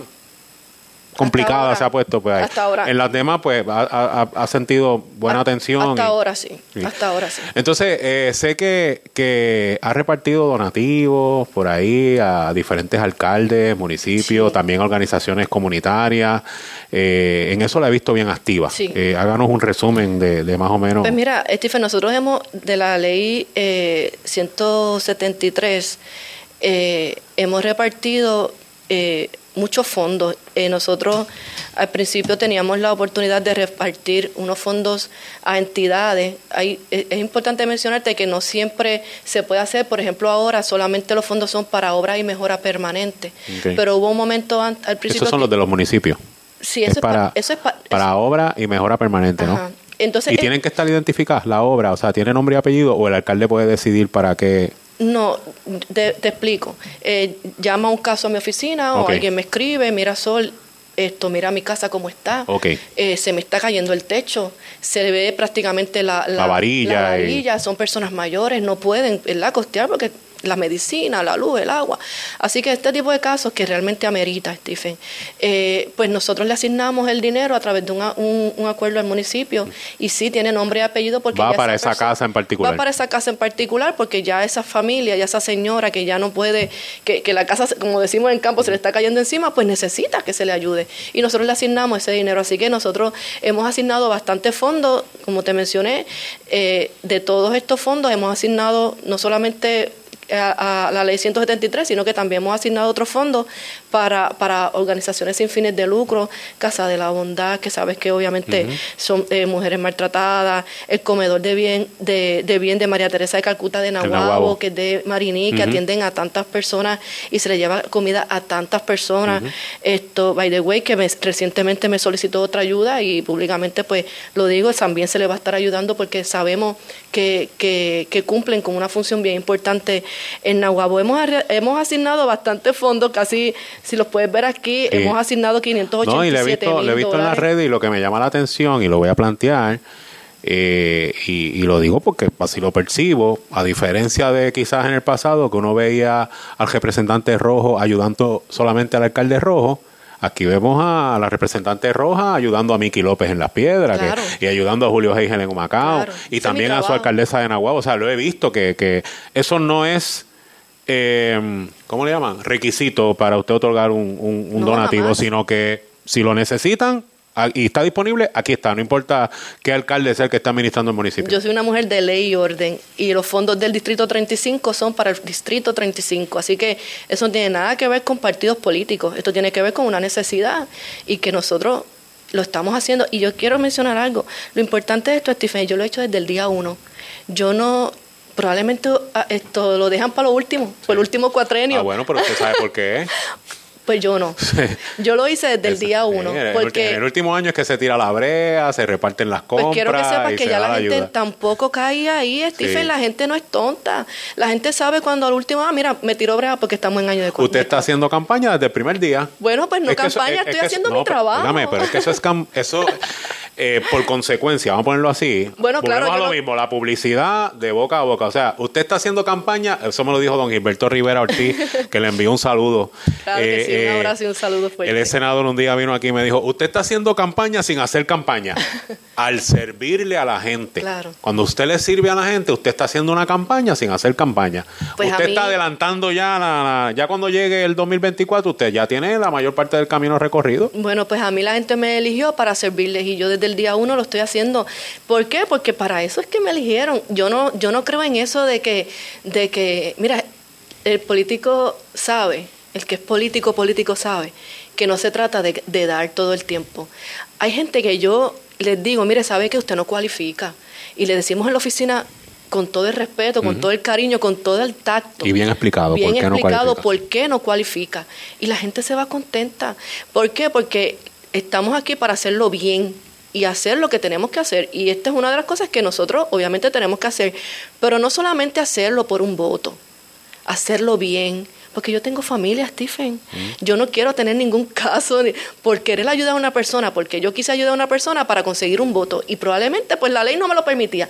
complicada ahora. se ha puesto, pues ahí. Hasta ahora. en las demás, pues ha, ha- ha sentido buena atención. Hasta y- ahora sí, Sí. hasta ahora sí. entonces, eh, sé que, que ha repartido donativos por ahí a diferentes alcaldes, municipios, también organizaciones comunitarias. Eh, en eso la he visto bien activa. Sí. Eh, háganos un resumen de, de más o menos. Pues mira, Stephen, nosotros hemos, de la ley eh, 173, eh, hemos repartido eh, muchos fondos. Eh, nosotros al principio teníamos la oportunidad de repartir unos fondos a entidades. Hay, es, es importante mencionarte que no siempre se puede hacer, por ejemplo, ahora solamente los fondos son para obra y mejora permanente. Pero hubo un momento al principio... Esos son que- los de los municipios. Sí, es eso es, para- pa- eso es pa- Para obra y mejora permanente, Ajá. ¿no? Entonces, y eh, tienen que estar identificadas la obra, o sea, tiene nombre y apellido, o el alcalde puede decidir para qué. No, te, te explico. Eh, llama un caso a mi oficina o alguien me escribe, mira Sol, esto, mira mi casa cómo está. Ok. Eh, se me está cayendo el techo, se ve prácticamente la, La varilla la y- varilla, son personas mayores, no pueden ¿verdad? costear porque la medicina, la luz, el agua. Así que este tipo de casos que realmente amerita, Stephen, eh, pues nosotros le asignamos el dinero a través de una- un, un acuerdo al municipio y sí tiene nombre y apellido porque Va para esa persona- casa en particular. Va para esa casa en particular porque ya esa familia, ya esa señora que ya no puede, que, que la casa, como decimos en campo, se le está cayendo encima, pues necesita que se le ayude. Y nosotros le asignamos ese dinero. Así que nosotros hemos asignado bastante fondos, como te mencioné, eh, de todos estos fondos hemos asignado no solamente a, a la ley 173, sino que también hemos asignado otros fondos para, para organizaciones sin fines de lucro, Casa de la Bondad, que sabes que obviamente son eh, mujeres maltratadas, el comedor de bien de, de bien de María Teresa de Calcuta de Nahuabo, que es de Mariní, que atienden a tantas personas y se le lleva comida a tantas personas. Esto, by the way, que me- recientemente me solicitó otra ayuda y públicamente pues lo digo, también se le va a estar ayudando porque sabemos que, que, que cumplen con una función bien importante en Nahuabo. Hemos, hemos asignado bastantes fondos, casi, si los puedes ver aquí, Sí. hemos asignado 587 No, y le he visto, le he visto en las redes y lo que me llama la atención y lo voy a plantear, eh, y, y lo digo porque así lo percibo, a diferencia de quizás en el pasado que uno veía al representante rojo ayudando solamente al alcalde rojo, aquí vemos a la representante roja ayudando a Miki López en Las Piedras que- y ayudando a Julio Heigel en Humacao Claro. Y también a su alcaldesa de Nahuatl. O sea, lo he visto que, que eso no es... Eh, ¿Cómo le llaman? Requisito para usted otorgar un, un- un No, donativo, jamás. sino que si lo necesitan y está disponible, aquí está. No importa qué alcalde es el que está administrando el municipio. Yo soy una mujer de ley y orden y los fondos del Distrito 35 son para el Distrito 35, así que eso no tiene nada que ver con partidos políticos, esto tiene que ver con una necesidad y que nosotros lo estamos haciendo. Y yo quiero mencionar algo, lo importante de esto, Stephen, yo lo he hecho desde el día uno. Yo no, probablemente ah, esto lo dejan para lo último, por el último cuatrenio. Ah, bueno, pero usted sabe por qué. Pues yo no. Yo lo hice desde el día uno, porque... en el último año es que se tira la brea, se reparten las compras. Pues quiero que sepas que se ya la gente ayuda. tampoco cae ahí, Stephen. Sí. La gente no es tonta. La gente sabe cuando al último, ah, mira, me tiró brea porque estamos en año de cu- Usted está haciendo campaña desde el primer día. Bueno, pues no Es eso- campaña, es- es estoy eso- haciendo no, mi pero- trabajo. dígame, pero es que eso es cam- eso eh, por consecuencia, vamos a ponerlo así. Bueno, claro, a lo no- mismo, la publicidad de boca a boca. O sea, usted está haciendo campaña, eso me lo dijo don Gilberto Rivera Ortiz, que le envió un saludo. Claro que Eh, un eh, abrazo y un saludo fuerte. el senador un día vino aquí y me dijo, usted está haciendo campaña sin hacer campaña. Al servirle a la gente. Claro. Cuando usted le sirve a la gente, usted está haciendo una campaña sin hacer campaña. Pues usted mí- está adelantando ya, la- la- ya cuando llegue el 2024, usted ya tiene la mayor parte del camino recorrido. Bueno, pues a mí la gente me eligió para servirles y yo desde el día uno lo estoy haciendo. ¿Por qué? Porque para eso es que me eligieron. Yo no, yo no creo en eso de que, de que, mira, el político sabe, el que es político, político sabe, que no se trata de, de dar todo el tiempo. Hay gente que yo les digo, mire, sabe que usted no cualifica. Y le decimos en la oficina con todo el respeto, con todo el cariño, con todo el tacto. Y bien explicado bien por qué no explicado cualifica. por qué no cualifica. Y la gente se va contenta. ¿Por qué? Porque estamos aquí para hacerlo bien y hacer lo que tenemos que hacer. Y esta es una de las cosas que nosotros obviamente tenemos que hacer. Pero no solamente hacerlo por un voto, hacerlo bien. Porque yo tengo familia, Stephen. Yo no quiero tener ningún caso ni- por querer ayudar a una persona, porque yo quise ayudar a una persona para conseguir un voto. Y probablemente pues la ley no me lo permitía.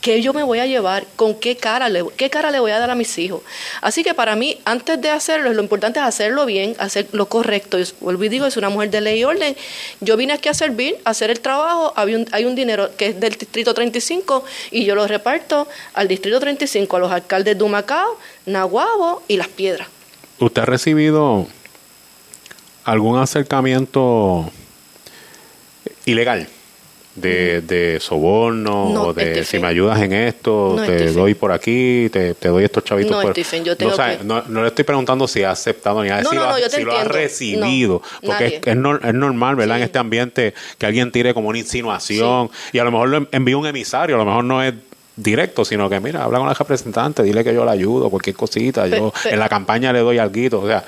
¿Qué yo me voy a llevar? ¿Con qué cara, le, qué cara le voy a dar a mis hijos? Así que para mí, antes de hacerlo, lo importante es hacerlo bien, hacer lo correcto. Yo vuelvo y digo, es una mujer de ley y orden. Yo vine aquí a servir, a hacer el trabajo. Había un- hay un dinero que es del Distrito 35 y yo lo reparto al Distrito 35, a los alcaldes de Humacao, Nahuabo y Las Piedras. ¿Usted ha recibido algún acercamiento ilegal? De, de soborno No, o de si me ayudas en esto, No, te doy por aquí, te, te doy estos chavitos No, por Stephen, yo tengo no, sabe, que- no, no le estoy preguntando si ha aceptado ni nada, si, lo, ha, si lo ha recibido. Porque es, es, es normal, ¿verdad? En este ambiente que alguien tire como una insinuación y a lo mejor lo envía un emisario, a lo mejor no es directo, sino que mira, habla con la representante, dile que yo la ayudo, cualquier cosita, yo en la campaña le doy algo, o sea,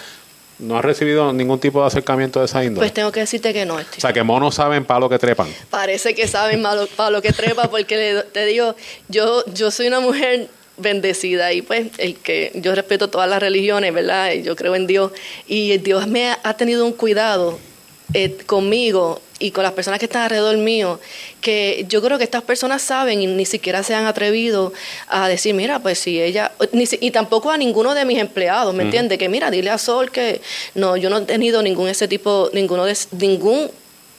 no ha recibido ningún tipo de acercamiento de esa índole. Pues tengo que decirte que no, Stephen. o sea, que monos saben para lo que trepan. Parece que saben para lo que trepa, porque le- te digo, yo, yo soy una mujer bendecida y pues el que yo respeto todas las religiones, ¿verdad? Y Yo creo en Dios y Dios me ha, ha tenido un cuidado eh, conmigo y con las personas que están alrededor mío, que yo creo que estas personas saben y ni siquiera se han atrevido a decir, mira, pues si ella, ni si- y tampoco a ninguno de mis empleados, ¿me Ujú. entiendes? Que mira, dile a Sol que no, yo no he tenido ningún ese tipo, ninguno de, ningún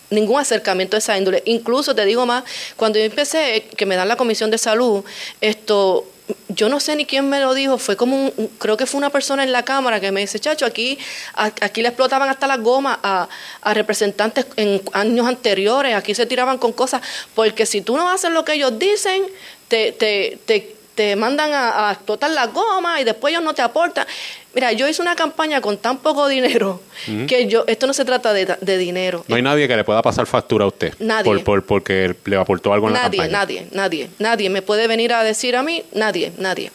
ningún acercamiento de esa índole. Incluso te digo más, cuando yo empecé, que me dan la comisión de salud, esto, yo no sé ni quién me lo dijo, fue como un, creo que fue una persona en la cámara que me dice, chacho, aquí, aquí le explotaban hasta las gomas a, a representantes en años anteriores, aquí se tiraban con cosas, porque si tú no haces lo que ellos dicen, te, te, te, te mandan a, a explotar las gomas y después ellos no te aportan. Mira, yo hice una campaña con tan poco dinero que yo, esto no se trata de, de dinero. No hay nadie que le pueda pasar factura a usted. Nadie. Por, por- porque le aportó algo en la Nadie, campaña. nadie, nadie, nadie me puede venir a decir a mí, nadie, nadie.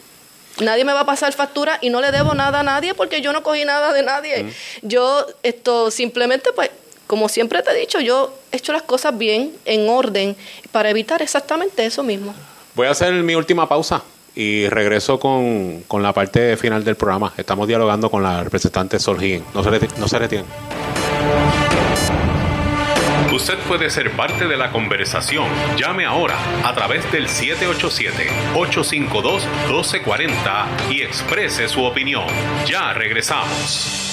Nadie me va a pasar factura y no le debo nada a nadie porque yo no cogí nada de nadie. Yo esto simplemente pues como siempre te he dicho, yo he hecho las cosas bien, en orden, para evitar exactamente eso mismo. Voy a hacer mi última pausa y regreso con, con la parte final del programa. Estamos dialogando con la representante Sol Higgins. No se, no. Usted puede ser parte de la conversación. Llame ahora a través del 787-852-1240 y exprese su opinión. Ya regresamos.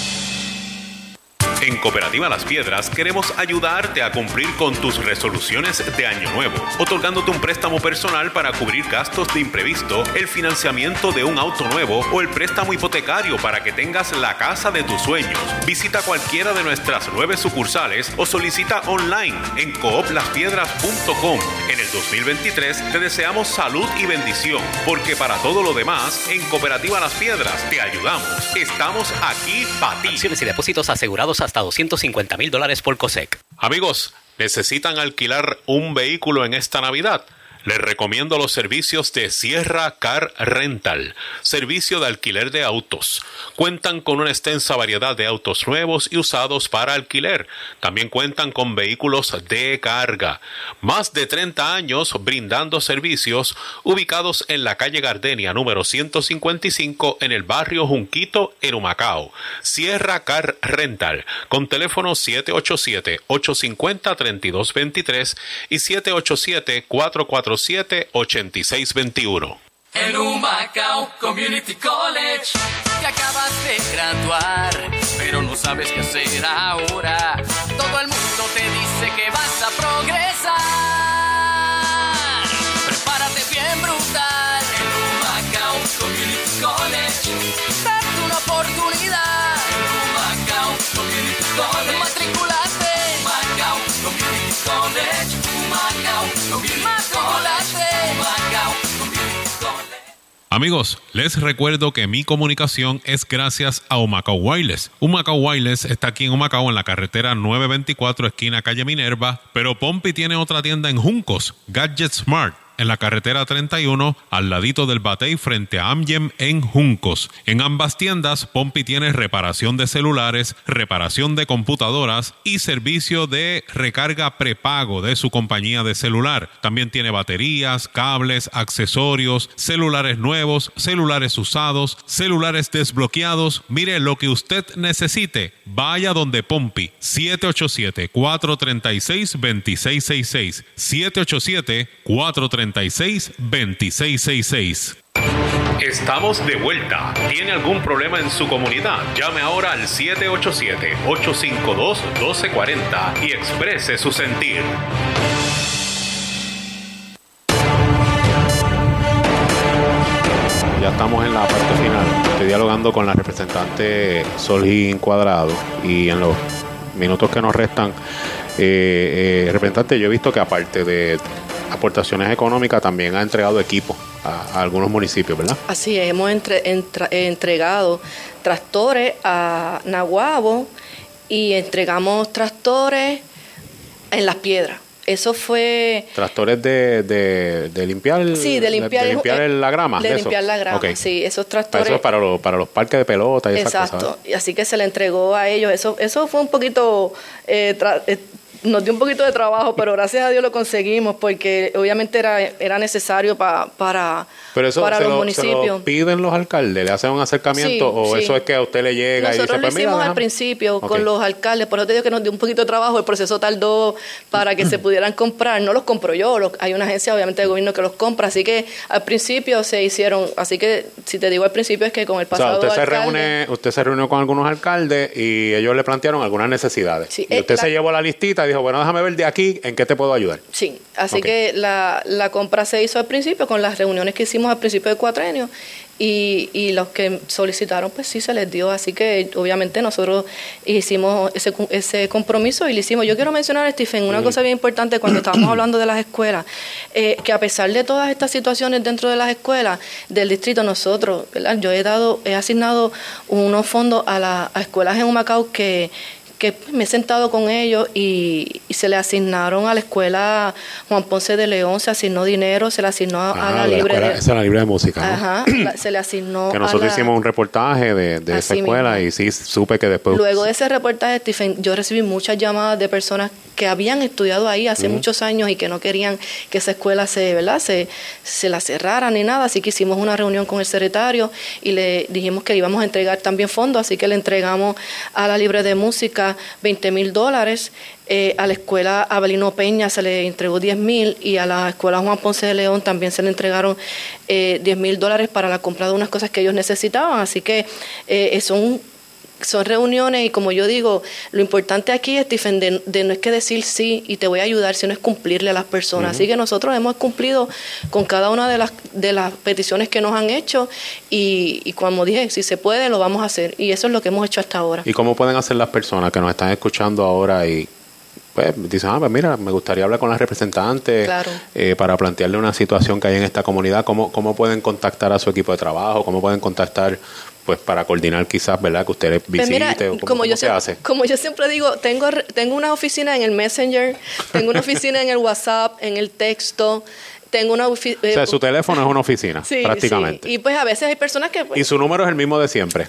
En Cooperativa Las Piedras queremos ayudarte a cumplir con tus resoluciones de año nuevo, otorgándote un préstamo personal para cubrir gastos de imprevisto, el financiamiento de un auto nuevo o el préstamo hipotecario para que tengas la casa de tus sueños. Visita cualquiera de nuestras nueve sucursales o solicita online en cooplaspiedras.com. En el 2023 te deseamos salud y bendición, porque para todo lo demás, en Cooperativa Las Piedras te ayudamos. Estamos aquí para ti. Acciones y depósitos asegurados hasta 250 mil dólares por COSEC. Amigos, ¿necesitan alquilar un vehículo en esta Navidad? Les recomiendo los servicios de Sierra Car Rental, servicio de alquiler de autos. Cuentan con una extensa variedad de autos nuevos y usados para alquiler. También cuentan con vehículos de carga. Más de 30 años brindando servicios ubicados en la calle Gardenia número 155 en el barrio Junquito, en Humacao. Sierra Car Rental con teléfono 787-850-3223 y 787-447-8621. En Humacao Community College te acabas de graduar, pero no sabes qué hacer ahora. Todo el mundo te dice que vas a progresar. Prepárate bien brutal en Humacao Community College. Date una oportunidad en Humacao Community College. Matriculate Humacao Community College. Amigos, les recuerdo que mi comunicación es gracias a Humacao Wireless. Humacao Wireless está aquí en Humacao en la carretera 924 esquina calle Minerva, pero Pompi tiene otra tienda en Juncos, Gadget Smart en la carretera 31, al ladito del Batey frente a Amgem en Juncos. En ambas tiendas, Pompi tiene reparación de celulares, reparación de computadoras y servicio de recarga prepago de su compañía de celular. También tiene baterías, cables, accesorios, celulares nuevos, celulares usados, celulares desbloqueados. Mire lo que usted necesite. Vaya donde Pompi. 787-436-2666. 787-436-2666. Estamos de vuelta. ¿Tiene algún problema en su comunidad? Llame ahora al 787-852-1240 y exprese su sentir. Ya estamos en la parte final. Estoy dialogando con la representante Solín Cuadrado y en los minutos que nos restan, eh, eh, representante, yo he visto que aparte de aportaciones económicas también ha entregado equipo a, a algunos municipios, ¿verdad? Así es, hemos entre- entra- entregado tractores a Nahuabo y entregamos tractores en las piedras. Eso fue Tractores de, de, de limpiar, Sí, de limpiar, limpiar eh, la grama. de limpiar la grama, Ok. sí, esos tractores. eso es para, los, para los parques de pelota y esas Exacto, cosas. y así que se le entregó a ellos. Eso, eso fue un poquito, eh, tra- eh, nos dio un poquito de trabajo, pero gracias a Dios lo conseguimos porque obviamente era, era necesario pa- para, Pero eso para los lo, se municipios. lo piden los alcaldes, le hacen un acercamiento Sí, o sí. eso es que a usted le llega y Nosotros dice, lo pues mira, hicimos al déjame". principio con los alcaldes, por eso te digo que nos dio un poquito de trabajo, el proceso tardó para que se pudieran comprar, no los compro yo, los- hay una agencia obviamente de gobierno que los compra, así que al principio se hicieron, así que si te digo al principio es que con el O sea, pasado usted se, reúne, usted se reunió con algunos alcaldes y ellos le plantearon algunas necesidades. Sí, y usted la- se llevó la listita y dijo, bueno, déjame ver de aquí en qué te puedo ayudar. Sí, así que la, la compra se hizo al principio con las reuniones que hicimos al principio del cuatrenio y, y los que solicitaron pues sí se les dio, así que obviamente nosotros hicimos ese, ese compromiso y lo hicimos. Yo quiero mencionar, Stephen, una cosa bien importante cuando estábamos hablando de las escuelas, eh, que a pesar de todas estas situaciones dentro de las escuelas del distrito, nosotros, ¿verdad? yo he dado, he asignado unos fondos a las escuelas en Humacao que que me he sentado con ellos y, y se le asignaron a la escuela Juan Ponce de León, se asignó dinero, se le asignó a, a Ah, la libre escuela- de... esa es la libre de música. ¿no? Ajá, la- se le asignó Que a nosotros la- hicimos un reportaje de, de esa escuela mismo. y sí supe que después... Luego de ese reportaje, Stephen, yo recibí muchas llamadas de personas que habían estudiado ahí hace muchos años y que no querían que esa escuela se, ¿verdad? se, se la cerrara ni nada. Así que hicimos una reunión con el secretario y le dijimos que íbamos a entregar también fondos. Así que le entregamos a la Libre de Música 20 mil dólares. eh, a la escuela Abelino Peña se le entregó 10 mil y a la escuela Juan Ponce de León también se le entregaron eh, 10 mil dólares para la compra de unas cosas que ellos necesitaban. Así que eh, son son reuniones y como yo digo, lo importante aquí, Stephen, de, de no es que decir sí y te voy a ayudar, sino es cumplirle a las personas. Así que nosotros hemos cumplido con cada una de las, de las peticiones que nos han hecho y, y como dije, si se puede, lo vamos a hacer. Y eso es lo que hemos hecho hasta ahora. ¿Y cómo pueden hacer las personas que nos están escuchando ahora y pues dicen, ah, pues mira, me gustaría hablar con la representante Claro. eh, para plantearle una situación que hay en esta comunidad? ¿Cómo, ¿Cómo pueden contactar a su equipo de trabajo? ¿Cómo pueden contactar pues para coordinar quizás, ¿verdad? Que ustedes Pues visiten. mira, o ¿Cómo, como, yo se hace? como yo siempre digo, tengo, tengo una oficina en el Messenger, tengo una oficina en el WhatsApp, en el texto, Tengo una ofi- O sea, eh, su teléfono es una oficina, sí, prácticamente. sí. Y pues a veces hay personas que... pues, Y su número es el mismo de siempre.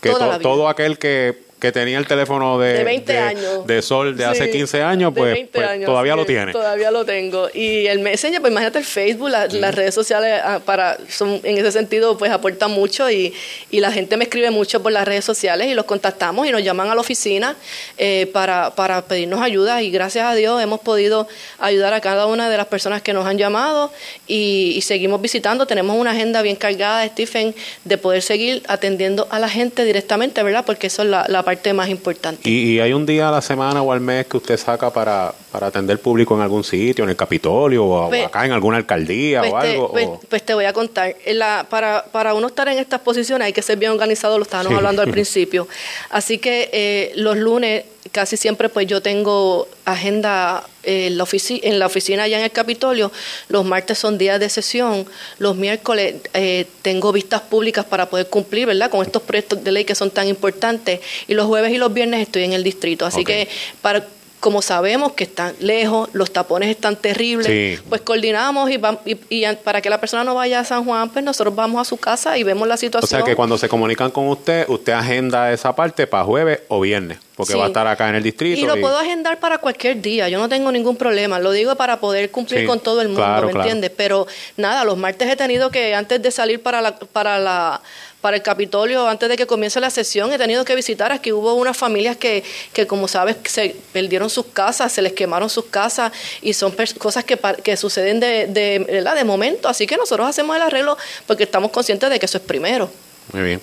Que to- todo aquel que, que tenía el teléfono de, De 20 años. de Sol de hace Sí, 15 años, pues, 20 pues años, todavía sí, lo tiene. Todavía lo tengo. Y el Messenger, pues imagínate el Facebook, la- las redes sociales ah, para son en ese sentido pues aportan mucho y, y la gente me escribe mucho por las redes sociales y los contactamos y nos llaman a la oficina eh, para, para pedirnos ayuda y gracias a Dios hemos podido ayudar a cada una de las personas que nos han llamado y, y seguimos visitando. Tenemos una agenda bien cargada, Stephen, de poder seguir atendiendo a la gente directamente, ¿verdad? Porque eso es la, la parte más importante. Y, y hay un día a la semana o al mes que usted saca para, para atender público en algún sitio, en el Capitolio o, o Pues- acá en alguna alcaldía Pues o te, algo. pues- o- pues te voy a contar. La- para, para uno estar en estas posiciones hay que ser bien organizado, lo estábamos Sí. hablando al principio. Así que eh, los lunes casi siempre pues yo tengo agenda eh, en la, ofici- en la oficina allá en el Capitolio. Los martes son días de sesión. Los miércoles eh, tengo vistas públicas para poder cumplir, ¿verdad? Con estos proyectos de ley que son tan importantes. Y los jueves y los viernes estoy en el distrito. Así que para como sabemos que están lejos, los tapones están terribles, Sí. pues coordinamos y, vam- y, para que la persona no vaya a San Juan, pues nosotros vamos a su casa y vemos la o situación. sea que cuando se comunican con usted, usted agenda esa parte para jueves o viernes, porque Sí. va a estar acá en el distrito. y lo puedo agendar para cualquier día, yo no tengo ningún problema, lo digo para poder cumplir Sí, con todo el mundo, claro, ¿me claro. entiendes? Pero nada, los martes he tenido que, antes de salir para la, para la para el Capitolio, antes de que comience la sesión, he tenido que visitar. Aquí hubo unas familias que, que como sabes, se perdieron sus casas, se les quemaron sus casas y son cosas que, que suceden de, de momento. Así que nosotros hacemos el arreglo porque estamos conscientes de que eso es primero. Muy bien.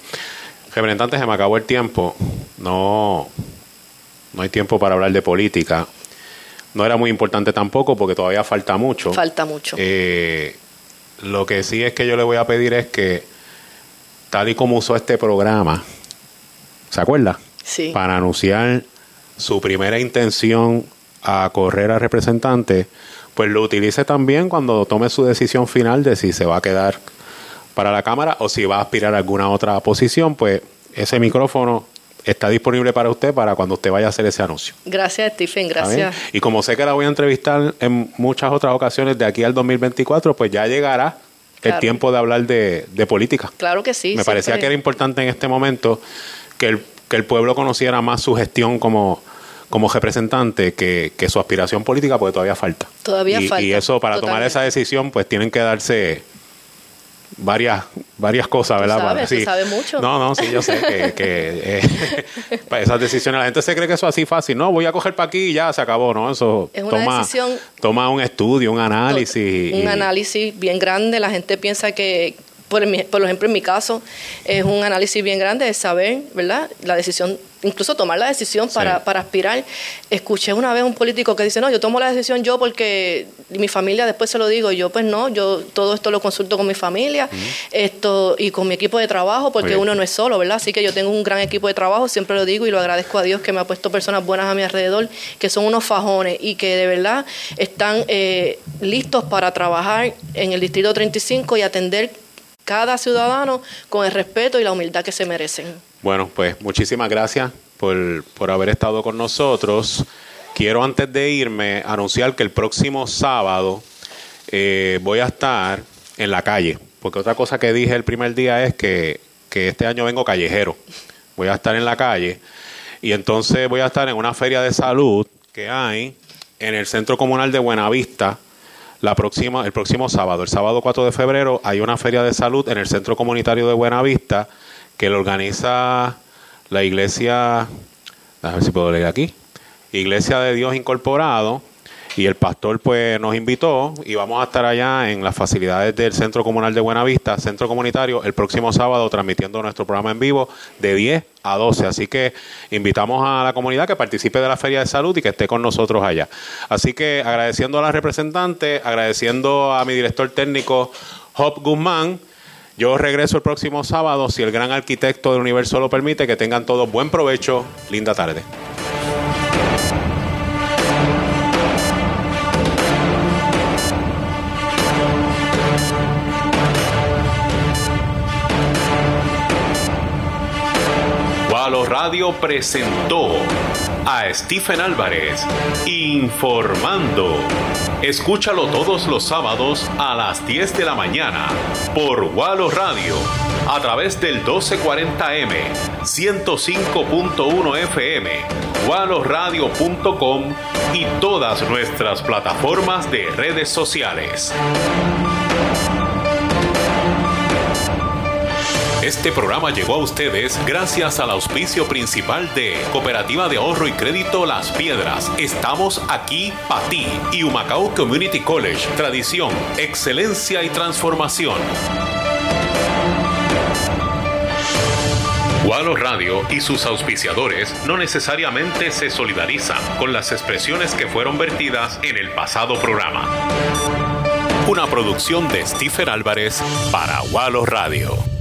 Representante, se me acabó el tiempo. No, no hay tiempo para hablar de política. No era muy importante tampoco porque todavía falta mucho. Falta mucho. Eh, lo que sí es que yo le voy a pedir es que, tal y como usó este programa, ¿se acuerda? Sí. Para anunciar su primera intención a correr a representante, pues lo utilice también cuando tome su decisión final de si se va a quedar para la Cámara o si va a aspirar a alguna otra posición, pues ese micrófono está disponible para usted para cuando usted vaya a hacer ese anuncio. Gracias, Stephen, gracias. Y como sé que la voy a entrevistar en muchas otras ocasiones de aquí al 2024, pues ya llegará el tiempo de hablar de, de política. Claro que sí. Me parecía que era importante en este momento que el, que el pueblo conociera más su gestión como, como representante que, que su aspiración política, porque todavía falta. Todavía y, falta, Y eso, para tomar esa decisión, pues tienen que darse varias varias cosas, Tú ¿verdad? sabes, tú sabes mucho. No, no, sí, yo sé que, que, eh, esas decisiones la gente se cree que eso es así fácil. No, voy a coger para aquí y ya se acabó, ¿no? Eso Es una toma, decisión- toma un estudio, un análisis. un y- análisis bien grande. La gente piensa que, por, mi- por ejemplo, en mi caso, es un análisis bien grande de saber, ¿verdad? La decisión, incluso tomar la decisión para, para aspirar. Escuché una vez un político que dice, no, yo tomo la decisión yo porque mi familia después se lo digo. Yo, pues no, yo todo esto lo consulto con mi familia esto y con mi equipo de trabajo porque uno no es solo, ¿verdad? Así que yo tengo un gran equipo de trabajo, siempre lo digo y lo agradezco a Dios que me ha puesto personas buenas a mi alrededor, que son unos fajones y que de verdad están eh, listos para trabajar en el Distrito 35 y atender cada ciudadano con el respeto y la humildad que se merecen. Bueno, pues muchísimas gracias por, por haber estado con nosotros. Quiero antes de irme anunciar que el próximo sábado eh, voy a estar en la calle, porque otra cosa que dije el primer día es que, que este año vengo callejero. Voy a estar en la calle y entonces voy a estar en una feria de salud que hay en el Centro Comunal de Buenavista la próxima, el próximo sábado, el sábado 4 de febrero, hay una feria de salud en el Centro Comunitario de Buenavista que lo organiza la iglesia, a ver si puedo leer aquí, Iglesia de Dios Incorporado, y el pastor pues nos invitó y vamos a estar allá en las facilidades del Centro Comunal de Buenavista, Centro Comunitario, el próximo sábado transmitiendo nuestro programa en vivo de 10 a 12. Así que invitamos a la comunidad que participe de la Feria de Salud y que esté con nosotros allá. Así que agradeciendo a la representante, agradeciendo a mi director técnico Job Guzmán. Yo regreso el próximo sábado, si el gran arquitecto del universo lo permite, que tengan todos buen provecho, linda tarde. Radio presentó a Stephen Álvarez informando. Escúchalo todos los sábados a las 10 de la mañana por Walo Radio a través del 1240M, 105.1 FM, waloradio.com y todas nuestras plataformas de redes sociales. Este programa llegó a ustedes gracias al auspicio principal de Cooperativa de Ahorro y Crédito Las Piedras. Estamos aquí para ti y Humacao Community College. Tradición, excelencia y transformación. Gualo Radio y sus auspiciadores no necesariamente se solidarizan con las expresiones que fueron vertidas en el pasado programa. Una producción de Stephen Álvarez para Gualo Radio.